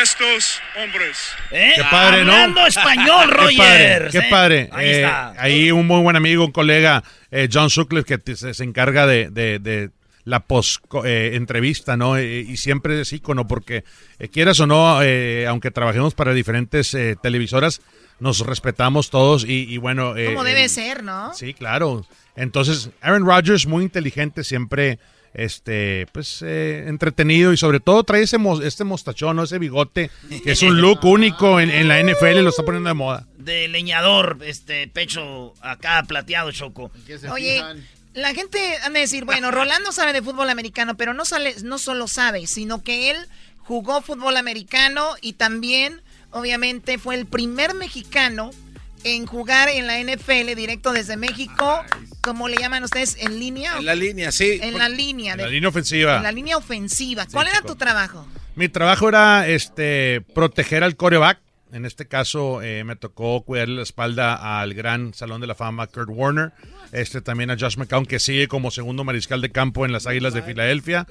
estos hombres. ¿Eh? Qué padre, ¿no? Hablando español, Qué padre, Rogers. qué ¿eh? padre. Ahí Eh, está. ahí un muy buen amigo, un colega, eh, John Sutcliffe, que te- se, se encarga de, de- de la post eh, entrevista, ¿no? Eh, y siempre es ícono porque eh, quieras o no, eh, aunque trabajemos para diferentes eh, televisoras, nos respetamos todos y, y bueno. eh, Como debe ser, ¿no? Sí, claro. Entonces, Aaron Rodgers, muy inteligente, siempre este pues eh, entretenido y sobre todo trae ese mo- este mostachón, ¿no? ese bigote, que es un look único en, en la NFL, lo está poniendo de moda. De leñador, este pecho acá plateado, Choco. Oye, la gente han de decir, bueno, Rolando sabe de fútbol americano, pero no, sale, no solo sabe, sino que él jugó fútbol americano y también, obviamente, fue el primer mexicano en jugar en la NFL directo desde México, como le llaman ustedes, en línea. En la línea, sí. En la línea. En de- la línea ofensiva. En la línea ofensiva. ¿Cuál era tu trabajo? Mi trabajo era este proteger al coreback. En este caso eh, me tocó cuidarle la espalda al gran Salón de la Fama Kurt Warner. Este también a Josh McCown que sigue como segundo mariscal de campo en las Águilas de Filadelfia.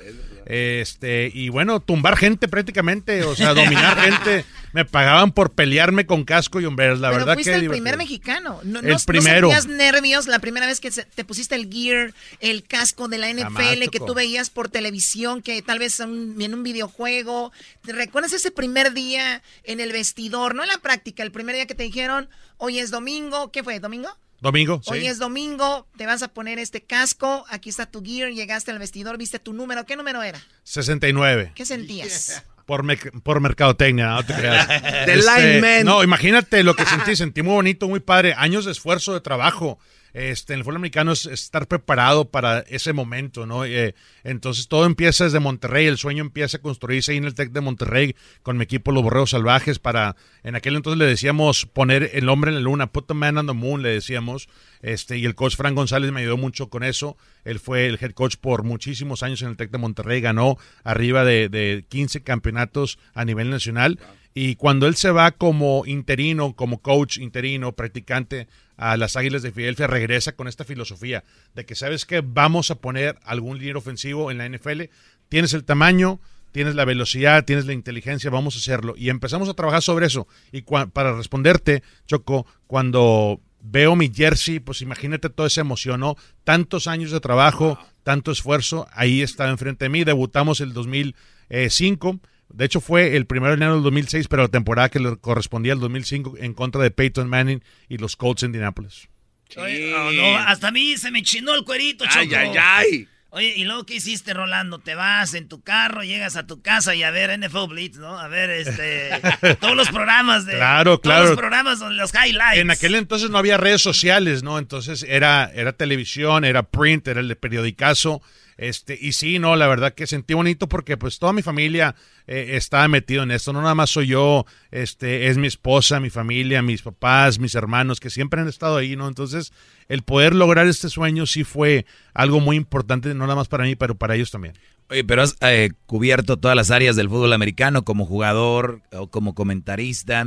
Este y bueno, tumbar gente prácticamente, o sea, dominar gente. Me pagaban por pelearme con casco y hombres, la Pero verdad fuiste que el divertido. primer mexicano. No, El no- no primero. sentías nervios la primera vez que se- te pusiste el gear, el casco de la NFL Jamás, que tú veías por televisión, que tal vez un- en un videojuego. ¿Te recuerdas ese primer día en el vestidor? No en la práctica, el primer día que te dijeron, hoy es domingo. ¿Qué fue? ¿Domingo? Domingo, sí. Hoy es domingo, te vas a poner este casco, aquí está tu gear, llegaste al vestidor, viste tu número. ¿Qué número era? 69. ¿Qué sentías? Por, mec- por mercadotecnia, no te creas. The lineman. No, imagínate lo que sentí, sentí muy bonito, muy padre. Años de esfuerzo, de trabajo. Este, en el fútbol americano es estar preparado para ese momento, ¿no? Eh, entonces todo empieza desde Monterrey, el sueño empieza a construirse ahí en el TEC de Monterrey con mi equipo Los Borreos Salvajes para, en aquel entonces le decíamos poner el hombre en la luna, put the man on the moon, le decíamos, este, y el coach Frank González me ayudó mucho con eso, él fue el head coach por muchísimos años en el TEC de Monterrey, ganó arriba de, de 15 campeonatos a nivel nacional, y cuando él se va como interino, como coach interino, practicante a las Águilas de Filadelfia, regresa con esta filosofía de que sabes que vamos a poner algún líder ofensivo en la NFL, tienes el tamaño, tienes la velocidad, tienes la inteligencia, vamos a hacerlo. Y empezamos a trabajar sobre eso. Y para responderte, Choco, cuando veo mi jersey, pues imagínate toda esa emoción, ¿no? Tantos años de trabajo, tanto esfuerzo, ahí estaba enfrente de mí, debutamos el 2005. De hecho, fue el primero de enero del 2006, pero la temporada que le correspondía al 2005 en contra de Peyton Manning y los Colts de Indianapolis. Oye, no, no, hasta a mí se me chinó el cuerito, Choco. Ay, ay, ay. Oye, ¿y luego qué hiciste, Rolando? Te vas en tu carro, llegas a tu casa y a ver NFL Blitz, ¿no? A ver, este... todos los programas de... Claro, claro. Todos los programas, donde los highlights. En aquel entonces no había redes sociales, ¿no? Entonces era, era televisión, era print, era el de periodicazo. Este, y sí, no, la verdad que sentí bonito porque pues toda mi familia eh, estaba metido en esto. No nada más soy yo, este, es mi esposa, mi familia, mis papás, mis hermanos, que siempre han estado ahí, ¿no? Entonces, el poder lograr este sueño sí fue algo muy importante, no nada más para mí, pero para ellos también. Oye, pero has eh, cubierto todas las áreas del fútbol americano como jugador o como comentarista.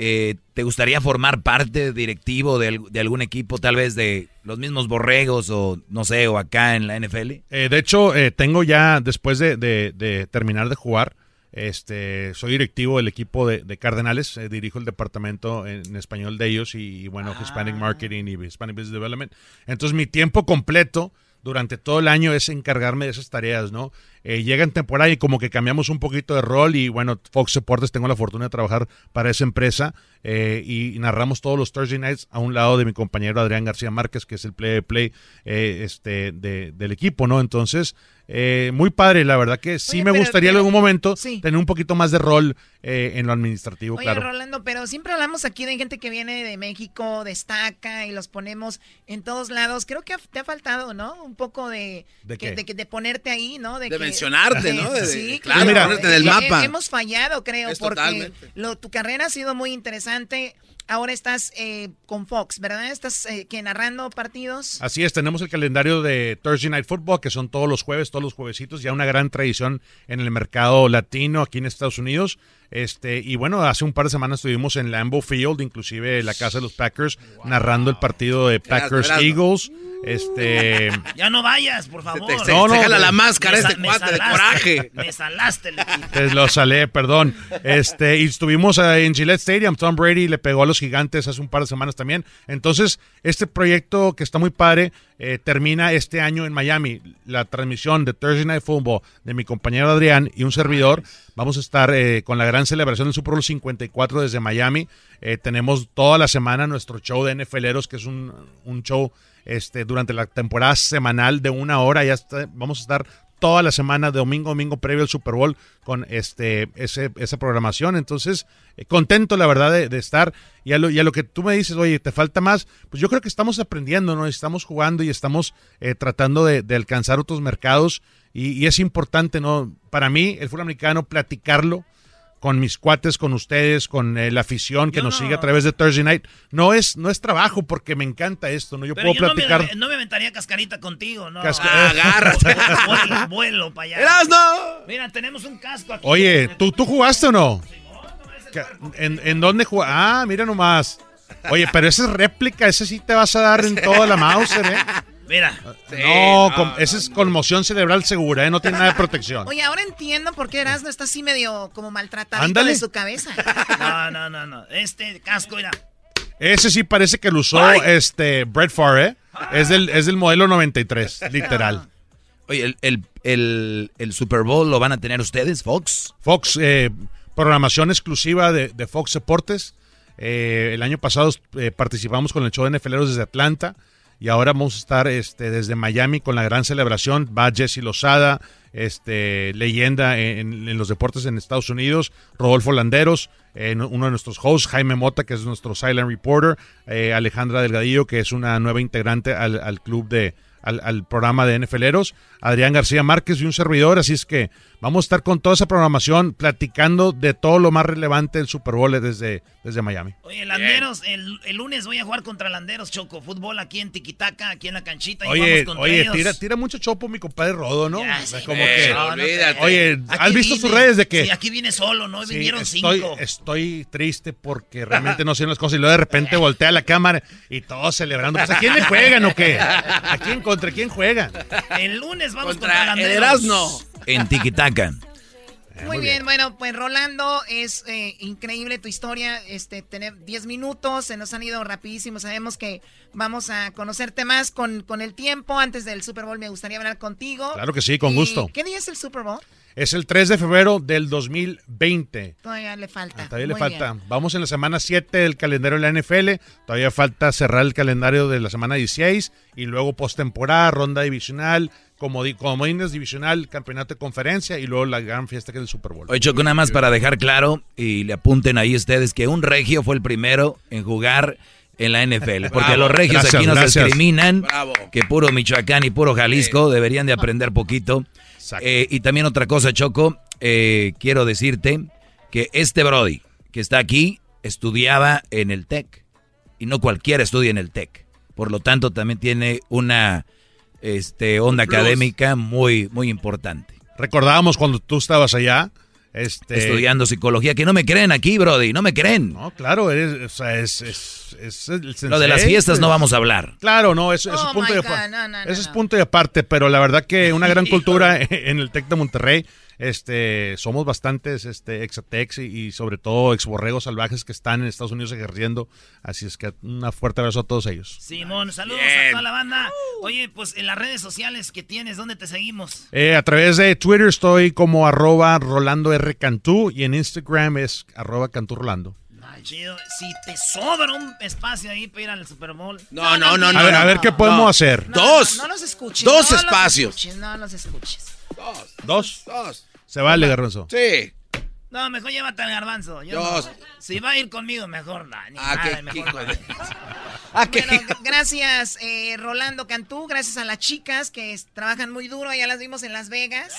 Eh, ¿Te gustaría formar parte directivo de, de algún equipo, tal vez de los mismos borregos o no sé, o acá en la NFL? Eh, de hecho, eh, tengo ya, después de, de- de terminar de jugar, este, soy directivo del equipo de, de Cardenales, eh, dirijo el departamento en, en español de ellos y, y, bueno, Hispanic Marketing y Hispanic Business Development. Entonces, mi tiempo completo durante todo el año es encargarme de esas tareas, ¿no? Eh, llega en temporada y como que cambiamos un poquito de rol y bueno, Fox Deportes tengo la fortuna de trabajar para esa empresa eh, y narramos todos los Thursday Nights a un lado de mi compañero Adrián García Márquez, que es el play play eh, este, de- del equipo, ¿no? Entonces, eh, muy padre, la verdad que sí Oye, me pero- gustaría en algún momento sí. tener un poquito más de rol eh, en lo administrativo, Oye, claro. Rolando, pero siempre hablamos aquí de gente que viene de México, destaca y los ponemos en todos lados. Creo que te ha faltado, ¿no? Un poco de, ¿De que- de, que- de ponerte ahí, ¿no? De que- mencionarte, ¿no? De- de- sí, claro, mira, ponerte en el Eh, mapa. Hemos fallado, creo, Es porque lo, tu carrera ha sido muy interesante. Ahora estás eh, con Fox, ¿verdad? Estás eh, que narrando partidos. Así es, tenemos el calendario de Thursday Night Football, que son todos los jueves, todos los juevesitos, ya una gran tradición en el mercado latino aquí en Estados Unidos. Este, y bueno, hace un par de semanas estuvimos en Lambeau Field, inclusive la casa de los Packers, narrando el partido de Packers. Eagles. Este, Ya no vayas, por favor. te- se- No, se no, jala la máscara Me este cuate de salaste, coraje. Me salaste. Te lo salé, perdón. Este, y estuvimos en Gillette Stadium. Tom Brady le pegó a los gigantes hace un par de semanas también. Entonces, este proyecto que está muy padre eh, termina este año en Miami. La transmisión de Thursday Night Football de mi compañero Adrián y un servidor. Vamos a estar eh, con la gran celebración del Super Bowl 54 desde Miami. Eh, tenemos toda la semana nuestro show de NFLeros, que es un, un show este, durante la temporada semanal de una hora. Ya está- vamos a estar toda la semana, de domingo a domingo, previo al Super Bowl, con este ese, esa programación. Entonces, eh, contento, la verdad, de, estar. Y a, lo, y a lo que tú me dices, oye, ¿te falta más? Pues yo creo que estamos aprendiendo, ¿no? Estamos jugando y estamos tratando de alcanzar otros mercados. Y, y es importante, ¿no? Para mí, el fútbol americano, platicarlo con mis cuates, con ustedes, con eh, la afición que nos sigue a través de Thursday Night. No es, no es trabajo porque me encanta esto, ¿no? Yo Pero puedo yo no platicar. me, no me aventaría cascarita contigo, ¿no. Casca- Agárrate. Vuelo, vuelo para allá. ¡Erasno! Mira, tenemos un casco aquí. Oye, ¿tú, ¿tú jugaste o no? Ca- ¿En, en dónde jugaste? Ah, mira nomás. Oye, pero esa es réplica, ese sí te vas a dar en toda la Mauser, ¿eh? Mira. no, con- esa es conmoción cerebral segura, ¿eh? No tiene nada de protección. Oye, ahora entiendo por qué Erasmo está así medio como maltratado Ándale. de su cabeza. No, no, no, no. Este casco, mira. Ese sí parece que lo usó Ay. este Brett Favre, ¿eh? Es del, es del modelo 93, literal. Oye, el, el, el- el Super Bowl lo van a tener ustedes, Fox. Fox, eh, programación exclusiva de, de Fox Deportes. Eh, el año pasado eh, participamos con el show de NFLeros desde Atlanta y ahora vamos a estar este, desde Miami con la gran celebración. Va Jesse Lozada, este, leyenda en, los deportes en Estados Unidos, Rodolfo Landeros, uno de nuestros hosts, Jaime Mota, que es nuestro silent reporter, eh, Alejandra Delgadillo, que es una nueva integrante al, al club de, al, al programa de NFLeros, Adrián García Márquez y un servidor, así es que vamos a estar con toda esa programación platicando de todo lo más relevante del Super Bowl desde, desde Miami. Oye, Landeros, el, el lunes voy a jugar contra Landeros, Choco. Fútbol aquí en Tiquitaca, aquí en la canchita. y Oye, vamos contra oye, ellos. tira, tira mucho chopo mi compadre Rodo, ¿no? Ya, sí, Como que, no, no te- oye, ¿has Aquí visto vine. sus redes de que Sí, aquí viene solo, ¿no? Sí, Vinieron estoy, cinco. estoy triste porque realmente no hacen las cosas y luego de repente voltea la cámara y todos celebrando. Pues, ¿A quién le juegan o qué? ¿A quién contra quién juegan? El lunes vamos Contra contra, Landeros. Erasno. En Tiquitaca. Muy bien, bueno, pues Rolando, es eh, increíble tu historia, este, tener 10 minutos, se nos han ido rapidísimo, sabemos que vamos a conocerte más con, con el tiempo, antes del Super Bowl me gustaría hablar contigo. Claro que sí, con Y, gusto. ¿Qué día es el Super Bowl? Es el 3 de febrero del 2020. Todavía le falta. Todavía le falta. bien. Vamos en la semana 7 del calendario de la NFL. Todavía falta cerrar el calendario de la semana 16 y luego postemporada, ronda divisional, comodi- comodines divisional, campeonato de conferencia y luego la gran fiesta que es el Super Bowl. Oye, Choco, nada más para dejar claro y le apunten ahí ustedes que un regio fue el primero en jugar en la NFL. Porque Bravo. a los regios Gracias, aquí nos gracias. discriminan. Bravo. Que puro Michoacán y puro Jalisco deberían de aprender poquito. Eh, y también otra cosa, Choco, eh, quiero decirte que este Brody que está aquí estudiaba en el TEC. Y no cualquiera estudia en el TEC. Por lo tanto, también tiene una este, onda Plus. académica muy, muy importante. recordábamos cuando tú estabas allá. Este, Estudiando psicología, que no me creen aquí, Brody, no me creen. No, claro, eres, o sea, es, es, es el Lo de las fiestas no vamos a hablar. Claro, no, eso, eso Oh, es punto de no, no, es punto aparte, pero la verdad que una gran cultura en el Tec de Monterrey. Este, somos bastantes este, exatex y, y sobre todo exborregos salvajes que están en Estados Unidos ejerciendo. Así es que un fuerte abrazo a todos ellos. Simón, saludos Bien. a toda la banda. Oye, pues en las redes sociales que tienes, ¿dónde te seguimos? Eh, a través de Twitter estoy como arroba Rolando R. Cantú y en Instagram es arroba Cantú Rolando. Chido. Si te sobra un espacio ahí para ir al Super Bowl. No, no, no, A ver, a ver qué podemos hacer. Dos. No, los escuches. Dos no los espacios. escuches, no los escuches. ¿Dos? Dos. Se vale, Garbanzo. Sí. No, mejor llévate al garbanzo. Yo Dos. no. Si va a ir conmigo, mejor no. Ni Ah, nada, qué- mejor qué hijo no. de- Bueno, gracias eh, Rolando Cantú, gracias a las chicas que es- trabajan muy duro, ya las vimos en Las Vegas.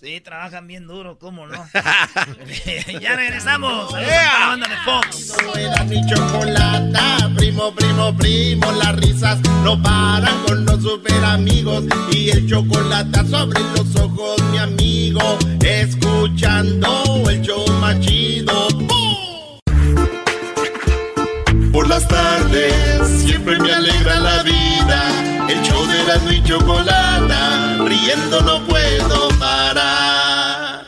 Sí, trabajan bien duro, ¿cómo no? ya regresamos. A la banda de Fox. Era mi chocolata, primo, primo, primo, las risas no paran con los super amigos y el chocolate sobre los ojos, mi amigo, escuchando el show más. Por las tardes siempre me alegra la vida, el show de la mi chocolata, riendo no puedo parar.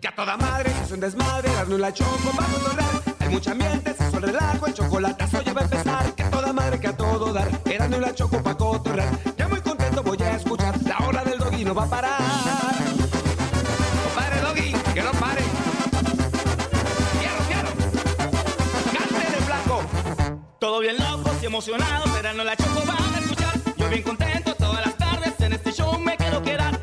Que a toda madre es un desmadre, darle la choco para controlar. Hay mucha ambiente, se suele relajo, el chocolatazo ya va a empezar. Que a toda madre, que a todo dar, era la choco para cotorrear. No va a parar. Compadre doggy, que no pare. Fierro, fierro. Cante de flaco. Todo bien locos y emocionados, no la choco van a escuchar. Yo bien contento todas las tardes, en este show me quiero quedar.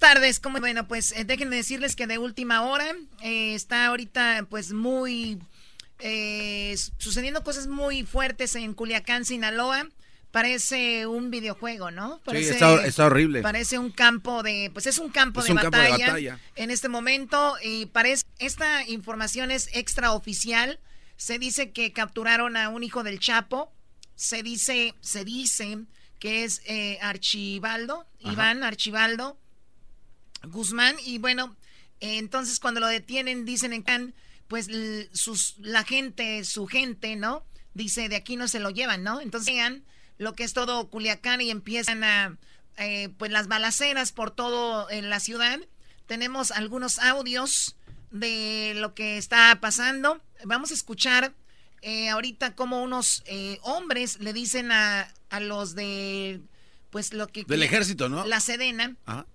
Tardes. ¿Cómo? Bueno, pues eh, déjenme decirles que de última hora eh, está ahorita pues muy eh, sucediendo cosas muy fuertes en Culiacán, Sinaloa. Parece un videojuego, ¿no? Parece, está- está horrible. Parece un campo de, pues es un campo, Es de, un campo de batalla batalla. en este momento y parece esta información es extraoficial. Se dice que capturaron a un hijo del Chapo. Se dice, se dice que es eh, Archibaldo, Iván Archibaldo Guzmán. Y bueno, eh, entonces cuando lo detienen, dicen en Can, pues sus, la gente, su gente, ¿no? Dice, de aquí no se lo llevan, ¿no? Entonces vean lo que es todo Culiacán y empiezan a, eh, pues las balaceras por todo en la ciudad. Tenemos algunos audios de lo que está pasando. Vamos a escuchar eh, ahorita como unos eh, hombres le dicen a, a los de, pues lo que... Del ejército, ¿no? La Sedena Ajá.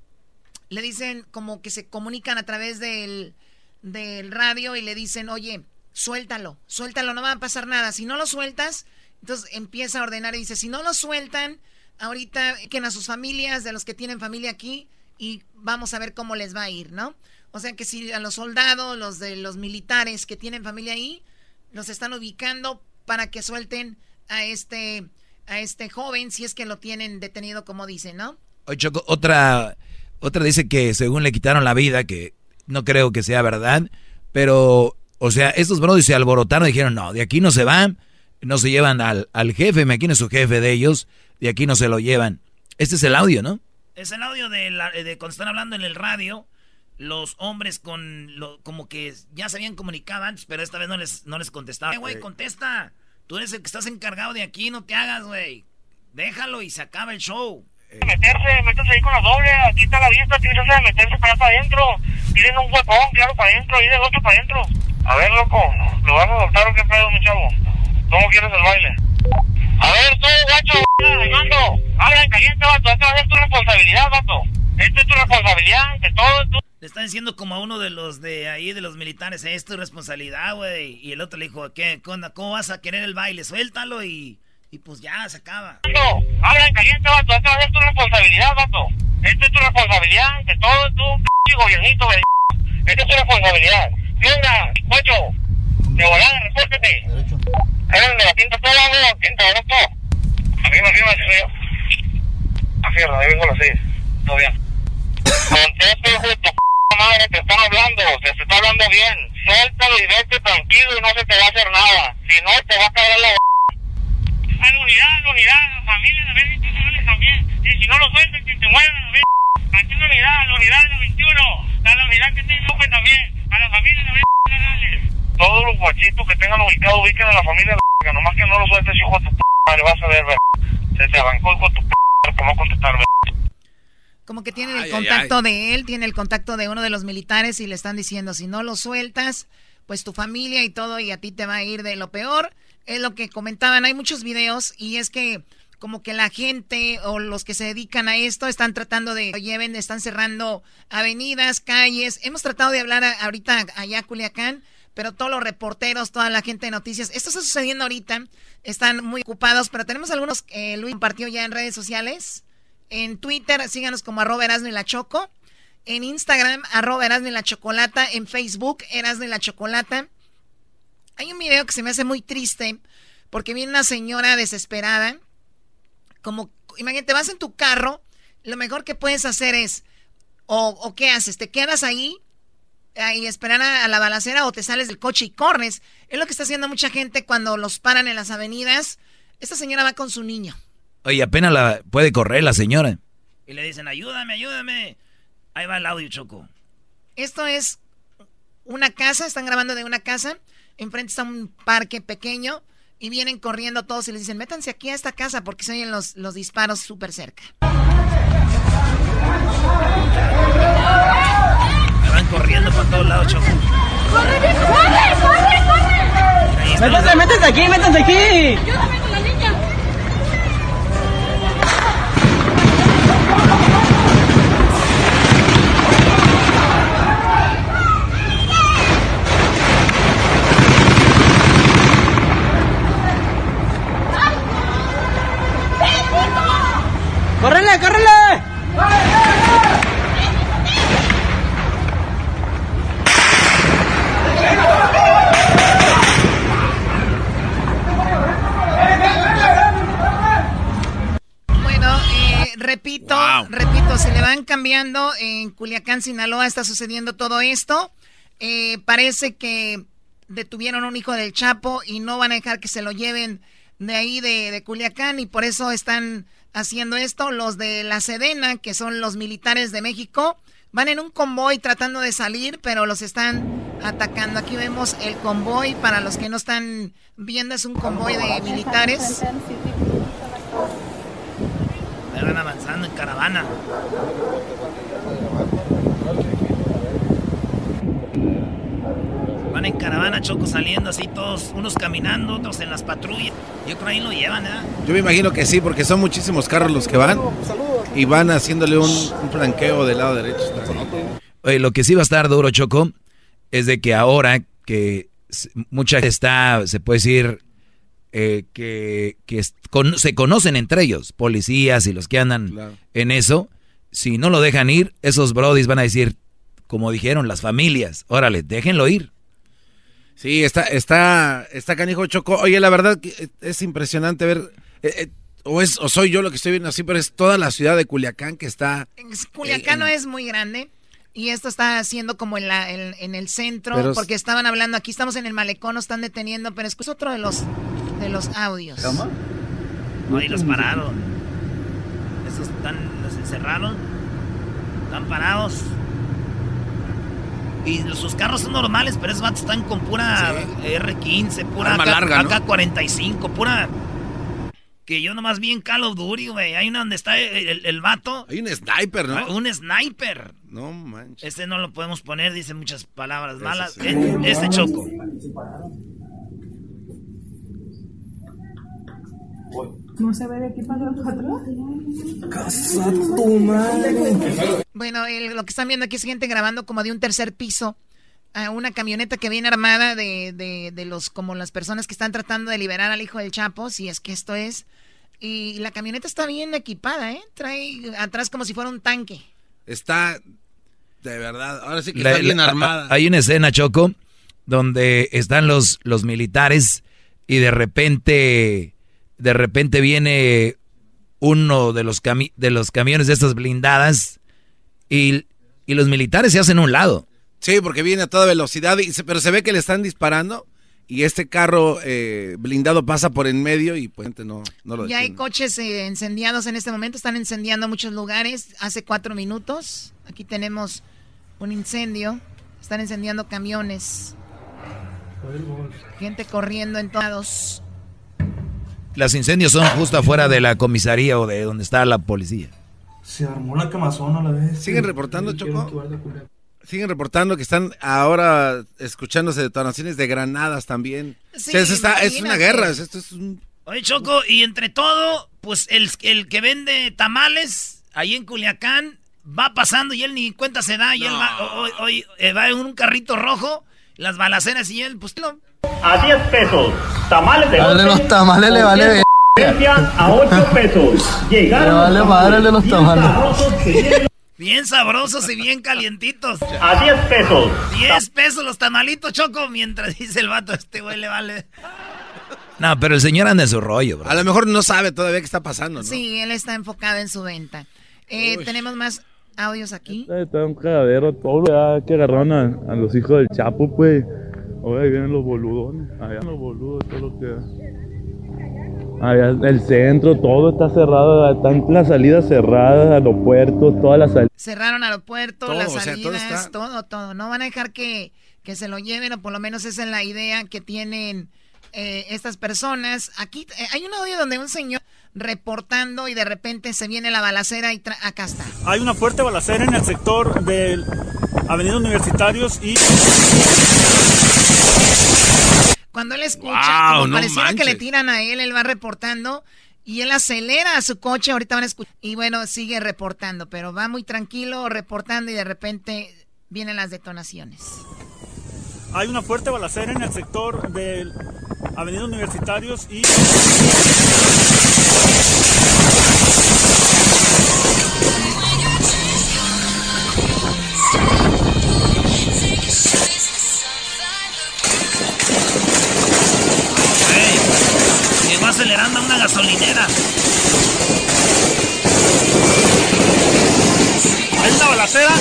Le dicen como que se comunican a través del, del radio y le dicen, oye, suéltalo, suéltalo, no va a pasar nada. Si no lo sueltas, entonces empieza a ordenar y dice, si no lo sueltan, ahorita que a sus familias, de los que tienen familia aquí, y vamos a ver cómo les va a ir, ¿no? O sea que si a los soldados, los de los militares que tienen familia ahí, los están ubicando para que suelten a este, a este joven, si es que lo tienen detenido, como dicen, ¿no? Oye, Choco, otra, otra dice que según le quitaron la vida, que no creo que sea verdad, pero, o sea, estos brothers se alborotaron y dijeron, no, de aquí no se van, no se llevan al, al jefe, me es su jefe de ellos, de aquí no se lo llevan. Este es el audio, ¿no? Es el audio de, la- de cuando están hablando en el radio. Los hombres con lo, como que ya se habían comunicado antes, pero esta vez no les, no les contestaba. Eh, güey, contesta. Tú eres el que estás encargado de aquí, no te hagas, güey. Déjalo y se acaba el show. Meterse, métase ahí con la doble, aquí está la vista, tienes que meterse para para adentro, tienen un huecón, claro, para adentro, y del otro para adentro. A ver, loco, ¿lo vas a adoptar o qué pedo, mi chavo? ¿Cómo quieres el baile? A ver, tú, guacho, mando, habla en caliente, vato, esta es tu responsabilidad, vato. Esta es tu responsabilidad, de todo, tú. Le están diciendo como a uno de los de ahí, de los militares, es tu responsabilidad, güey. Y el otro le dijo, ¿qué? ¿Cómo vas a querer el baile? Suéltalo y, y pues ya, se acaba. Vato, habla en caliente, vato, esta es tu responsabilidad, vato. Esta es tu responsabilidad, de todo, tú, p*** gobiernito, güey. Esta es tu responsabilidad. Tienda, Pocho, de volada, repórtate. Eres de la tinta toda, ¿no? Tinta, ¿no? Todo. Arriba, arriba, arriba. Arriba, ahí vengo a las seis. Todo bien. Contesta, hijo de tu p madre, te están hablando, te, te está hablando bien. Suéltalo y vete tranquilo y no se te va a hacer nada. Si no, te va a caer la a la unidad, a la unidad, a la familia, a ver si te también. Y si no lo sueltas, que te mueran, a ver. Aquí la unidad, a la unidad de la 21, a la unidad que te López también, a la familia, a ver, Todos los guachitos que tengan ubicado, ubiquen a la familia, la nomás que no lo sueltes, hijo de tu p madre, vas a ver, ver. Se te arrancó hijo de tu p madre, ¿cómo contestar, ver? Como que tienen el Ay, ay, contacto de él, tiene el contacto de uno de los militares y le están diciendo, si no lo sueltas, pues tu familia y todo y a ti te va a ir de lo peor. Es lo que comentaban, hay muchos videos y es que como que la gente o los que se dedican a esto están tratando de lleven, están cerrando avenidas, calles. Hemos tratado de hablar a- ahorita allá Culiacán, pero todos los reporteros, toda la gente de noticias, esto está sucediendo ahorita, están muy ocupados, pero tenemos algunos que Luis compartió ya en redes sociales. En Twitter, síganos como arroba Erasmo y la Choco. En Instagram, arroba Erasmo y la Chocolata. En Facebook, Erasmo y la Chocolata. Hay un video que se me hace muy triste porque viene una señora desesperada. Como, imagínate, vas en tu carro, lo mejor que puedes hacer es, o, o qué haces, te quedas ahí y esperar a, a la balacera o te sales del coche y corres. Es lo que está haciendo mucha gente cuando los paran en las avenidas. Esta señora va con su niño. Oye, apenas la puede correr la señora. Y le dicen, ayúdame, ayúdame. Ahí va el audio, Choco. Esto es una casa, están grabando de una casa. Enfrente está un parque pequeño y vienen corriendo todos y les dicen, métanse aquí a esta casa porque se oyen los, los disparos súper cerca. Van corriendo por todos lados, Choco. ¡Corre, corre, corre, corre! Métanse, métanse aquí, métanse aquí! ¡Ayúdame ¡Córrele, córrele! Bueno, eh, repito, repito, se le van cambiando. En Culiacán, Sinaloa está sucediendo todo esto. Eh, parece que detuvieron a un hijo del Chapo y no van a dejar que se lo lleven de ahí de, de Culiacán y por eso están haciendo esto. Los de la Sedena, que son los militares de México, van en un convoy tratando de salir, pero los están atacando. Aquí vemos el convoy, para los que no están viendo, es un convoy de militares. Ahí van avanzando en caravana. Van en caravana, Choco, saliendo así todos, unos caminando, otros en las patrullas. Yo creo ahí lo llevan, ¿eh? Yo me imagino que sí, porque son muchísimos carros los que van y van haciéndole un, un flanqueo del lado derecho. Oye, lo que sí va a estar duro, Choco, es de que ahora que mucha gente está, se puede decir, eh, que, que con- se conocen entre ellos, policías y los que andan Claro. en eso, si no lo dejan ir, esos brodis van a decir, como dijeron las familias, órale, déjenlo ir. Sí, está, está, está canijo Choco. Oye, la verdad que es impresionante ver, eh, eh, o es, o soy yo lo que estoy viendo así, pero es toda la ciudad de Culiacán que está. Culiacán no es muy grande y esto está haciendo como en, la, en, en el centro, Pero porque estaban hablando, aquí estamos en el malecón, nos están deteniendo, pero es es otro de los, de los audios. Ahí los pararon. Esos están, los encerraron. Están parados. Y sus carros son normales, pero esos vatos están con pura R15, pura AK, larga, ¿no? AK-45, pura... Que yo nomás vi en Call of Duty, güey. Hay una donde está el, el- el vato. Hay un sniper, ¿no? Un sniper. No manches. Este no lo podemos poner, dice muchas palabras malas. sí. Eh, Este choco. ¿No se ve de aquí para atrás? Casa tu madre. Bueno, el- lo que están viendo aquí es gente grabando como de un tercer piso a una camioneta que viene armada de, de, de los como las personas que están tratando de liberar al hijo del Chapo, si es que esto es. Y la camioneta está bien equipada, ¿eh? Trae atrás como si fuera un tanque. Está. de verdad, ahora sí que La- está bien la- armada. Hay una escena, Choco, donde están los, los militares y de repente, de repente viene uno de los, cami- de los camiones de estas blindadas y, y los militares se hacen a un lado. Sí, porque viene a toda velocidad, y se- pero se ve que le están disparando y este carro eh, blindado pasa por en medio y pues no, no lo Ya hay coches eh, incendiados en este momento, están incendiando muchos lugares. Hace cuatro minutos, aquí tenemos un incendio, están incendiando camiones. Gente corriendo en todos. Los incendios son justo afuera de la comisaría o de donde está la policía. Se armó la camazón a la vez. ¿Siguen reportando, Choco? Siguen reportando que están ahora escuchándose detonaciones de granadas también. Sí, O sea, eso está- es una guerra, es- esto es un... Oye, Choco, y entre todo, pues el, el que vende tamales ahí en Culiacán va pasando y él ni cuenta se da. Y él va, hoy, hoy, eh, va en un carrito rojo, las balaceras y él, pues no. A 10 pesos. Tamales de los tamales le vale Filadelfia a 8 pesos. Llegaron Le vale los madre el de los bien tamales. Bien sabrosos y bien calientitos. A 10 pesos. 10 pesos los tamalitos, Choco, mientras dice el vato, este güey le vale. No, pero el señor anda en su rollo, bro. A lo mejor no sabe todavía qué está pasando, ¿no? Sí, él está enfocado en su venta. Eh, tenemos más audios aquí. Está un cagadero todo, ya que agarraron a, a los hijos del Chapo, pues. Ahora ahí vienen los boludones. Allá los boludos, todo lo que. Allá el centro, todo está cerrado. Están las salidas cerradas, aeropuertos, todas las salidas. Cerraron aeropuertos, las o sea, salidas, todo todo, está- todo, No van a dejar que, que se lo lleven, o por lo menos esa es la idea que tienen eh, estas personas. Aquí eh, hay un audio donde un señor reportando y de repente se viene la balacera y tra- acá está. Hay una fuerte balacera en el sector de Avenida Universitarios y... Cuando él escucha, Wow, como no pareciera que le tiran a él, él va reportando y él acelera a su coche, ahorita van a escuchar. Y bueno, sigue reportando, pero va muy tranquilo reportando y de repente vienen las detonaciones. Hay una fuerte balacera en el sector de Avenida Universitarios y... acelerando a una gasolinera. Hay una balacera,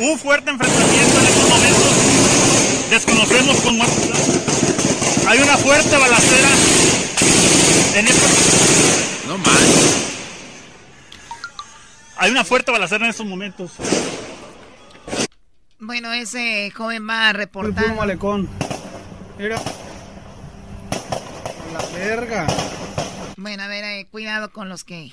un fuerte enfrentamiento en estos momentos. Desconocemos con muertos. Hay una fuerte balacera en estos... No manches. Hay una fuerte balacera en estos momentos. Bueno, ese joven va reportando. malecón. Mira. La verga. Bueno, a ver, eh, cuidado con los que...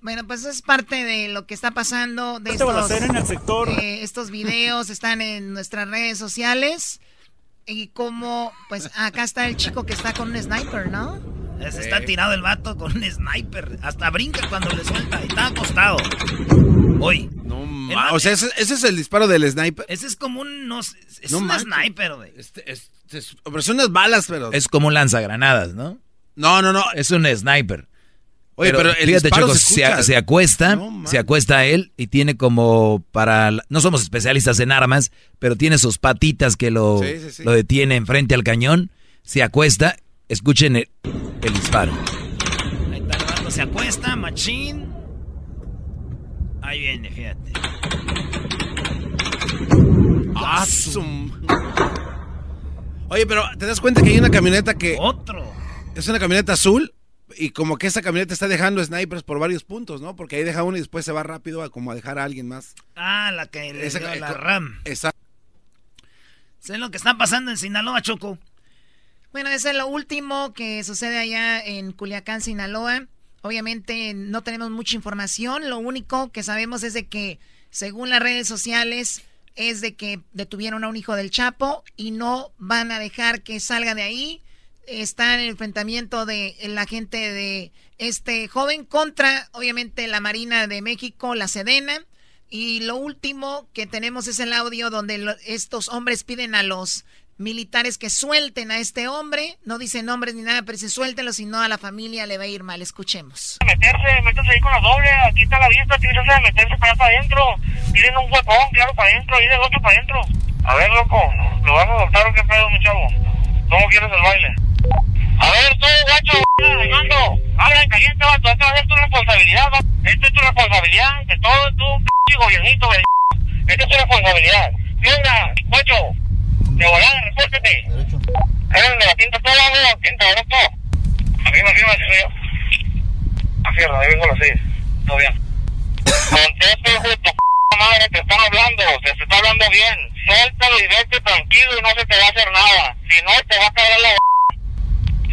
Bueno, pues es parte de lo que está pasando. De estos, en el sector. eh, estos videos están en nuestras redes sociales. Y como, pues acá está el chico que está con un sniper, ¿no? Ese está tirado el vato con un sniper. Hasta brinca cuando le suelta. Y está acostado. Hoy. No ma- O sea, ese, ese es el disparo del sniper. Ese es como un. No, sé, es No un manches. sniper, güey. Este, es- es- pero son unas balas, pero. Es como un lanzagranadas, ¿no? No, no, no. Es un sniper. Oye, pero el fíjate, disparo Choco, se se, acuesta, No se acuesta él y tiene como para, no somos especialistas en armas, pero tiene sus patitas que lo, Sí, sí, sí. lo detienen frente al cañón, se acuesta, escuchen el, el disparo. Ahí está el vato, se acuesta, machín. Ahí viene, fíjate. Ah, su- Oye, pero ¿te das cuenta que hay una camioneta que... Otro. Es una camioneta azul y como que esa camioneta está dejando snipers por varios puntos, ¿no? Porque ahí deja uno y después se va rápido a como a dejar a alguien más. Ah, la que le Esa- dio la RAM. Exacto. ¿Sabes lo que está pasando en Sinaloa, Choco? Bueno, eso es lo último que sucede allá en Culiacán, Sinaloa. Obviamente no tenemos mucha información. Lo único que sabemos es de que, según las redes sociales, es de que detuvieron a un hijo del Chapo y no van a dejar que salga de ahí. Está en el enfrentamiento de la gente de este joven contra, obviamente, la Marina de México, la Sedena. Y lo último que tenemos es el audio donde estos hombres piden a los militares que suelten a este hombre. No dicen nombres ni nada, pero dicen suéltenlo, si no a la familia le va a ir mal. Escuchemos. Meterse, métase ahí con la doble, aquí está la vista, tienes que meterse para allá para adentro. Tienen un huecón, claro, para adentro, y del otro para adentro. A ver, loco, ¿lo vas a adoptar o qué pedo, mi chavo? ¿Cómo quieres el baile? A ver, tú, guacho, mando, habla en caliente, vato, esta es tu responsabilidad, vato. Esta es tu responsabilidad, de todo tu p gobiernito. Esta es tu responsabilidad. Venga, guacho, de volada, repórtate. Eres de la tinta todo, amigo, tinta, ¿no? Arriba, arriba, arriba. Afierra, ahí vengo a las seis. Todo bien. Conteste, hijo de tu p madre, te están hablando, te, te está hablando bien. Suéltalo y vete tranquilo y no se te va a hacer nada. Si no, te va a caer la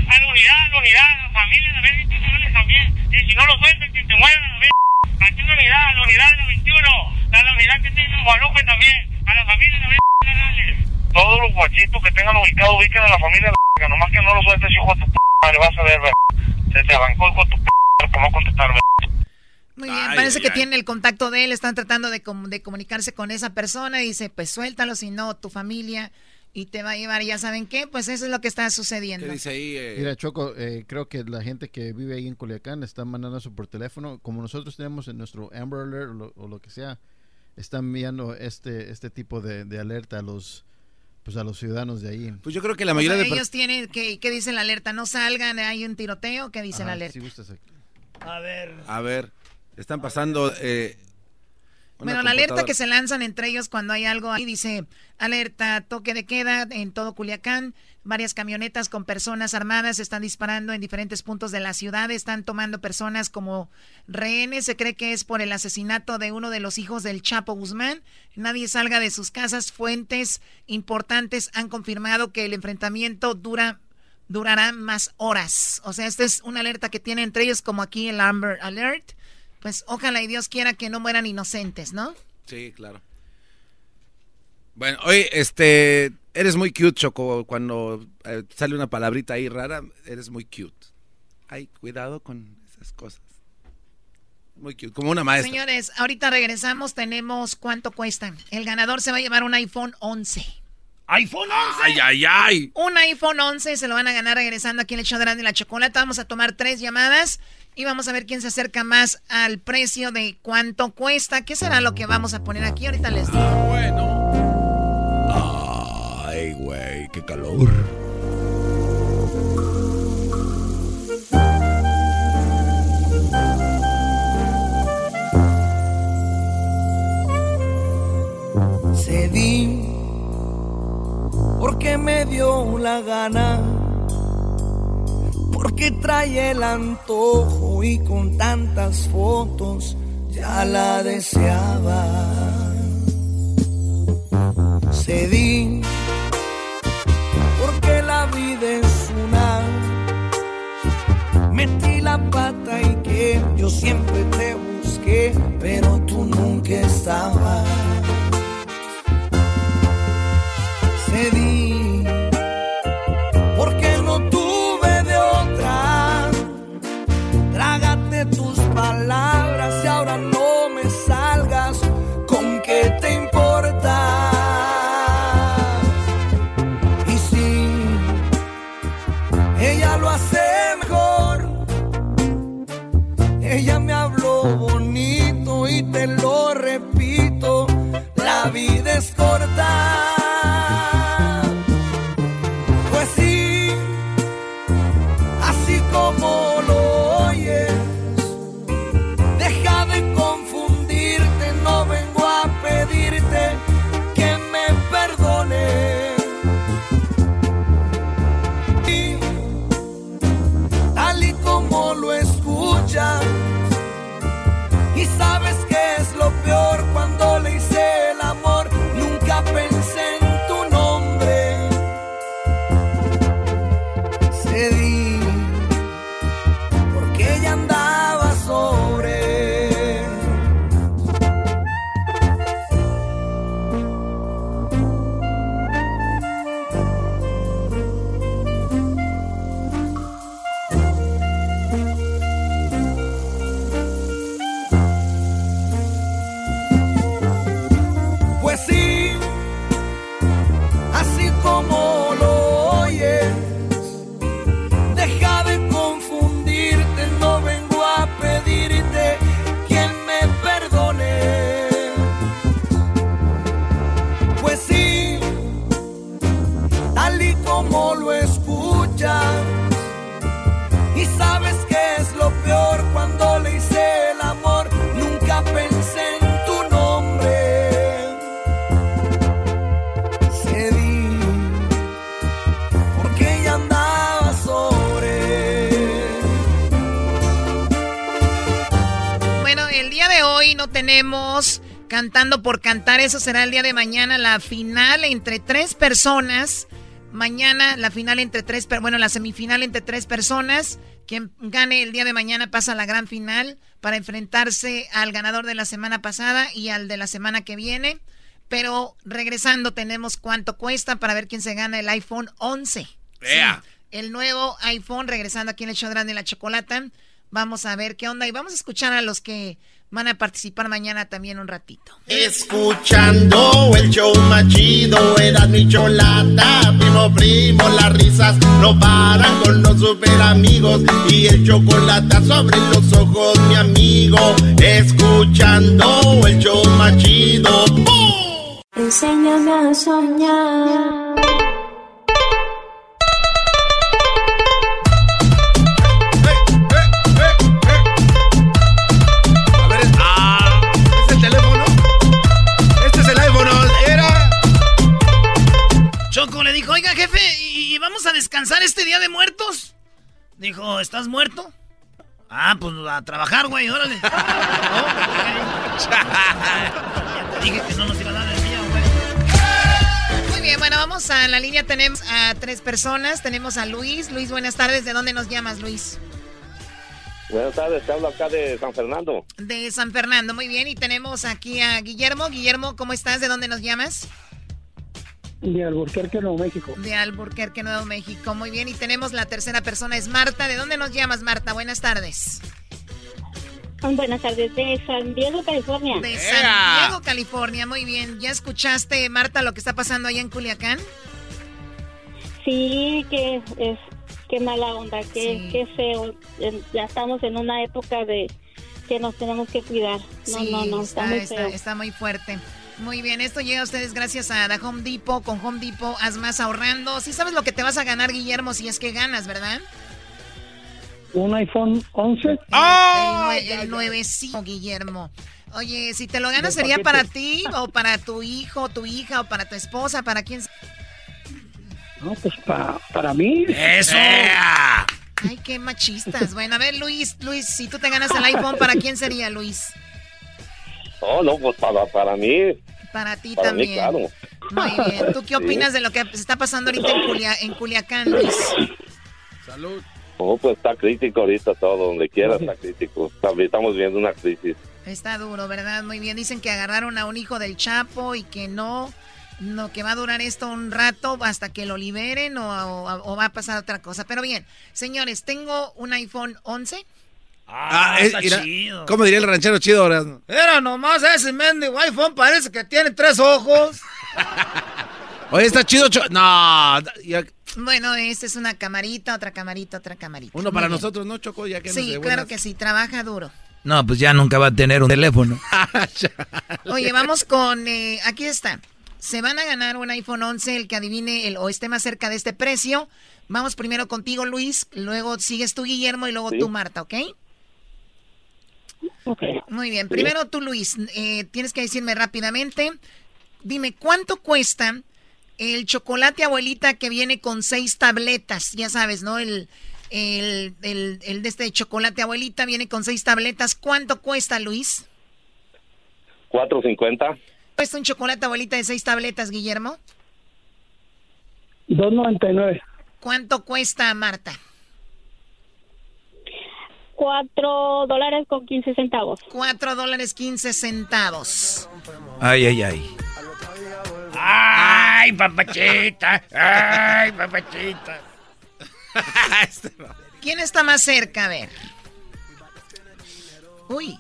a la unidad, a la unidad, a la familia, a ver institucionales también. Y si no lo sueltan, que te muevan a ver. Aquí una unidad, a la unidad de la 21, a la unidad que tiene Guadalupe también, a la familia de la Todos los guachitos que tengan ubicado, ubiquen a la familia de la nomás que no lo sueltes, hijo de tu p madre, vas a ver, ver. Se te arrancó hijo de tu p por no contestar, ver. Muy bien, parece que tiene el contacto de él, están tratando de, com- de comunicarse con esa persona y dice, pues suéltalo, si no, tu familia y te va a llevar, y ya saben qué, pues eso es lo que está sucediendo. eh? Mira, Choco, eh, creo que la gente que vive ahí en Culiacán están mandando eso por teléfono. Como nosotros tenemos en nuestro Amber Alert o lo, o lo que sea, están enviando este este tipo de, de alerta a los pues a los ciudadanos de ahí. Pues yo creo que la O mayoría sea, de... ellos tienen, ¿qué, ¿qué dice la alerta? No salgan, hay un tiroteo, ¿qué dice la Ajá, alerta? si gustas aquí. A ver. A ver, están pasando... Eh, Bueno, la alerta que se lanzan entre ellos cuando hay algo ahí dice alerta, toque de queda en todo Culiacán. Varias camionetas con personas armadas están disparando en diferentes puntos de la ciudad. Están tomando personas como rehenes. Se cree que es por el asesinato de uno de los hijos del Chapo Guzmán. Nadie salga de sus casas. Fuentes importantes han confirmado que el enfrentamiento dura durará más horas. O sea, esta es una alerta que tiene entre ellos como aquí el Amber Alert. Pues ojalá y Dios quiera que no mueran inocentes, ¿no? Sí, claro. Bueno, oye, este, eres muy cute, Choco, cuando eh, sale una palabrita ahí rara, eres muy cute. Ay, cuidado con esas cosas. Muy cute, como una maestra. Señores, ahorita regresamos, tenemos cuánto cuestan. El ganador se va a llevar un iPhone 11. ¿iPhone 11? Ay, ay, ay. Un iPhone 11 se lo van a ganar regresando aquí en el show de la Chocolata. Vamos a tomar tres llamadas y vamos a ver quién se acerca más al precio de cuánto cuesta. ¿Qué será lo que vamos a poner aquí? Ahorita les digo. Ay, güey, qué calor. Cedí porque me dio la gana, porque trae el antojo y con tantas fotos ya la deseaba. Cedí vida es una. Metí la pata y que yo siempre te busqué, pero tú nunca estabas. for the cantando por cantar. Eso será el día de mañana, la final entre tres personas. Mañana la final entre tres, bueno, la semifinal entre tres personas. Quien gane el día de mañana pasa a la gran final para enfrentarse al ganador de la semana pasada y al de la semana que viene. Pero regresando tenemos cuánto cuesta para ver quién se gana el iPhone 11. Ea. Sí, el nuevo iPhone regresando aquí en el show grande de la chocolata. Vamos a ver qué onda y vamos a escuchar a los que van a participar mañana también un ratito. Escuchando el show más chido, era mi cholata, primo, primo, las risas no paran con los super amigos y el chocolate sobre los ojos, mi amigo. Escuchando el show más chido. ¡Bum! Enséñame a soñar. Este día de muertos? Dijo, ¿estás muerto? Ah, pues a trabajar, güey, órale. ya te dije que no nos iba a dar el día, güey. Muy bien, bueno, vamos a la línea. Tenemos a tres personas. Tenemos a Luis. Luis, buenas tardes. ¿De dónde nos llamas, Luis? Buenas tardes, te hablo acá de San Fernando. De San Fernando, muy bien. Y tenemos aquí a Guillermo. Guillermo, ¿cómo estás? ¿De dónde nos llamas? De Alburquerque, Nuevo México. De Alburquerque, Nuevo México. Muy bien. Y tenemos la tercera persona, es Marta. ¿De dónde nos llamas, Marta? Buenas tardes. Buenas tardes, de San Diego, California. De San Diego, California. Muy bien. ¿Ya escuchaste, Marta, lo que está pasando allá en Culiacán? Sí, que es qué mala onda, qué, Sí. qué feo. Ya estamos en una época de que nos tenemos que cuidar. No, Sí, no, no, está, está, muy está- feo. está muy fuerte. Muy bien, esto llega a ustedes gracias a The Home Depot. Con Home Depot haz más ahorrando. Sí sabes lo que te vas a ganar, Guillermo, si es que ganas, ¿verdad? Un iPhone 11. el, nue- el nuevecito, Guillermo. Oye, si te lo ganas, ¿sería para ti o para tu hijo, tu hija o para tu esposa? ¿Para quién? No, pues pa- para mí. ¡Eso! Ay, qué machistas. Bueno, a ver, Luis, Luis, si tú te ganas el iPhone, ¿para quién sería, Luis? Oh, no, pues para, para mí, Para ti para mí, también. claro. Muy bien. ¿Tú qué Sí. opinas de lo que se está pasando ahorita en, Culia- en Culiacán, Luis? Salud. Oh, pues está crítico ahorita todo, donde quiera está crítico. También Estamos viendo una crisis. Está duro, ¿verdad? Muy bien. Dicen que agarraron a un hijo del Chapo y que no, no, que va a durar esto un rato hasta que lo liberen o, o- o va a pasar otra cosa. Pero bien, señores, tengo un iPhone 11. Ah, está eh, chido. ¿Cómo diría el ranchero chido ahora? Era nomás ese mendigo iPhone, parece que tiene tres ojos. Oye, está chido. cho- No, ya- Bueno, esta es una camarita, otra camarita, otra camarita. uno Muy para bien. nosotros, ¿no, Choco? Ya que Sí, claro que sí, trabaja duro. No, pues ya nunca va a tener un teléfono. Oye, vamos con, eh, aquí está. Se van a ganar un iPhone 11, el que adivine el, o esté más cerca de este precio. Vamos primero contigo, Luis, luego sigues tú, Guillermo, y luego Sí. tú, Marta, ¿ok? Muy bien, primero tú, Luis, eh, tienes que decirme rápidamente, dime, ¿cuánto cuesta el chocolate abuelita que viene con seis tabletas? Ya sabes, ¿no? El, el, el, el de este chocolate abuelita viene con seis tabletas. ¿Cuánto cuesta, Luis? 450. ¿Cuesta un chocolate abuelita de seis tabletas, Guillermo? 2.99. ¿Cuánto cuesta, Marta? Cuatro dólares con quince centavos. Cuatro dólares quince centavos. Ay, ay, ay. ¡Ay, papachita! ¡Ay, papachita! ¿Quién está más cerca? A ver. Uy.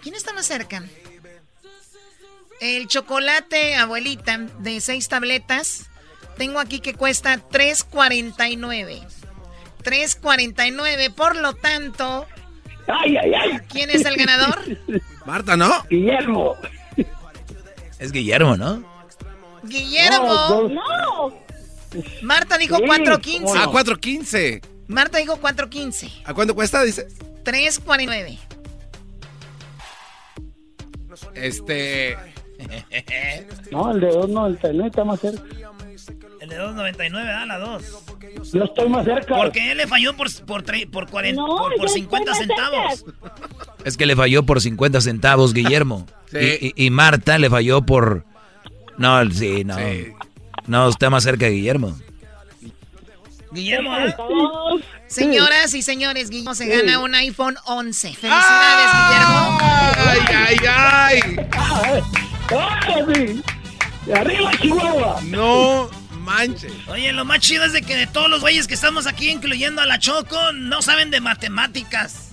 ¿Quién está más cerca? El chocolate, abuelita, de seis tabletas. Tengo aquí que cuesta 3.49. 3.49. Por lo tanto, ¡Ay, ay, ay! ¿quién es el ganador? Marta, ¿no? Guillermo. Es Guillermo, ¿no? Guillermo. No, No, Marta dijo Sí, 4.15. ¿cómo no? Ah, 4.15. Marta dijo 4.15. ¿A cuánto cuesta, dices? 3.49. Este. No, el de 2.99 está más cerca. El de 2.99, da la 2. Yo estoy más cerca. Porque él le falló por, por, tre- por, 40, No, por, por yo 50 estoy más centavos. Es que le falló por 50 centavos, Guillermo. Y, y- y Marta le falló por... No, sí, no. No, está más cerca de Guillermo. Guillermo, ¿eh? Señoras y señores, Guillermo se gana un iPhone 11. Felicidades, Guillermo. ¡Ay, ay, ay! ¡Arriba, Chihuahua! No manches. Oye, lo más chido es de que de todos los güeyes que estamos aquí, incluyendo a la Choco, no saben de matemáticas.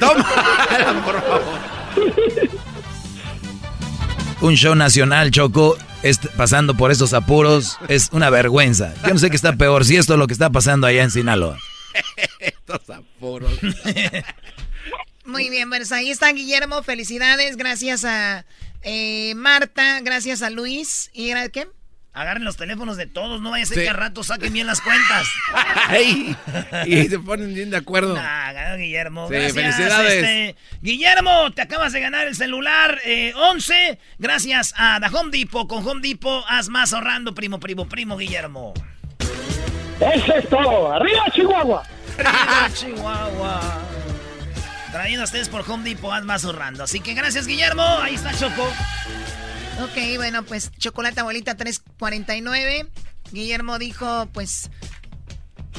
Toma, por favor. Un show nacional, Choco, est- pasando por estos apuros, es una vergüenza. Yo no sé qué está peor, si esto es lo que está pasando allá en Sinaloa. Estos apuros. Muy bien, pues ahí está Guillermo. Felicidades. Gracias a eh, Marta. Gracias a Luis. ¿Y era qué? Agarren los teléfonos de todos, no vaya a ser Sí. que al rato saquen bien las cuentas. Ay, y se ponen bien de acuerdo. Ganó Guillermo. Sí, Gracias, felicidades. este, Guillermo, te acabas de ganar el celular eh, 11. Gracias a The Home Depot. Con Home Depot, haz más ahorrando, primo, primo, primo, Guillermo. ¡Eso es todo! ¡Arriba, Chihuahua! Arriba, Chihuahua. Traído a ustedes por Home Depot, haz más ahorrando. Así que gracias, Guillermo. Ahí está Choco. Ok, bueno, pues chocolate abuelita 3.49. Guillermo dijo, pues,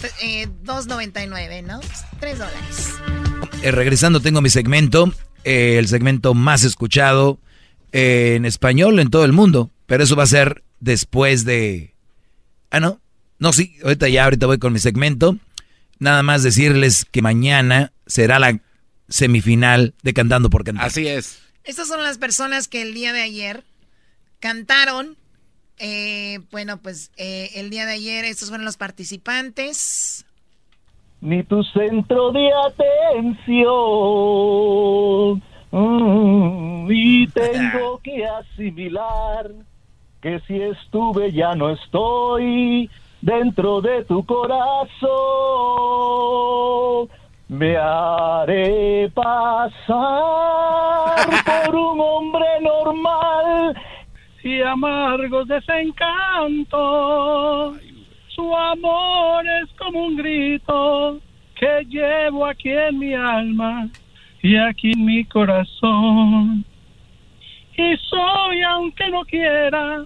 t- eh, 2.99, ¿no? 3 dólares. Eh, regresando, tengo mi segmento, eh, el segmento más escuchado eh, en español en todo el mundo. Pero eso va a ser después de... Ah, no. No, sí, ahorita ya, ahorita voy con mi segmento. Nada más decirles que mañana será la semifinal de Cantando por Cantar. Así es. Estas son las personas que el día de ayer cantaron. eh, bueno, pues eh, el día de ayer estos fueron los participantes. ni tu centro de atención. Mm, y tengo que asimilar que si estuve ya no estoy dentro de tu corazón. Me haré pasar por un hombre normal y amargos desencantos. Su amor es como un grito que llevo aquí en mi alma y aquí en mi corazón. Y soy, aunque no quiera,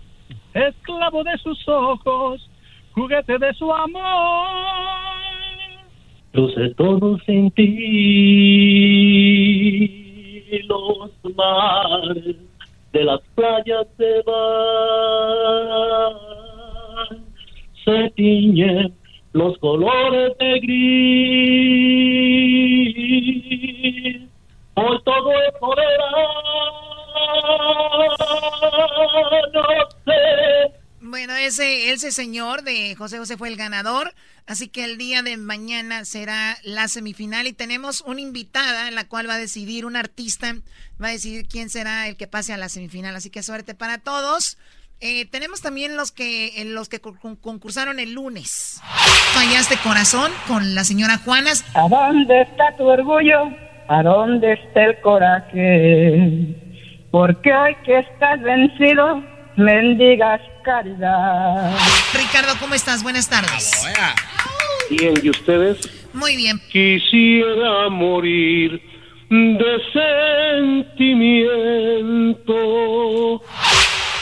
esclavo de sus ojos, juguete de su amor. Lo sé todo sin ti, los mares de las playas se van, se tiñen los colores de gris, por todo es soledad, no sé. Bueno, ese, ese señor de José José fue el ganador, así que el día de mañana será la semifinal y tenemos una invitada en la cual va a decidir, un artista va a decidir quién será el que pase a la semifinal, así que suerte para todos. Eh, tenemos también los que, eh, los que con- concursaron el lunes. Fallaste corazón con la señora Juanas. ¿A dónde está tu orgullo? ¿A dónde está el coraje? Porque hoy que estás vencido, mendigas caridad. Ricardo, ¿cómo estás? Buenas tardes. Bien, ¿y ustedes? Muy bien. Quisiera morir de sentimiento.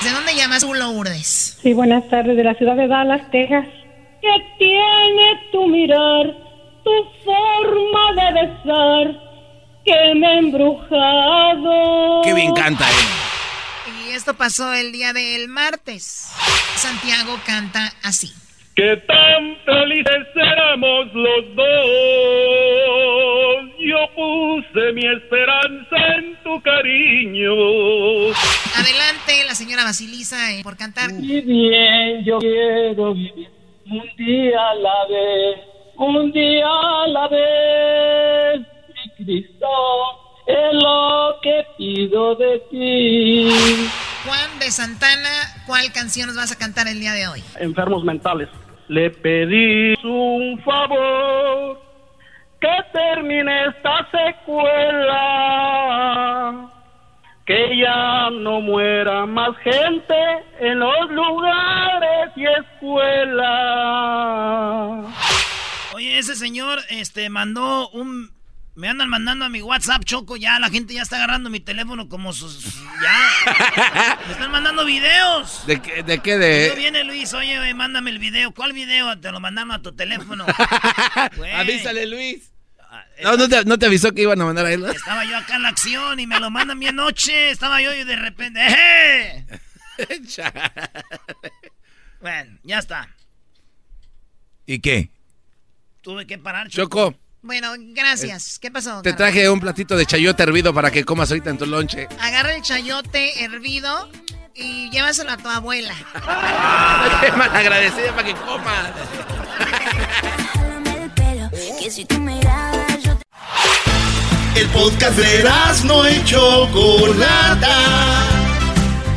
¿De dónde llamas tú, Lourdes? Sí, buenas tardes, de la ciudad de Dallas, Texas. ¿Qué tiene tu mirar, tu forma de besar, que me ha embrujado? Qué bien canta, eh. Esto pasó el día del martes. Santiago canta así. Que tan felices éramos los dos. Yo puse mi esperanza en tu cariño. Adelante, la señora Basilisa, eh, por cantar. Y bien, yo quiero vivir un día a la vez, un día a la vez. Mi Cristo, es lo que pido de ti. Juan de Santana ¿cuál canción nos vas a cantar el día de hoy? Enfermos mentales. Le pedí un favor que termine esta secuela. Que ya no muera más gente en los lugares y escuelas. Oye, ese señor este mandó un me andan mandando a mi WhatsApp, Choco, ya la gente ya está agarrando mi teléfono como sus... Ya. Me están mandando videos. ¿De qué? ¿De qué? De... viene Luis, oye, güey, mándame el video. ¿Cuál video? Te lo mandaron a tu teléfono. Avísale, Luis. No, no te, no te, avisó que iban a mandar a él. Estaba yo acá en la acción y me lo mandan bien noche. Estaba yo y de repente... ¡Eh! bueno, ya está. ¿Y qué? Tuve que parar, Choco. Bueno, gracias. ¿Qué pasó? Te traje un platito de chayote hervido para que comas ahorita en tu lonche. Agarra el chayote hervido y llévaselo a tu abuela. Qué mal agradecida para que coma. El podcast de no y Chocolata.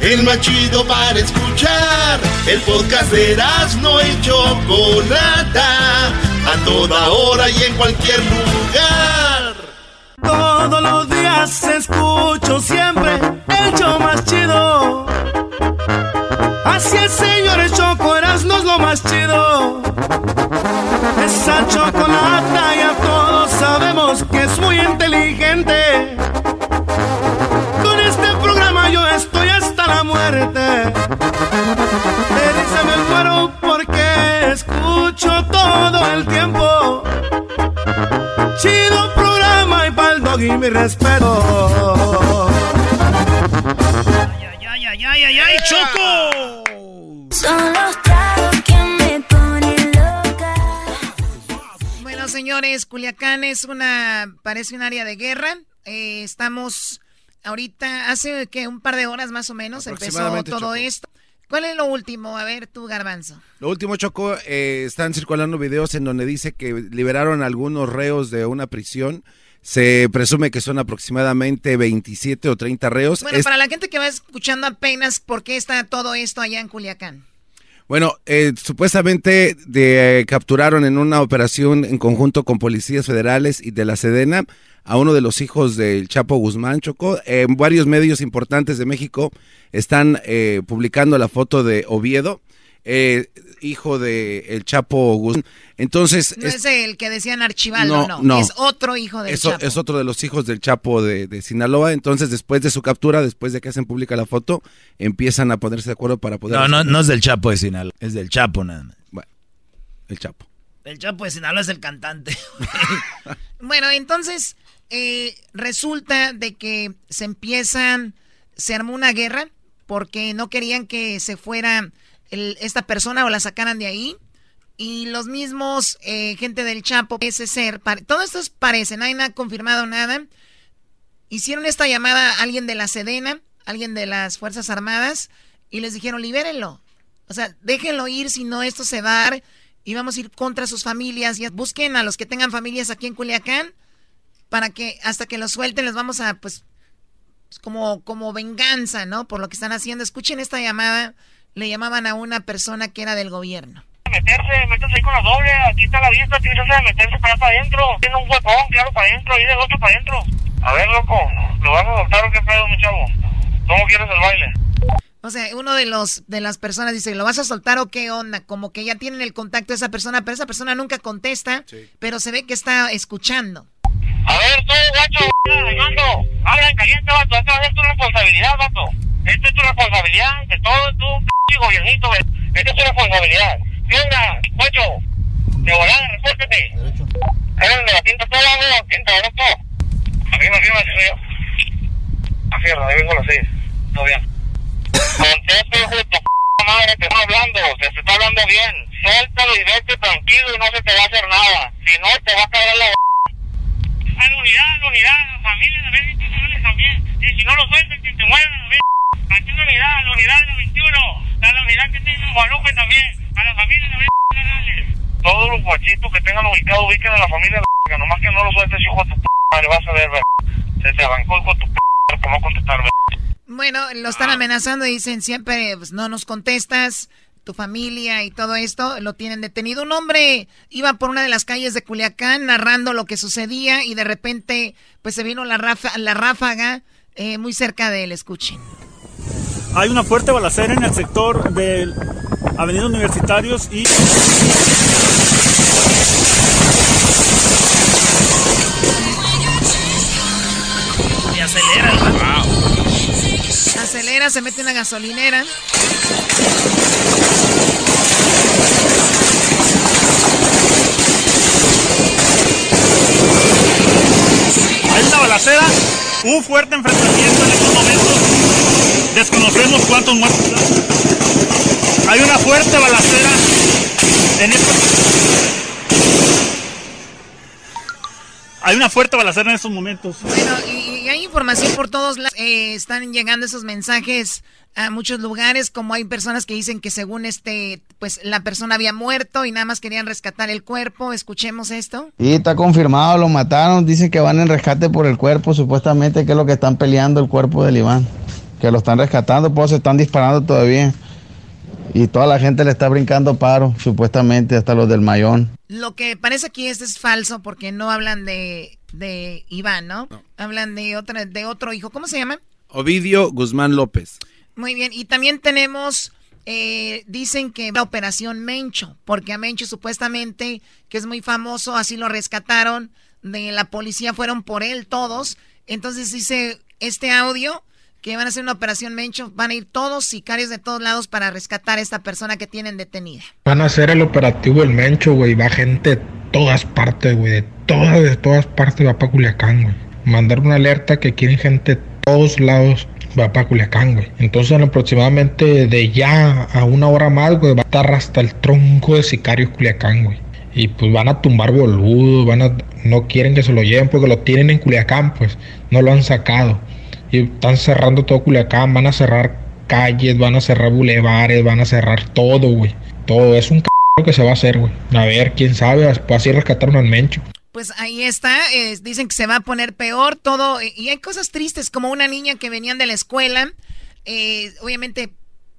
El más chido para escuchar. El podcast de no y Chocolata. A toda hora y en cualquier lugar. Todos los días escucho siempre el show más chido. Así el señor Choco no es lo más chido. Esa chocolata ya todos sabemos que es muy inteligente. Con este programa yo estoy hasta la muerte. Me dice me muero porque escucho todo el tiempo. Chido programa y pa'l dog y mi respeto. ¡Ay, ay, ay, ay, ay, ay, Choco! Son los tragos que me ponen loca. Bueno, señores, Culiacán es una, parece un área de guerra. Eh, estamos ahorita, hace que un par de horas más o menos empezó todo esto. ¿Cuál es lo último? A ver, tú, Garbanzo. Lo último, Choco, eh, están circulando videos en donde dice que liberaron algunos reos de una prisión. Se presume que son aproximadamente 27 o 30 reos. Bueno, para la gente que va escuchando apenas, ¿por qué está todo esto allá en Culiacán? Bueno, eh, supuestamente de, capturaron en una operación en conjunto con policías federales y de la Sedena a uno de los hijos del Chapo Guzmán Choco. En varios medios importantes de México están eh, publicando la foto de Oviedo, eh, hijo de el Chapo Guzmán. Entonces, no es, el que decían Archibaldo, no, no, es otro hijo del Chapo. Es otro de los hijos del Chapo de, Sinaloa. Entonces, después de su captura, después de que hacen pública la foto, empiezan a ponerse de acuerdo para poder... No, no, no es del Chapo de Sinaloa, es del Chapo nada más. Bueno, el Chapo. El Chapo de Sinaloa es el cantante. bueno, entonces, eh, resulta de que se empiezan, se armó una guerra porque no querían que se fuera esta persona o la sacaran de ahí. Y los mismos, eh, gente del Chapo, ese ser, todo esto parece, nadie ha confirmado nada. Hicieron esta llamada a alguien de la Sedena, alguien de las Fuerzas Armadas, y les dijeron, libérenlo. O sea, déjenlo ir, si no esto se va a dar, y vamos a ir contra sus familias. Y busquen a los que tengan familias aquí en Culiacán, para que hasta que los suelten les vamos a, pues, como, como venganza, ¿no? Por lo que están haciendo. Escuchen esta llamada le llamaban a una persona que era del gobierno. Meterse, meterse ahí con la doble, aquí está la vista, tienes que meterse para para adentro. Tiene un huecón, claro, para adentro, ahí del otro para adentro. A ver, loco, ¿lo vas a adoptar o qué pedo, mi chavo? ¿Cómo quieres el baile? O sea, uno de los de las personas dice, ¿lo vas a soltar o qué onda? Como que ya tienen el contacto de esa persona, pero esa persona nunca contesta, pero se ve que está escuchando. A ver, tú, gacho, Armando, habla en caliente, vato, esta es tu responsabilidad, vato. Esta es tu responsabilidad, de todo tu gobiernito, esta es tu responsabilidad. ¿Qué onda, guacho? De volada, repórtate. Eres de la tinta toda, ¿no? Tinta, ¿no? Afirma, afirma, yo. Afirma, ahí vengo a las seis. Todo bien. Contesta, hijo de tu madre, te está hablando, te está hablando bien. Suéltalo y vete tranquilo y no se te va a hacer nada. Si no, te va a caer la a la unidad, a la unidad, a la familia, a ver si también. Y si no lo sueltan, que te mueran, a ver. Aquí la unidad, a la unidad de la 21, a la unidad que tiene Guadalupe también, a la familia la Todos los guachitos que tengan ubicado, ubiquen a la familia la nomás que no lo sueltes, hijo de tu madre, vas a ver, Se te arrancó hijo de tu p***, que va a contestar, Bueno, lo están amenazando y dicen siempre, pues, no nos contestas, tu familia y todo esto lo tienen detenido. Un hombre iba por una de las calles de Culiacán narrando lo que sucedía y de repente pues se vino la, la ráfaga eh, muy cerca de él. Escuchen. Hay una fuerte balacera en el sector de Avenida Universitarios y... Y acelera Acelera, se mete en la gasolinera. Hay una balacera, un fuerte enfrentamiento en estos momentos. Desconocemos cuántos muertos. Hay una fuerte balacera en estos Hay una fuerte balacera en estos momentos. Bueno, y, hay información por todos lados. Eh, están llegando esos mensajes a muchos lugares, como hay personas que dicen que según este, pues la persona había muerto y nada más querían rescatar el cuerpo. Escuchemos esto. Y está confirmado, lo mataron. Dicen que van en rescate por el cuerpo, supuestamente que es lo que están peleando el cuerpo del Iván. Que lo están rescatando, pues se están disparando todavía. Y toda la gente le está brincando paro, supuestamente, hasta los del Mayón. Lo que parece aquí es, es falso porque no hablan de, de Iván, ¿no? Hablan de, otra, de otro hijo. ¿Cómo se llama? Ovidio Guzmán López. Muy bien. Y también tenemos, eh, dicen que la operación Mencho, porque a Mencho supuestamente, que es muy famoso, así lo rescataron, de la policía fueron por él todos. Entonces dice este audio que van a hacer una operación Mencho, van a ir todos sicarios de todos lados para rescatar a esta persona que tienen detenida. Van a hacer el operativo El Mencho, güey, va gente de todas partes, güey, de todas, de todas partes va para Culiacán, güey. Mandar una alerta que quieren gente de todos lados va para Culiacán, güey. Entonces aproximadamente de ya a una hora más, güey, va a estar hasta el tronco de sicarios Culiacán, güey. Y pues van a tumbar boludos, van a, no quieren que se lo lleven porque lo tienen en Culiacán, pues no lo han sacado y están cerrando todo Culiacán, van a cerrar calles, van a cerrar bulevares, van a cerrar todo, güey. Todo es un c que se va a hacer, güey. A ver, quién sabe, así rescataron al Mencho. Pues ahí está, dicen que se va a poner peor todo, y hay cosas tristes, como una niña que venían de la escuela, eh, obviamente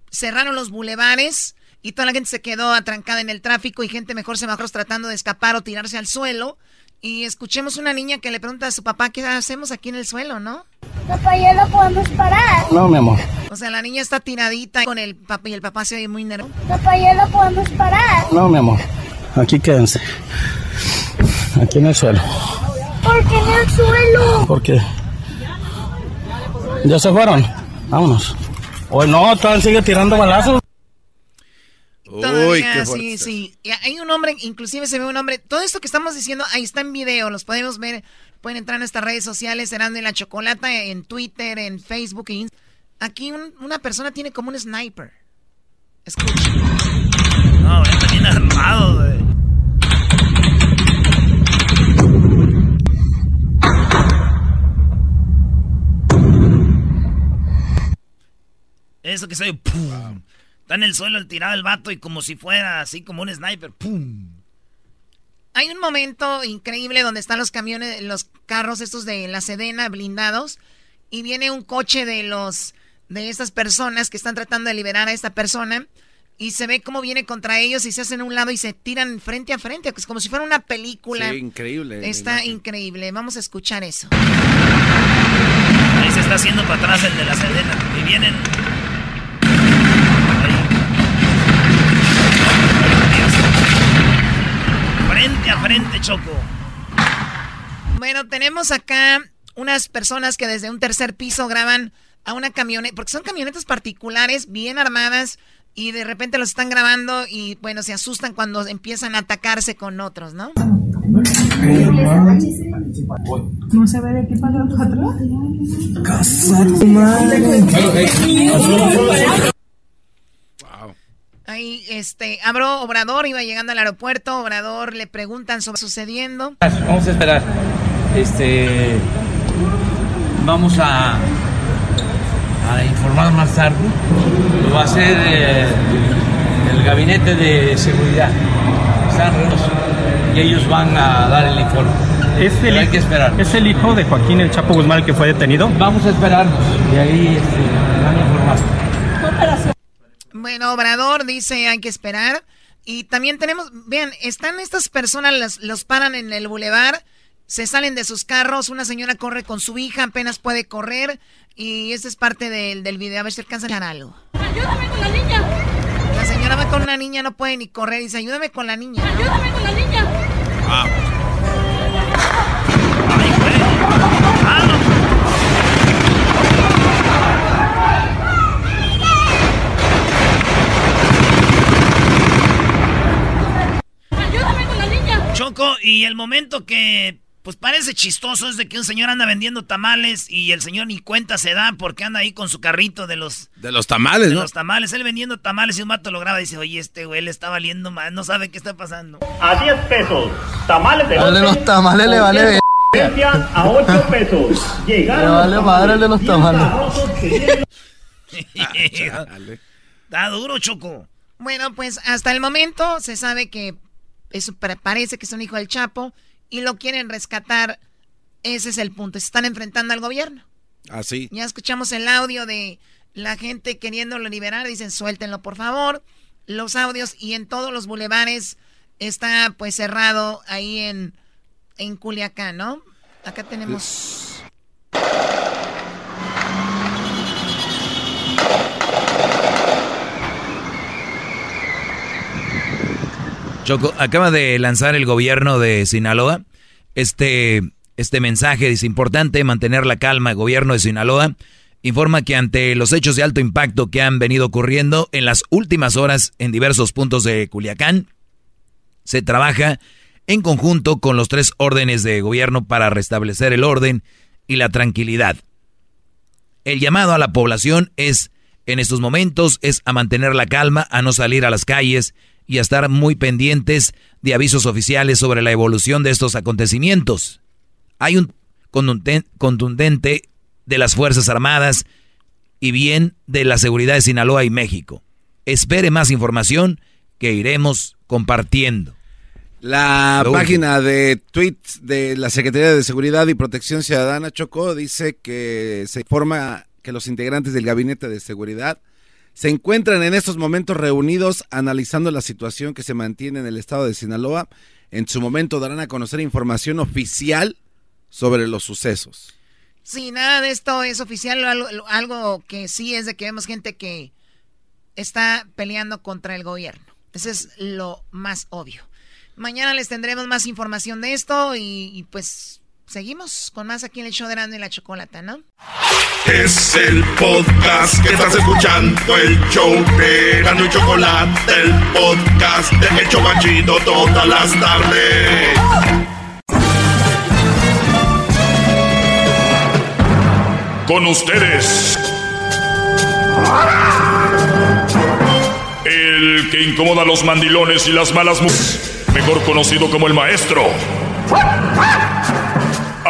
cerraron los bulevares y toda la gente se quedó atrancada en el tráfico y gente mejor se bajó tratando de escapar o tirarse al suelo. Y escuchemos una niña que le pregunta a su papá qué hacemos aquí en el suelo, ¿no? Papá, ¿ya lo podemos parar? No, mi amor. O sea, la niña está tiradita con el papá y el papá se oye muy nervioso. Papá, ¿ya lo podemos parar? No, mi amor. Aquí quédense. Aquí en el suelo. ¿Por qué en el suelo? ¿Por qué? ¿Ya se fueron? Vámonos. O no, todavía sigue tirando balazos. Uy, qué sí, sí. Hay un hombre, inclusive se ve un hombre. Todo esto que estamos diciendo, ahí está en video, los podemos ver. Pueden entrar a nuestras redes sociales, serán de la chocolata, en Twitter, en Facebook. Y Aquí una persona tiene como un sniper. Escucha. No, está bien armado, güey. Eso que soy. ¡pum! Está en el suelo el tirado el vato y como si fuera así como un sniper. ¡Pum! Hay un momento increíble donde están los camiones, los carros estos de la Sedena blindados y viene un coche de los de estas personas que están tratando de liberar a esta persona y se ve cómo viene contra ellos y se hacen a un lado y se tiran frente a frente, es como si fuera una película. Sí, increíble. Está increíble. Vamos a escuchar eso. Ahí se está haciendo para atrás el de la Sedena y vienen Frente Choco. Bueno, tenemos acá unas personas que desde un tercer piso graban a una camioneta, porque son camionetas particulares, bien armadas, y de repente los están grabando y bueno, se asustan cuando empiezan a atacarse con otros, ¿no? ¿No se ve de qué pasa atrás? Ahí, este, abro Obrador, iba llegando al aeropuerto, Obrador le preguntan sobre sucediendo. Vamos a esperar. Este, vamos a, a informar más tarde. Lo va a hacer eh, el gabinete de seguridad. Están y ellos van a dar el informe. ¿Es hay que esperar. ¿Es el hijo de Joaquín El Chapo Guzmán el que fue detenido? Vamos a esperarnos y ahí este, Bueno, Obrador dice hay que esperar. Y también tenemos, vean, están estas personas, los, los paran en el bulevar, se salen de sus carros, una señora corre con su hija, apenas puede correr. Y esta es parte del, del video, a ver si alcanzan a algo. Ayúdame con la niña. La señora va con una niña, no puede ni correr, dice, ayúdame con la niña. Ayúdame con la niña. Ayúdame Choco, y el momento que pues parece chistoso es de que un señor anda vendiendo tamales y el señor ni cuenta se da porque anda ahí con su carrito de los De los tamales, de ¿no? los tamales, él vendiendo tamales y un mato lo graba y dice, oye, este güey le está valiendo más, no sabe qué está pasando. A 10 pesos. Tamales de Al de 12, los tamales le vale. Potencia a 8 pesos. Le Llegaron vale los madre de los bien tamales. Está duro, Choco. Bueno, pues hasta el momento se sabe que eso pa- parece que es un hijo del Chapo y lo quieren rescatar. Ese es el punto. Se están enfrentando al gobierno. Así. Ya escuchamos el audio de la gente queriéndolo liberar. Dicen, suéltenlo, por favor. Los audios y en todos los bulevares está pues cerrado ahí en, en Culiacán, ¿no? Acá tenemos... Acaba de lanzar el gobierno de Sinaloa este, este mensaje. Dice, importante mantener la calma. El gobierno de Sinaloa informa que ante los hechos de alto impacto que han venido ocurriendo en las últimas horas en diversos puntos de Culiacán, se trabaja en conjunto con los tres órdenes de gobierno para restablecer el orden y la tranquilidad. El llamado a la población es, en estos momentos, es a mantener la calma, a no salir a las calles y a estar muy pendientes de avisos oficiales sobre la evolución de estos acontecimientos. Hay un contundente- de las Fuerzas Armadas y bien de la seguridad de Sinaloa y México. Espere más información que iremos compartiendo. La Lo página de tweets de la Secretaría de Seguridad y Protección Ciudadana Chocó dice que se informa que los integrantes del Gabinete de Seguridad se encuentran en estos momentos reunidos analizando la situación que se mantiene en el estado de Sinaloa. En su momento darán a conocer información oficial sobre los sucesos. Sí, nada de esto es oficial. Algo, algo que sí es de que vemos gente que está peleando contra el gobierno. Ese es lo más obvio. Mañana les tendremos más información de esto y pues seguimos con más aquí en el show de Erasmo y la Chocolata, ¿no? Es el podcast que estás escuchando, el show de Erasmo y Chocolate, el podcast de El Chobachito todas las tardes. Con ustedes. El que incomoda los mandilones y las malas mujeres, mejor conocido como el maestro.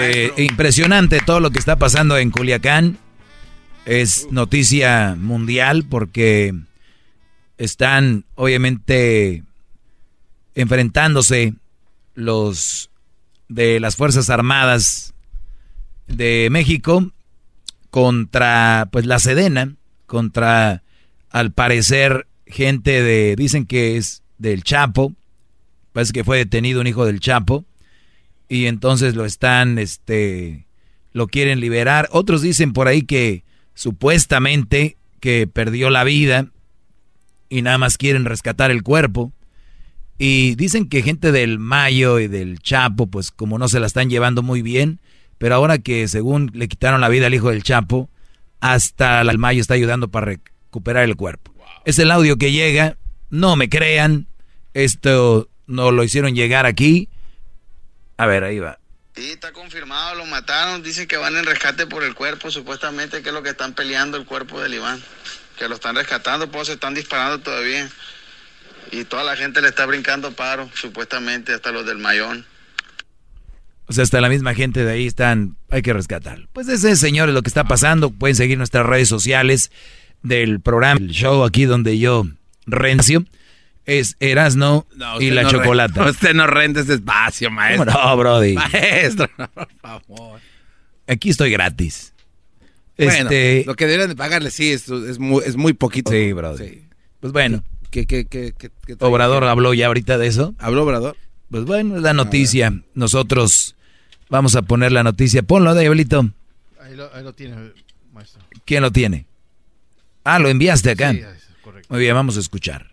Eh, impresionante todo lo que está pasando en Culiacán. Es noticia mundial porque están obviamente enfrentándose los de las Fuerzas Armadas de México contra pues la Sedena, contra al parecer gente de dicen que es del Chapo, parece que fue detenido un hijo del Chapo y entonces lo están este lo quieren liberar. Otros dicen por ahí que supuestamente que perdió la vida y nada más quieren rescatar el cuerpo. Y dicen que gente del Mayo y del Chapo, pues como no se la están llevando muy bien, Pero ahora que según le quitaron la vida al hijo del Chapo, hasta el Mayo está ayudando para recuperar el cuerpo. Es el audio que llega, no me crean, esto no lo hicieron llegar aquí. A ver, ahí va. Sí, está confirmado, lo mataron, dicen que van en rescate por el cuerpo, supuestamente que es lo que están peleando el cuerpo del Iván, que lo están rescatando, pues se están disparando todavía. Y toda la gente le está brincando paro, supuestamente, hasta los del Mayón. O sea, hasta la misma gente de ahí están, hay que rescatarlo. Pues ese, señores, lo que está pasando. Pueden seguir nuestras redes sociales del programa, el show aquí donde yo rencio. Es Erasno No, y la no chocolata. re- usted no renta ese espacio, maestro. ¿Cómo no, Brody? Maestro, por favor. Aquí estoy gratis. Bueno, Este, lo que deberían de pagarle, sí, es, es, muy, es muy poquito. Sí, brother. Sí. Pues bueno. ¿Qué, qué, qué, qué- qué trae? Obrador habló ya ahorita de eso. ¿Habló Obrador? Pues bueno, es la noticia. Nosotros vamos a poner la noticia. Ponlo, Diablito. Ahí lo, ahí lo tiene, maestro. ¿Quién lo tiene? Ah, lo enviaste acá. Sí, correcto. Muy bien, vamos a escuchar.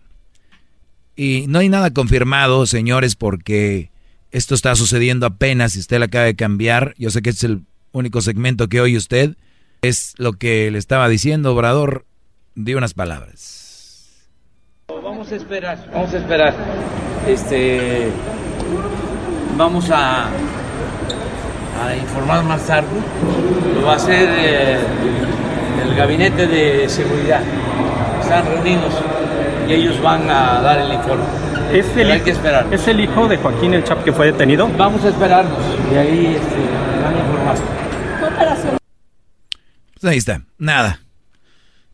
Y no hay nada confirmado, señores, porque esto está sucediendo apenas y usted la acaba de cambiar. Yo sé que es el único segmento que oye usted. Es lo que le estaba diciendo, Obrador. Di unas palabras. Vamos a esperar, vamos a esperar. Este, vamos a, a informar más tarde. Lo va a hacer eh, el gabinete de seguridad. Están reunidos y ellos van a dar el informe. ¿Es el, hay que esperar. ¿Es el hijo de Joaquín el Chap que fue detenido? Vamos a esperarnos y ahí este, van a informar. Pues ahí está, nada.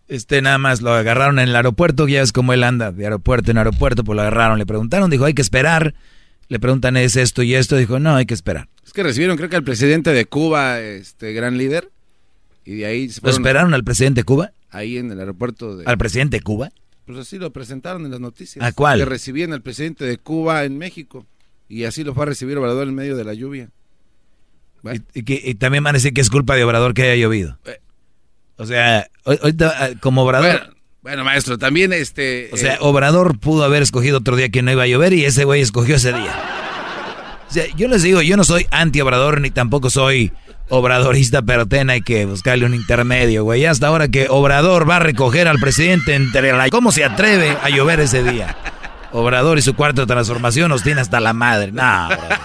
Este nada más lo agarraron en el aeropuerto, ya es como él anda, de aeropuerto en aeropuerto, pues lo agarraron, le preguntaron, dijo, hay que esperar. Le preguntan, ¿es esto y esto? Dijo, no, hay que esperar. Es que recibieron, creo que al presidente de Cuba, este gran líder, y de ahí se ¿Lo fueron esperaron al presidente de Cuba? ahí en el aeropuerto de... ¿Al presidente de Cuba? Pues así lo presentaron en las noticias. ¿A cuál? Que recibían al presidente de Cuba en México. Y así lo fue a recibir Obrador en medio de la lluvia. Y, y que- y también van a decir que es culpa de Obrador que haya llovido. Eh. O sea, hoy- ahorita, ah, como Obrador... Bueno, bueno, maestro, también este... O sea, eh, Obrador pudo haber escogido otro día que no iba a llover y ese güey escogió ese día. Sea, yo les digo, yo no soy anti-Obrador ni tampoco soy obradorista, pero ten, hay que buscarle un intermedio, güey. Hasta ahora que Obrador va a recoger al presidente entre la... ¿Cómo se atreve a llover ese día? Obrador y su cuarto de transformación nos tiene hasta la madre. No, brother.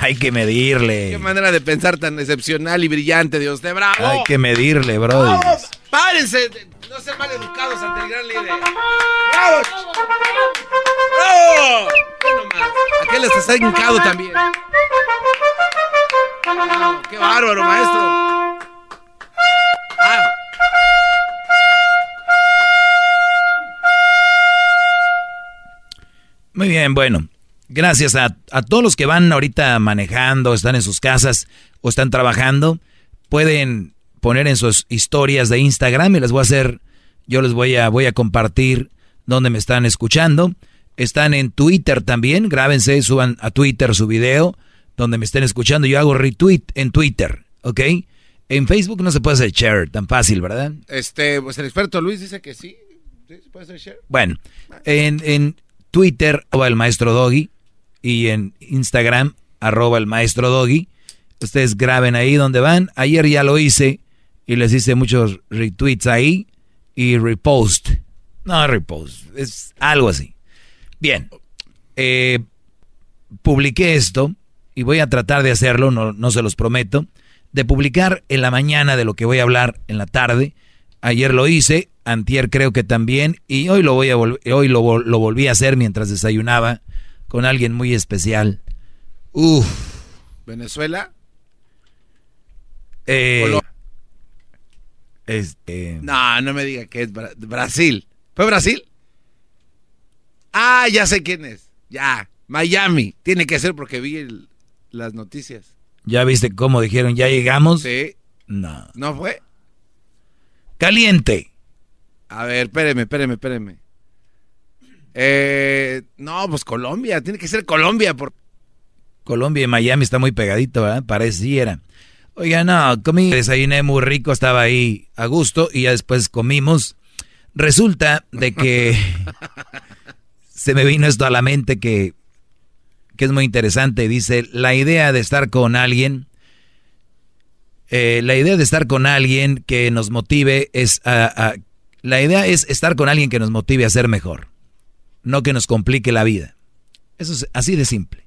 hay que medirle. Qué manera de pensar tan excepcional y brillante de usted, bravo. Hay que medirle, bro. ¡Vamos! ¡Párense! de No ser mal educados ante el gran líder. ¡Bravo! Aquel está hincado también. No, ¡Qué bárbaro, maestro! Ah. Muy bien, bueno. Gracias a, a todos los que van ahorita manejando, están en sus casas o están trabajando. Pueden poner en sus historias de Instagram y les voy a hacer, yo les voy a, voy a compartir donde me están escuchando. Están en Twitter también, grábense, suban a Twitter su video donde me estén escuchando. Yo hago retweet en Twitter, ¿ok? En Facebook no se puede hacer share tan fácil, ¿verdad? Este, pues el experto Luis dice que sí. ¿Sí? ¿Se puede hacer share? Bueno, en, en Twitter, arroba el maestro Doggy, y en Instagram, arroba el maestro Doggy. Ustedes graben ahí donde van. Ayer ya lo hice y les hice muchos retweets ahí y repost. No, repost, es algo así. Bien, eh, publiqué esto y voy a tratar de hacerlo, no, no se los prometo, de publicar en la mañana de lo que voy a hablar en la tarde. Ayer lo hice, antier creo que también, y hoy lo voy a vol- hoy lo, vol- lo volví a hacer mientras desayunaba con alguien muy especial. Uf. Venezuela. Eh, este, No, no me diga que es Bra- Brasil. ¿Fue Brasil? Ah, ya sé quién es. Ya. Miami. Tiene que ser porque vi el- las noticias. ¿Ya viste cómo dijeron, ya llegamos? Sí. No. ¿No fue? Caliente. A ver, espéreme, espéreme, espéreme. Eh, no, pues Colombia. Tiene que ser Colombia. Por... Colombia y Miami está muy pegadito, ¿verdad? Pareciera. Oiga, no, comí, desayuné muy rico, estaba ahí a gusto y ya después comimos. Resulta de que se me vino esto a la mente que, que es muy interesante. Dice, la idea de estar con alguien Eh, la idea de estar con alguien que nos motive es a, la idea es estar con alguien que nos motive a ser mejor, no que nos complique la vida. Eso es así de simple.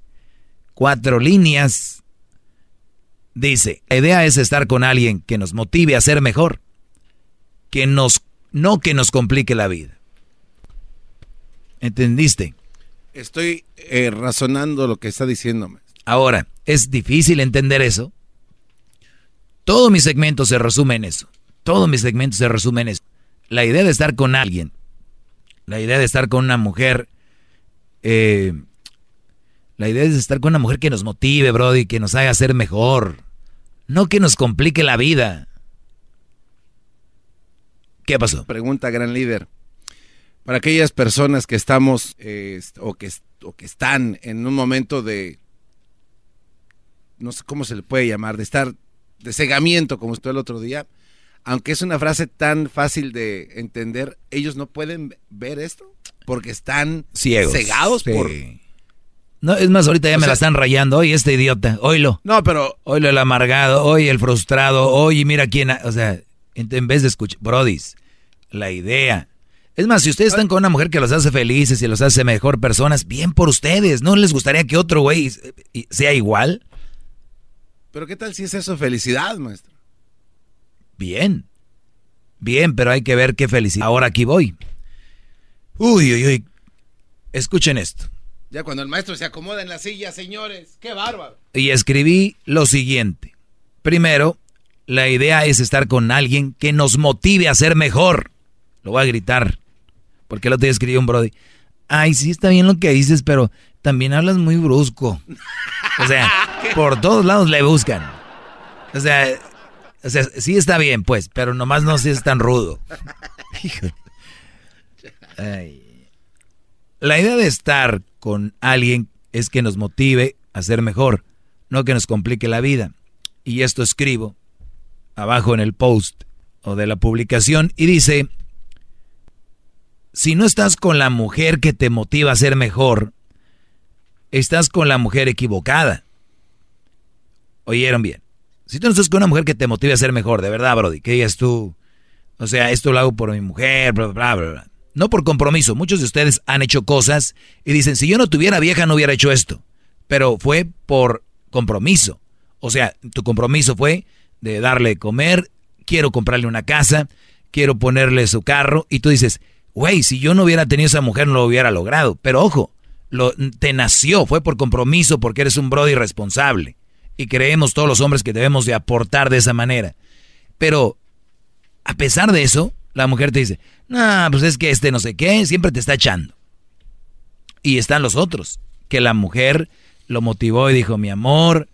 Cuatro líneas. Dice, la idea es estar con alguien que nos motive a ser mejor, que nos, no que nos complique la vida. ¿Entendiste? Estoy eh, razonando lo que está diciéndome. Ahora, ¿es difícil entender eso? Todo mi segmento se resume en eso. Todo mi segmento se resume en eso. La idea de estar con alguien, la idea de estar con una mujer, eh, la idea es estar con una mujer que nos motive, Brody, que nos haga ser mejor. No que nos complique la vida. ¿Qué pasó? Pregunta, gran líder. Para aquellas personas que estamos eh, o, que, o que están en un momento de, no sé cómo se le puede llamar, de estar de cegamiento, como estuvo el otro día, aunque es una frase tan fácil de entender, ellos no pueden ver esto porque están ciegos, cegados por no, es más, ahorita ya me la están rayando. Hoy este idiota, oílo. No, pero. Oílo el amargado, hoy el frustrado, hoy mira quién. O sea, en, vez de escuchar. Brodis, la idea. Es más, si ustedes están con una mujer que los hace felices y los hace mejor personas, bien por ustedes. ¿No les gustaría que otro güey sea igual? Pero ¿qué tal si es eso felicidad, maestro? Bien. Bien, pero hay que ver qué felicidad. Ahora aquí voy. Uy, uy, uy. Escuchen esto. Ya cuando el maestro se acomoda en la silla, señores, qué bárbaro. Y escribí lo siguiente. Primero, la idea es estar con alguien que nos motive a ser mejor. Lo voy a gritar. Porque el otro día escribió un brody. Ay, sí está bien lo que dices, pero también hablas muy brusco. O sea, por todos lados le buscan. O sea, o sea, sí está bien, pues, pero nomás no si es tan rudo. La idea de estar con alguien es que nos motive a ser mejor, no que nos complique la vida. Y esto escribo abajo en el post o de la publicación y dice, si no estás con la mujer que te motiva a ser mejor, estás con la mujer equivocada. Oyeron bien. Si tú no estás con una mujer que te motive a ser mejor, de verdad, Brody, que digas tú, o sea, esto lo hago por mi mujer, bla, bla, bla, bla. No por compromiso. Muchos de ustedes han hecho cosas y dicen, si yo no tuviera vieja no hubiera hecho esto. Pero fue por compromiso. O sea, tu compromiso fue de darle de comer, quiero comprarle una casa, quiero ponerle su carro. Y tú dices, güey, si yo no hubiera tenido esa mujer no lo hubiera logrado. Pero ojo, lo, te nació, fue por compromiso porque eres un brody responsable. Y creemos todos los hombres que debemos de aportar de esa manera. Pero, a pesar de eso, la mujer te dice, no, pues es que este no sé qué, siempre te está echando. Y están los otros, que la mujer lo motivó y dijo, mi amor,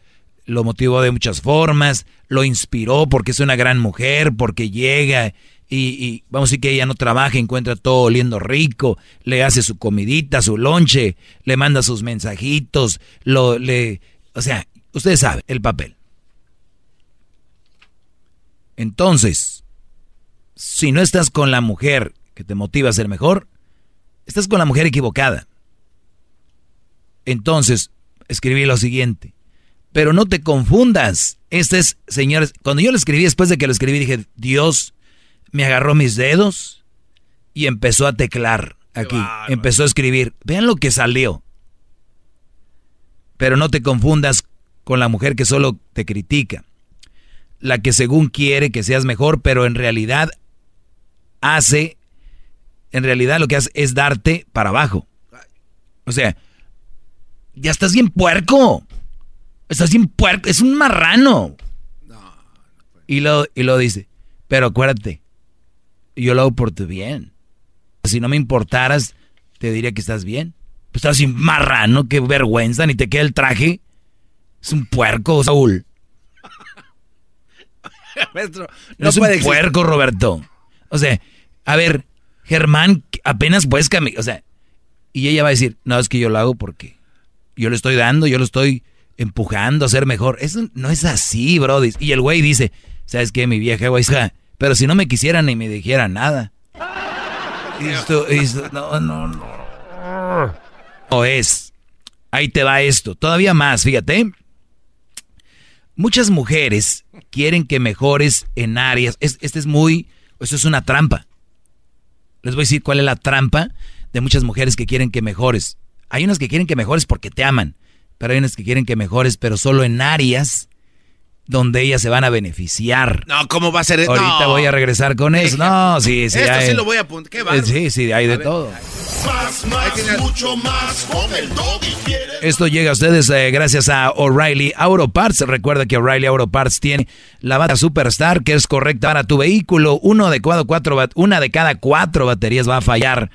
lo motivó de muchas formas, lo inspiró porque es una gran mujer, porque llega y, vamos a decir que ella no trabaja, encuentra todo oliendo rico, le hace su comidita, su lonche, le manda sus mensajitos, lo le, o sea, ustedes saben el papel. Entonces, si no estás con la mujer que te motiva a ser mejor, estás con la mujer equivocada. Entonces, escribí lo siguiente. Pero no te confundas. Este es, señores, cuando yo lo escribí, después de que lo escribí, dije, Dios me agarró mis dedos y empezó a teclar aquí. Empezó a escribir. Vean lo que salió. Pero no te confundas con la mujer que solo te critica. La que según quiere que seas mejor, pero en realidad hace, en realidad lo que hace es darte para abajo. O sea, ya estás bien puerco. Estás bien puerco. Es un marrano. Y lo, y lo dice. Pero acuérdate, yo lo hago por tu bien. Si no me importaras, te diría que estás bien. Pues estás bien marrano, qué vergüenza, ni te queda el traje. Es un puerco, Saúl. no es un puerco, Roberto. O sea, a ver, Germán, apenas puedes caminar. O sea, y ella va a decir, no, es que yo lo hago porque yo le estoy dando, yo lo estoy empujando a ser mejor. Eso no es así, brody. Y el güey dice, ¿sabes qué, mi vieja güey? Pero si no me quisieran ni me dijeran nada. Esto, esto, no, no, no. No es. Ahí te va esto. Todavía más, fíjate. Muchas mujeres quieren que mejores en áreas. este es muy. Esto es una trampa. Les voy a decir cuál es la trampa de muchas mujeres que quieren que mejores. Hay unas que quieren que mejores porque te aman, pero hay unas que quieren que mejores, pero solo en áreas donde ellas se van a beneficiar. No, ¿cómo va a ser? eso? Ahorita voy a regresar con eso. No, sí, sí. Esto hay, sí lo voy a apuntar. ¿Qué va? Sí, sí, hay de todo. Más, más, mucho más. Con el doggy quieres Esto llega a ustedes eh, gracias a O'Reilly Auto Parts. Recuerda que O'Reilly Auto Parts tiene la bata Superstar que es correcta para tu vehículo. Uno de cuatro, una de cada cuatro baterías va a fallar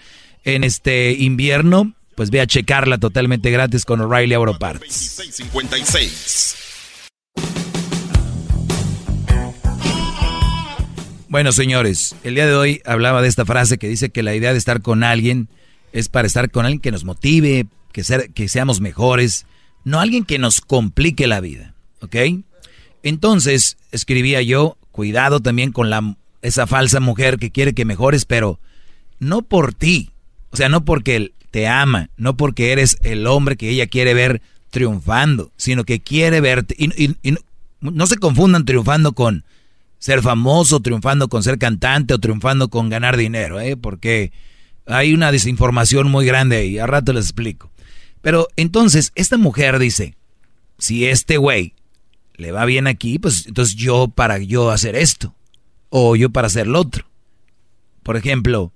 en este invierno. Pues ve a checarla totalmente gratis con O'Reilly Auto Parts. 2656. Bueno, señores, el día de hoy hablaba de esta frase que dice que la idea de estar con alguien es para estar con alguien que nos motive, que, ser, que seamos mejores, no alguien que nos complique la vida, ¿ok? Entonces, escribía yo, cuidado también con la, esa falsa mujer que quiere que mejores, pero no por ti, o sea, no porque él te ama, no porque eres el hombre que ella quiere ver triunfando, sino que quiere verte, y, y- no, no se confundan triunfando con ser famoso, triunfando con ser cantante o triunfando con ganar dinero, ¿eh? porque hay una desinformación muy grande ahí, a rato les explico. Pero entonces, esta mujer dice, si este güey le va bien aquí, pues entonces yo para yo hacer esto, o yo para hacer lo otro. Por ejemplo,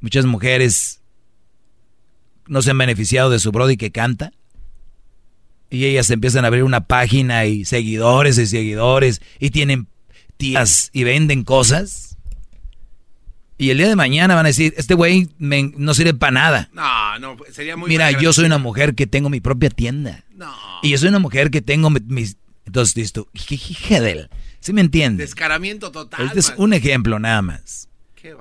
muchas mujeres no se han beneficiado de su brody que canta, y ellas empiezan a abrir una página y seguidores y seguidores, y tienen tías y venden cosas. Y el día de mañana van a decir, este güey no sirve para nada. No, no, sería muy Mira, yo soy una mujer que tengo mi propia tienda. No. Y yo soy una mujer que tengo mi- mis... Entonces dices tú, hija. ¿Sí me entiendes? Descaramiento total. Este es un ejemplo nada más.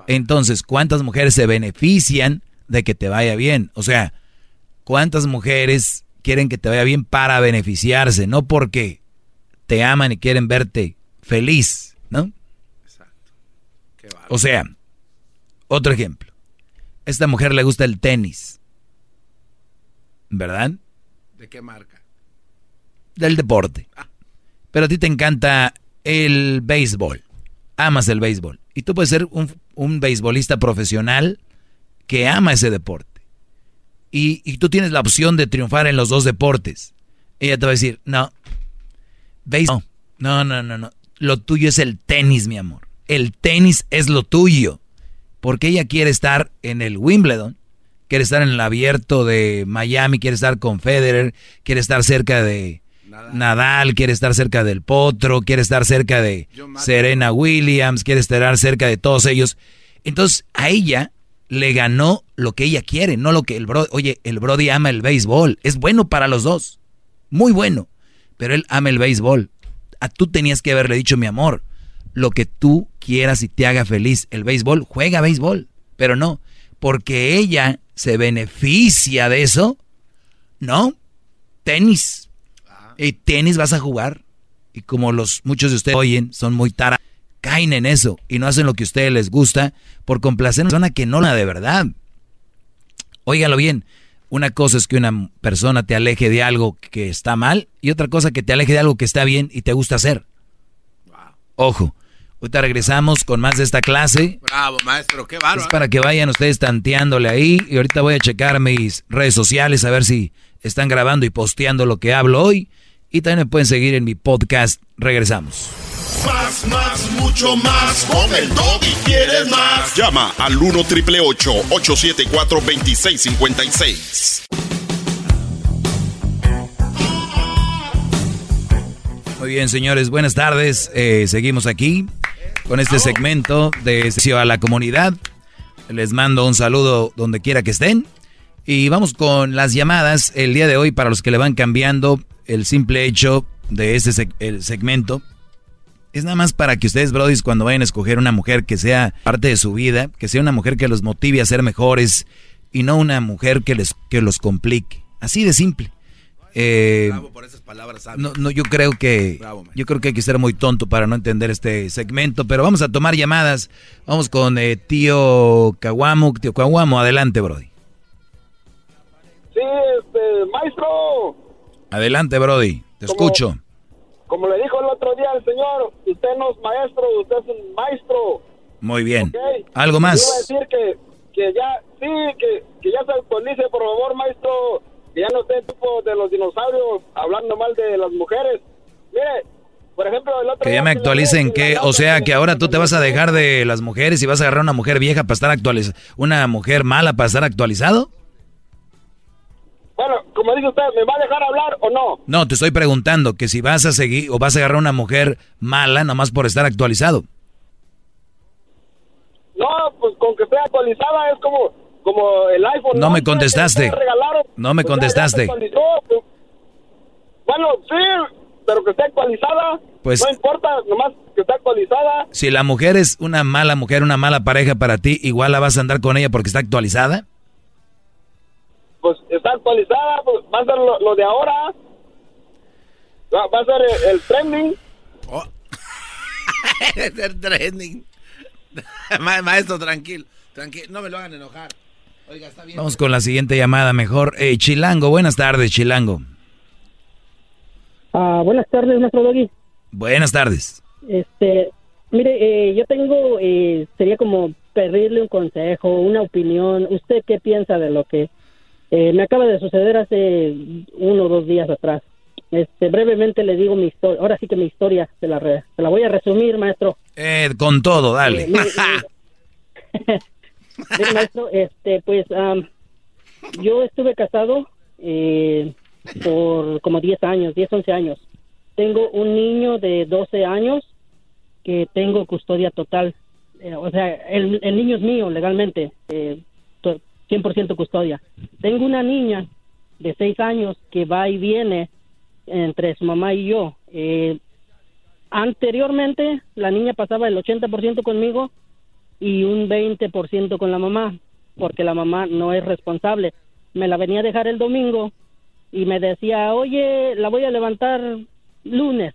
Entonces, ¿cuántas mujeres se benefician de que te vaya bien? O sea, ¿cuántas mujeres quieren que te vaya bien para beneficiarse? No porque te aman y quieren verte feliz, ¿no? O sea, otro ejemplo. Esta mujer le gusta el tenis, ¿verdad? ¿De qué marca? Del deporte. Pero a ti te encanta el béisbol. Amas el béisbol. Y tú puedes ser un, un beisbolista profesional que ama ese deporte. Y, y tú tienes la opción de triunfar en los dos deportes. Ella te va a decir, no, béisbol, no, no, no, no. Lo tuyo es el tenis, mi amor. El tenis es lo tuyo. Porque ella quiere estar en el Wimbledon, quiere estar en el abierto de Miami, quiere estar con Federer, quiere estar cerca de Nadal, quiere estar cerca del Potro, quiere estar cerca de Serena Williams, quiere estar cerca de todos ellos. Entonces, a ella le ganó lo que ella quiere, no lo que el Brody. Oye, el Brody ama el béisbol, es bueno para los dos, muy bueno, pero él ama el béisbol. A tú tenías que haberle dicho, mi amor, lo que tú quieras y te haga feliz. El béisbol, juega béisbol, pero no, porque ella se beneficia de eso, no, tenis. Y tenis vas a jugar. Y como los muchos de ustedes oyen, son muy tara, caen en eso y no hacen lo que a ustedes les gusta por complacer a una persona que no la de verdad. Óigalo bien, una cosa es que una persona te aleje de algo que está mal y otra cosa que te aleje de algo que está bien y te gusta hacer. Ojo, ahorita regresamos con más de esta clase. Bravo, maestro, qué bárbaro. Es para que vayan ustedes tanteándole ahí y ahorita voy a checar mis redes sociales a ver si están grabando y posteando lo que hablo hoy. Y también me pueden seguir en mi podcast. Regresamos. Más, más, mucho más. Con el doggy quieres más. Llama al 1 triple 874 2656. Muy bien, señores, buenas tardes. Eh, seguimos aquí con este segmento de a la comunidad. Les mando un saludo donde quiera que estén. Y vamos con las llamadas el día de hoy para los que le van cambiando el simple hecho de este el segmento. Es nada más para que ustedes, brodis, cuando vayan a escoger una mujer que sea parte de su vida, que sea una mujer que los motive a ser mejores y no una mujer que les que los complique. Así de simple. Eh, Bravo por esas palabras no, no, yo creo que Bravo, yo creo que hay que ser muy tonto para no entender este segmento, pero vamos a tomar llamadas. Vamos con eh, tío Caguamo, tío Caguamo, adelante, Brody. Sí, este, maestro, Adelante, Brody. Te escucho. como le dijo el día al Señor. Usted no es maestro, usted es un maestro. Muy bien. ¿ok? ¿Algo Iba a más? decir que, que ya, sí, que, que ya se actualice, por favor, maestro. Que ya no esté tipo de los dinosaurios hablando mal de las mujeres. Mire, por ejemplo, el otro Que ya me actualicen que, o sea, que ahora tú te vas a dejar de las mujeres y vas a agarrar una mujer vieja para estar actualizada, una mujer mala para estar actualizado. Bueno, como dice usted, ¿me va a dejar hablar o no? No, te estoy preguntando que si vas a seguir o vas a agarrar una mujer mala nomás por estar actualizado. No, pues con que esté actualizada es como, como el iPhone. No me Que contestaste. No me pues contestaste. pues. Bueno, sí, pero que esté actualizada. Pues- No importa, nomás que esté actualizada. Si la mujer es una mala mujer, una mala pareja para ti, igual la vas a andar con ella porque está actualizada. Pues está actualizada, pues va a ser lo, lo de ahora. Va, va a ser el, el trending. el trending. Ma- Maestro, tranquilo. Tranquilo. No me lo hagan enojar. Oiga, está bien. Vamos con la siguiente llamada mejor. Eh, Chilango, buenas tardes, Chilango. Ah, buenas tardes, maestro Doggy. Buenas tardes. Este, mire, eh, yo tengo, eh, sería como pedirle un consejo, una opinión. ¿Usted qué piensa de lo que eh, me acaba de suceder hace uno o dos días atrás? Este, brevemente le digo mi historia. Ahora sí que mi historia se la, re- se la voy a resumir, maestro. Eh, con todo, dale. Eh, maestro, este, pues am, yo estuve casado eh, por como 10 años, 10, 11 años. Tengo un niño de 12 años que tengo custodia total. Eh, o sea, el, el niño es mío legalmente, eh, 100% custodia. Tengo una niña de 6 años que va y viene entre su mamá y yo. Eh, anteriormente, la niña pasaba el 80% conmigo y un 20% con la mamá, porque la mamá no es responsable. Me la venía a dejar el domingo y me decía, oye, la voy a levantar lunes,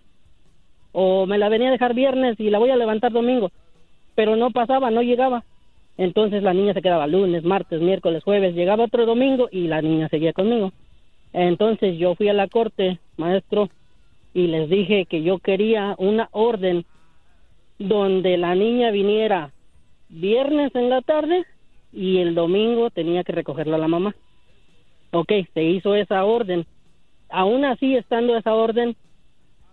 o me la venía a dejar viernes y la voy a levantar domingo, pero no pasaba, no llegaba. Entonces la niña se quedaba lunes, martes, miércoles, jueves, llegaba otro domingo y la niña seguía conmigo. Entonces yo fui a la corte, maestro, y les dije que yo quería una orden donde la niña viniera viernes en la tarde y el domingo tenía que recogerla la mamá. Ok, se hizo esa orden. Aún así, estando esa orden,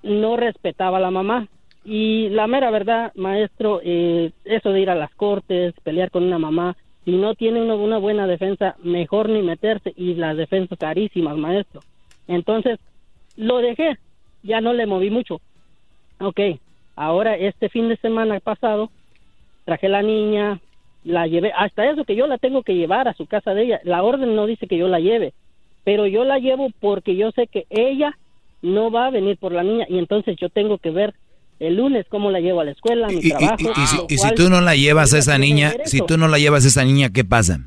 no respetaba a la mamá. Y la mera verdad, maestro, eh, eso de ir a las cortes, pelear con una mamá, si no tiene uno una buena defensa, mejor ni meterse. Y las defensas carísimas, maestro. Entonces, lo dejé, ya no le moví mucho. Ok, ahora este fin de semana pasado, traje la niña, la llevé, hasta eso que yo la tengo que llevar a su casa de ella. La orden no dice que yo la lleve, pero yo la llevo porque yo sé que ella no va a venir por la niña y entonces yo tengo que ver el lunes cómo la llevo a la escuela, mi Y, trabajo. y- y si, lo y si tú no la llevas a esa niña, si tú no la llevas a esa niña, ¿qué pasa?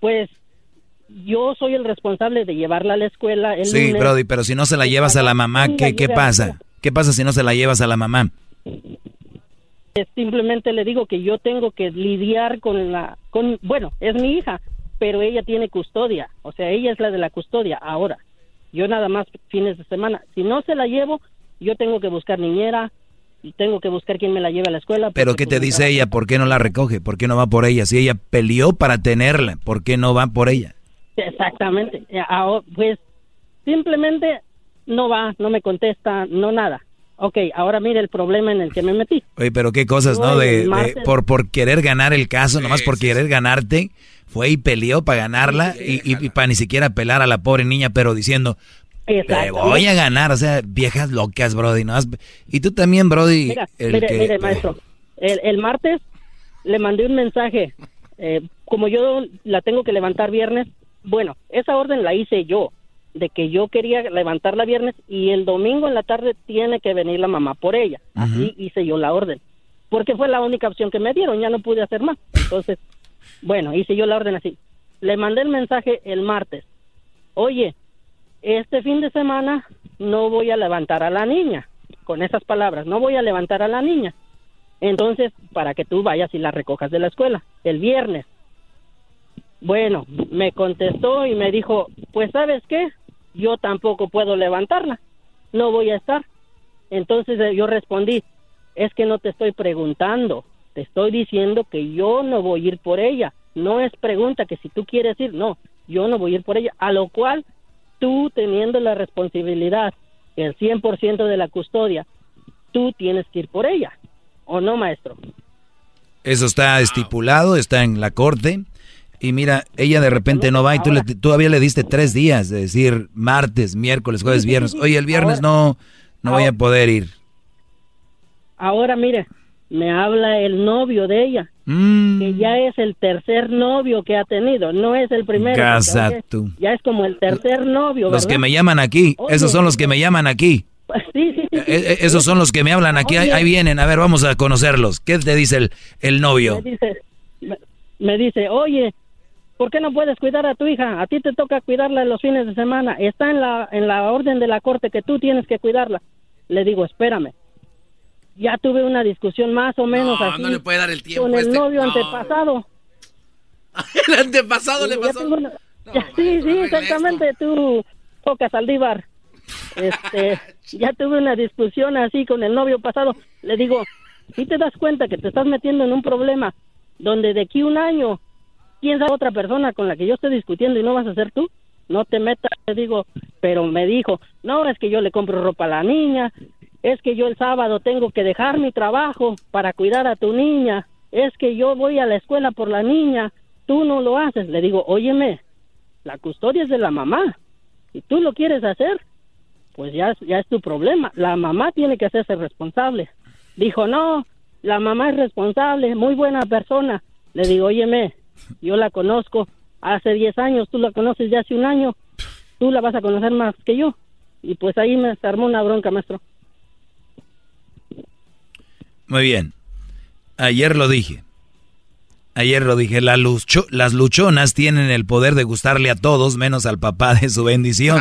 Pues yo soy el responsable de llevarla a la escuela el Sí, lunes. Brody, pero si no se la llevas a la mamá, ¿qué, qué pasa? ¿Qué pasa si no se la llevas a la mamá? Simplemente le digo que yo tengo que lidiar con la, con, bueno, es mi hija, pero ella tiene custodia, o sea, ella es la de la custodia ahora. Yo nada más fines de semana. Si no se la llevo, yo tengo que buscar niñera, y tengo que buscar quién me la lleve a la escuela. Pero ¿qué te pues, dice ella? ¿Por qué no la recoge? ¿Por qué no va por ella? Si ella peleó para tenerla, ¿por qué no va por ella? Exactamente. Eh, ahora, Pues simplemente no va, no me contesta, no nada. Ok, ahora mire el problema en el que me metí. Oye, pero qué cosas, ¿no? De, por, por querer ganar el caso, nomás por querer ganarte, fue y peleó para ganarla y, y- y para ni siquiera apelar a la pobre niña, pero diciendo, te Exacto. voy a ganar, o sea, viejas locas, Brody, ¿no? Y tú también, Brody, Mira, el mire, que... mire, maestro. El, el martes le mandé un mensaje. eh, como yo la tengo que levantar viernes, bueno, esa orden la hice yo, de que yo quería levantarla viernes y el domingo en la tarde tiene que venir la mamá por ella. Así hice yo la orden. Porque fue la única opción que me dieron, ya no pude hacer más. Entonces, bueno, hice yo la orden así. Le mandé el mensaje el martes. Oye, este fin de semana no voy a levantar a la niña. Con esas palabras, no voy a levantar a la niña. Entonces, para que tú vayas y la recojas de la escuela, el viernes. Bueno, me contestó y me dijo, pues sabes qué, yo tampoco puedo levantarla, no voy a estar. Entonces eh, yo respondí, es que no te estoy preguntando, te estoy diciendo que yo no voy a ir por ella. No es pregunta que si tú quieres ir, no, yo no voy a ir por ella. A lo cual tú teniendo la responsabilidad, el 100% de la custodia, tú tienes que ir por ella. ¿O no, maestro? Eso está estipulado, está en la corte. Y mira, ella de repente no va y tú le, todavía le diste tres días, de decir martes, miércoles, jueves, viernes. Oye, el viernes no, no voy a poder ir. Ahora mire, me habla el novio de ella, Mm. que ya es el tercer novio que ha tenido, no es el primero. Casa tú. Ya es como el tercer novio, Los que me llaman aquí, Oye. esos son los que me llaman aquí. Sí, sí, sí, sí. Eh, eh, esos son los que me hablan aquí, ahí, ahí vienen, a ver, vamos a conocerlos. ¿Qué te dice el, el novio? Me dice, me dice, oye, ¿por qué no puedes cuidar a tu hija? A ti te toca cuidarla los fines de semana. Está en la, en la orden de la corte que tú tienes que cuidarla. Le digo, espérame. Ya tuve una discusión más o menos No, así no le puede dar el tiempo con el este. novio No. antepasado. El antepasado le pasó. ya, sí, sí, exactamente, tú, Poca Saldívar. Este, ya tuve una discusión así con el novio pasado. Le digo, si te das cuenta que te estás metiendo en un problema donde de aquí un año piensa otra persona con la que yo estoy discutiendo y no vas a ser tú, no te metas, le digo, pero me dijo, no, es que yo le compro ropa a la niña, es que yo el sábado tengo que dejar mi trabajo para cuidar a tu niña, es que yo voy a la escuela por la niña, tú no lo haces. Le digo, óyeme, la custodia es de la mamá, y tú lo quieres hacer, pues ya, ya es tu problema. La mamá tiene que hacerse responsable. Dijo, no, la mamá es responsable, muy buena persona. Le digo, óyeme, yo la conozco hace 10 años, tú la conoces ya hace un año, tú la vas a conocer más que yo. Y pues ahí me armó una bronca, maestro. Muy bien. Ayer lo dije. Ayer lo dije, la lucho- las luchonas tienen el poder de gustarle a todos menos al papá de su bendición.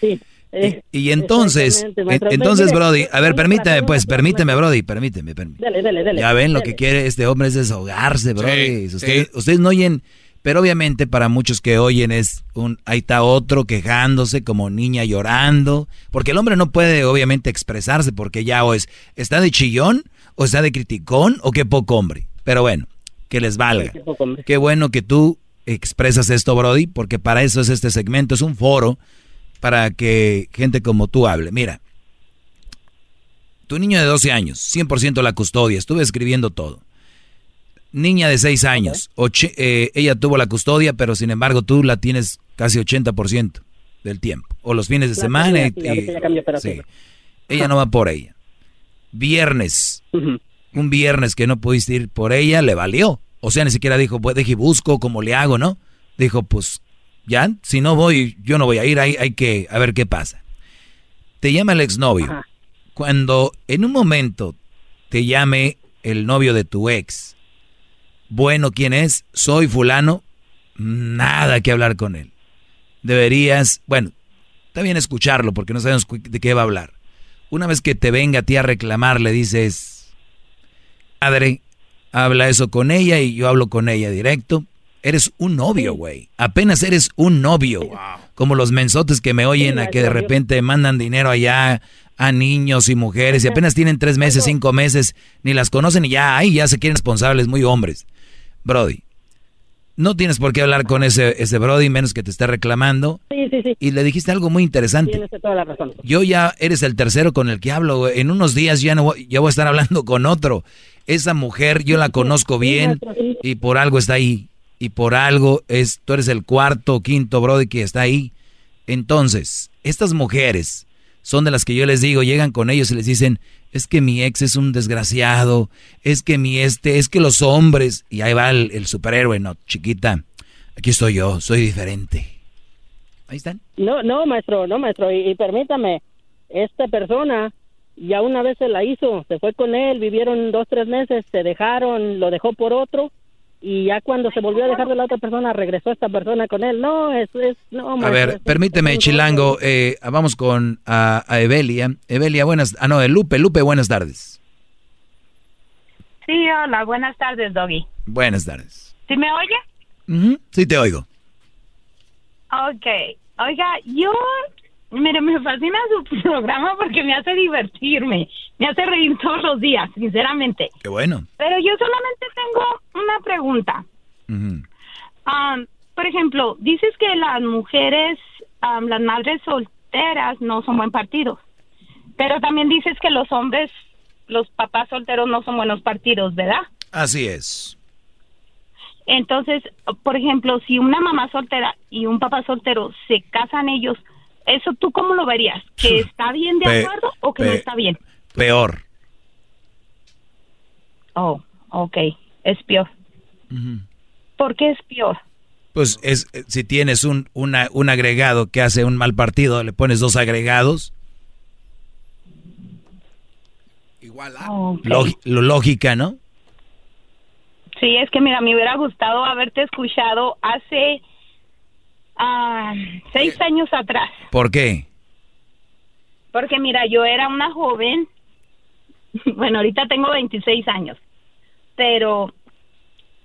Sí. eh, Y entonces, entonces, Mire, Brody, a ver, para permíteme, pues, permíteme, Brody, permíteme, permíteme. Dele, dele, dele. Ya ven, lo que quiere este hombre es desahogarse, Brody. Sí, Ustedes, sí. ustedes no oyen, pero obviamente para muchos que oyen es un, ahí está otro quejándose como niña llorando, porque el hombre no puede obviamente expresarse porque ya o es, está de chillón, o está de criticón, o qué poco hombre. Pero bueno, que les valga. Qué poco. Qué bueno que tú expresas esto, Brody, porque para eso es este segmento, es un foro para que gente como tú hable. Mira, tu niño de 12 años, 100% la custodia, estuve escribiendo todo. Niña de 6 años, eh, ella tuvo la custodia, pero sin embargo tú la tienes casi 80% del tiempo. O los fines de La semana. y- sí. Ella no va por ella. Viernes, un viernes que no pudiste ir por ella, le valió. O sea, ni siquiera dijo, pues deje y busco, cómo le hago, ¿no? Dijo, pues ya, si no voy, yo no voy a ir, hay, hay que, a ver qué pasa. Te llama el exnovio. Ajá. Cuando en un momento te llame el novio de tu ex, bueno, ¿quién es? Soy fulano, nada que hablar con él. Deberías, bueno, está bien escucharlo porque no sabemos de qué va a hablar. Una vez que te venga a ti a reclamar, le dices, padre, habla eso con ella y yo hablo con ella directo. Eres un novio, güey. Apenas eres un novio. Como los mensotes que me oyen a que de repente mandan dinero allá a niños y mujeres y apenas tienen tres meses, cinco meses, ni las conocen y ya, ay, ya se quieren responsables, muy hombres. Brody, no tienes por qué hablar con ese, ese Brody, menos que te esté reclamando. Sí, sí, sí. Y le dijiste algo muy interesante. Tienes toda la razón. Yo ya eres el tercero con el que hablo. güey. En unos días ya no voy, ya voy a estar hablando con otro. Esa mujer yo la conozco bien y por algo está ahí. Y por algo es, tú eres el cuarto o quinto brody que está ahí. Entonces, estas mujeres son de las que yo les digo, llegan con ellos y les dicen, es que mi ex es un desgraciado, es que mi este, es que los hombres, y ahí va el, superhéroe, no, chiquita, aquí estoy yo, soy diferente. Ahí están. No, no, maestro, no, maestro. Y, y permítame, esta persona ya una vez se la hizo, se fue con él, vivieron dos, tres meses, se dejaron, lo dejó por otro. Y ya cuando se volvió a dejar de la otra persona, regresó esta persona con él. No, es, es, no, A maestro, ver, es- permíteme, es Chilango, eh, vamos con a, a Evelia. Evelia, buenas, ah no, eh, Lupe, Lupe, buenas tardes. Sí, hola, buenas tardes, Doggy. Buenas tardes. ¿Sí me oye? Ujú, Sí te oigo. Ok. Oiga, yo Mire, me fascina su programa porque me hace divertirme, me hace reír todos los días, sinceramente. Qué bueno. Pero yo solamente tengo una pregunta. Um, por ejemplo, dices que las mujeres, um, las madres solteras no son buen partido, pero también dices que los hombres, los papás solteros no son buenos partidos, ¿verdad? Así es. Entonces, por ejemplo, si una mamá soltera y un papá soltero se casan ellos, ¿eso tú cómo lo verías? ¿Que está bien de Pe- acuerdo o que no está bien? Peor. Oh, ok, es peor. ¿Por qué es peor? Pues es si tienes un, una- un agregado que hace un mal partido, le pones dos agregados, Igual Ok. log- lo lógica, ¿no? Sí, es que mira, me hubiera gustado haberte escuchado hace ah, seis años atrás. ¿Por qué? Porque mira, yo era una joven, bueno, ahorita tengo 26 años, pero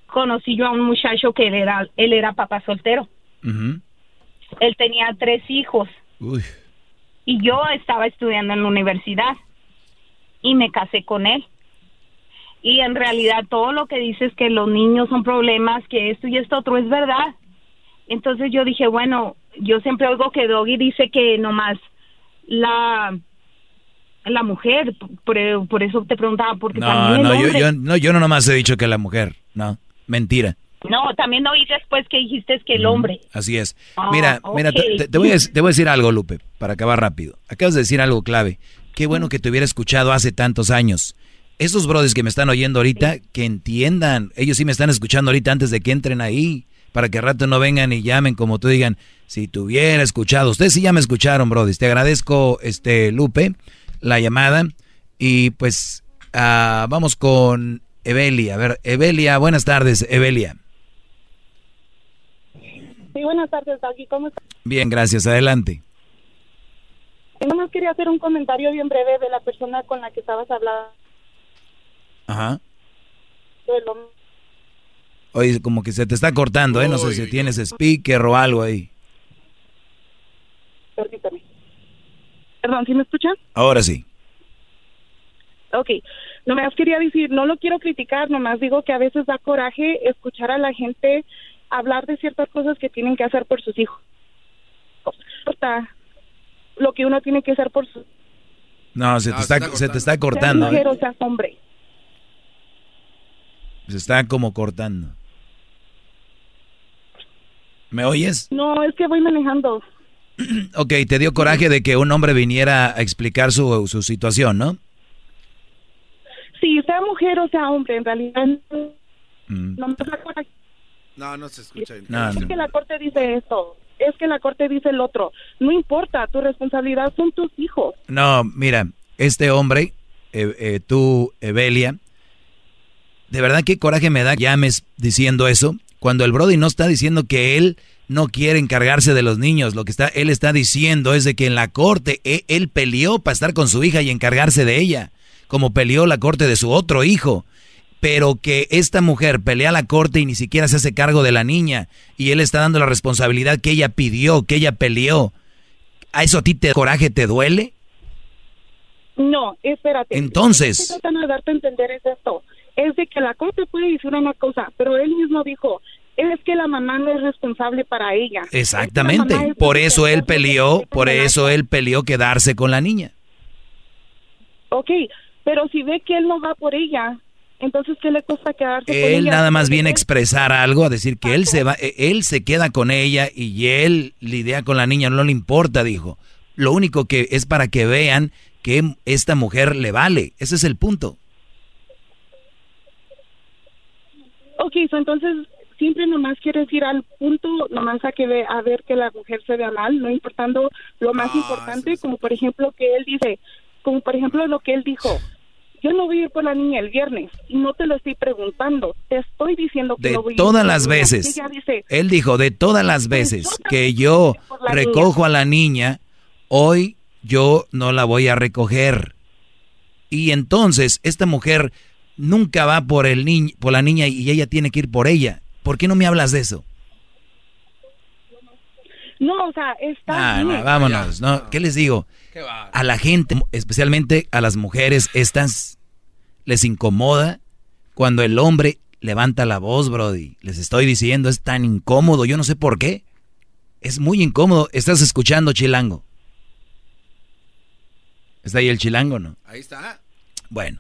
conocí yo a un muchacho que él era, él era papá soltero. Ujú. Él tenía tres hijos Uy. y yo estaba estudiando en la universidad y me casé con él. Y en realidad todo lo que dices que los niños son problemas, que esto y esto otro es verdad. Entonces yo dije, bueno, yo siempre oigo que Doggy dice que nomás la la mujer, por, por eso te preguntaba, porque No, también no yo, hombre- yo, no, yo no nomás he dicho que la mujer, no, mentira, No, también oí después que dijiste que el hombre. así es. Ah, Mira, mira, te, voy a, te voy a decir algo, Lupe, para acabar rápido. Acabas de decir algo clave. Qué bueno que te hubiera escuchado hace tantos años. Esos brothers que me están oyendo ahorita, que entiendan, ellos sí me están escuchando ahorita antes de que entren ahí, para que al rato no vengan y llamen como tú digan, si te hubiera escuchado. Ustedes sí ya me escucharon, brothers. Te agradezco, este, Lupe, la llamada. Y pues, ah, vamos con Evelia. A ver, Evelia, buenas tardes, Evelia. Sí, buenas tardes, Doggy. ¿Cómo estás? Bien, gracias, adelante. Nada más quería hacer un comentario bien breve de la persona con la que estabas hablando. Ajá. del hombre. Oye, como que se te está cortando, ¿eh? No sé si tienes speaker o algo ahí. Permítame. Perdón, ¿sí me escuchan? Ahora sí. Ok. Nomás quería decir, no lo quiero criticar, nomás digo que a veces da coraje escuchar a la gente hablar de ciertas cosas que tienen que hacer por sus hijos. No importa lo que uno tiene que hacer por sus No, se, No, te, se está, está se te está cortando. mujer ¿eh? o seas hombre. Se está como cortando. ¿Me oyes? No, es que voy manejando. Ok, te dio coraje de que un hombre viniera a explicar su, su situación, ¿no? Sí, sea mujer o sea hombre, en realidad Mm. no me da coraje. No, no se escucha. No, es no. que la corte dice esto, es que la corte dice el otro. No importa, tu responsabilidad son tus hijos. No, mira, este hombre, eh, eh, tú, Evelia, de verdad qué coraje me da que llames diciendo eso, cuando el Brody no está diciendo que él no quiere encargarse de los niños, lo que está, él está diciendo es de que en la corte e- él peleó para estar con su hija y encargarse de ella, como peleó la corte de su otro hijo. Pero que esta mujer pelea la corte y ni siquiera se hace cargo de la niña y él está dando la responsabilidad que ella pidió, que ella peleó. ¿A eso a ti te coraje te duele? No, espérate. Entonces- Lo que de darte a entender es esto. Es de que la corte puede decir una cosa, pero él mismo dijo, es que la mamá no es responsable para ella. Exactamente. Es que la mamá es Por eso él peleó, por eso él peleó quedarse con la niña. Ok, pero si ve que él no va por ella, entonces ¿qué le cuesta quedarse con Él ella? nada más viene a él- expresar algo, a decir que él se va, eh, él se queda con ella y él lidia con la niña, no le importa, dijo. Lo único que es para que vean que esta mujer le vale. Ese es el punto. Ok, so entonces siempre nomás quieres ir al punto, nomás a que ve, a ver que la mujer se vea mal, no importando lo más importante, como por ejemplo que él dice, como por ejemplo lo que él dijo, yo no voy a ir por la niña el viernes y no te lo estoy preguntando, te estoy diciendo que De no voy a ir por las veces, dice, él dijo, de todas las veces que yo recojo a la niña, hoy yo no la voy a recoger. Y entonces esta mujer nunca va por el niño, por la niña y ella tiene que ir por ella. ¿Por qué no me hablas de eso? No, o sea, está Ah, bien. no, vámonos, ¿no? ¿Qué les digo? A la gente, especialmente a las mujeres, estas les incomoda cuando el hombre levanta la voz, Brody. Les estoy diciendo, es tan incómodo, yo no sé por qué. Es muy incómodo. ¿Estás escuchando, Chilango? ¿Está ahí el Chilango, no? Ahí está. Bueno.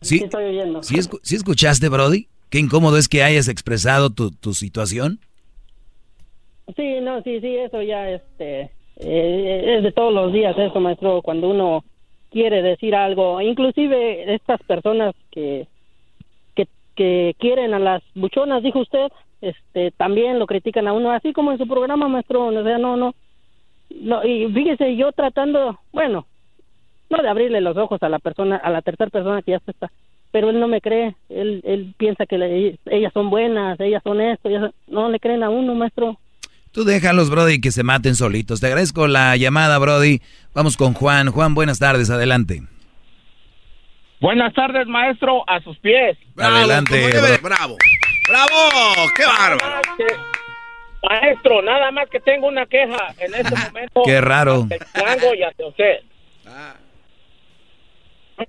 Sí. Aquí estoy oyendo. ¿Sí, escu- sí escuchaste, Brody? Qué incómodo es que hayas expresado tu, tu situación. Sí, no, sí, sí, eso ya este, eh, es de todos los días eso, maestro, cuando uno quiere decir algo. Inclusive estas personas que, que, que quieren a las buchonas, dijo usted, este, también lo critican a uno, así como en su programa, maestro, o sea, no, no. no y fíjese, yo tratando, bueno, no de abrirle los ojos a la persona, a la tercera persona que ya está, pero él no me cree, él, él piensa que le- ellas son buenas, ellas son esto, ellas no le creen a uno, maestro. Tú déjalos, Brody, que se maten solitos. Te agradezco la llamada, Brody. Vamos con Juan. Juan, buenas tardes, adelante. Buenas tardes, maestro, a sus pies. adelante, debe- bro. Bravo. ¡Bravo! ¡Qué bárbaro! Maestro, nada más que tengo una queja en este momento. Qué raro. y usted. Qué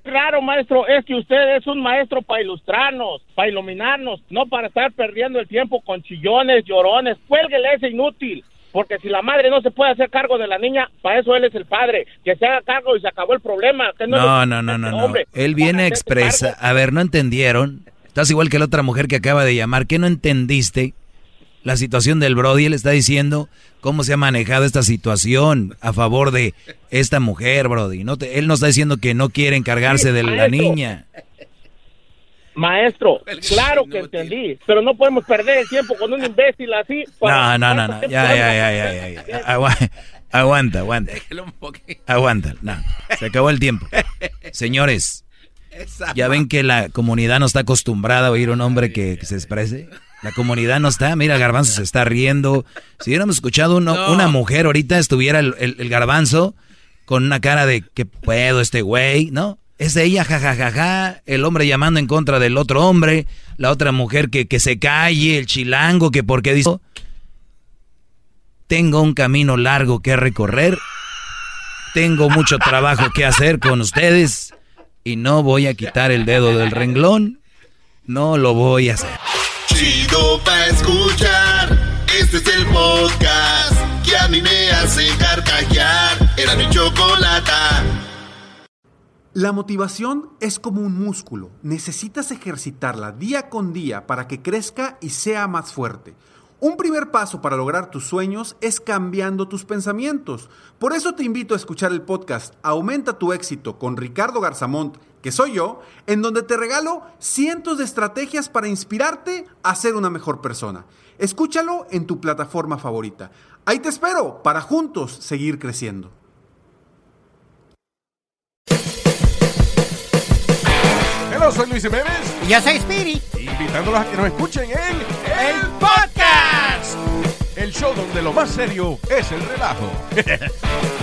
raro, maestro, es que usted es un maestro para ilustrarnos, para iluminarnos, no para estar perdiendo el tiempo con chillones, llorones. Cuélguele ese inútil. Porque si la madre no se puede hacer cargo de la niña, para eso él es el padre. Que se haga cargo y se acabó el problema. Que no, No, no, no, no, no. hombre, Él viene expresa. A ver, no entendieron. Estás igual que la otra mujer que acaba de llamar. ¿Qué no entendiste? La situación del Brody. Él está diciendo cómo se ha manejado esta situación a favor de esta mujer, Brody. No te- él no está diciendo que no quiere encargarse de la niña. Maestro, claro que entendí, pero no podemos perder el tiempo con un imbécil así. No, no, no, no. Ya, ya, ya, ya, ya, ya. Agua- aguanta, aguanta. Aguanta. No. Se acabó el tiempo. Señores, ya ven que la comunidad no está acostumbrada a oír un hombre que, que se exprese. La comunidad no está. Mira, Garbanzo se está riendo. Si hubiéramos escuchado uno- No. una mujer ahorita, estuviera el, el- el Garbanzo con una cara de que puedo este güey, ¿no? Es de ella, jajajaja, el hombre llamando en contra del otro hombre, la otra mujer que, que se calle, el chilango que porque dice, tengo un camino largo que recorrer, tengo mucho trabajo que hacer con ustedes y no voy a quitar el dedo del renglón, no lo voy a hacer. Chido pa' escuchar. Este es el podcast que a mí me hace carcajear. Era mi chocolata. La motivación es como un músculo. Necesitas ejercitarla día con día para que crezca y sea más fuerte. Un primer paso para lograr tus sueños es cambiando tus pensamientos. Por eso te invito a escuchar el podcast Aumenta tu éxito con Ricardo Garzamont, que soy yo, en donde te regalo cientos de estrategias para inspirarte a ser una mejor persona. Escúchalo en tu plataforma favorita. Ahí te espero para juntos seguir creciendo. Hello, soy Luis Jiménez. Yo soy Speedy. Invitándolos a que nos escuchen en El Podcast. el show donde lo más serio es el relajo.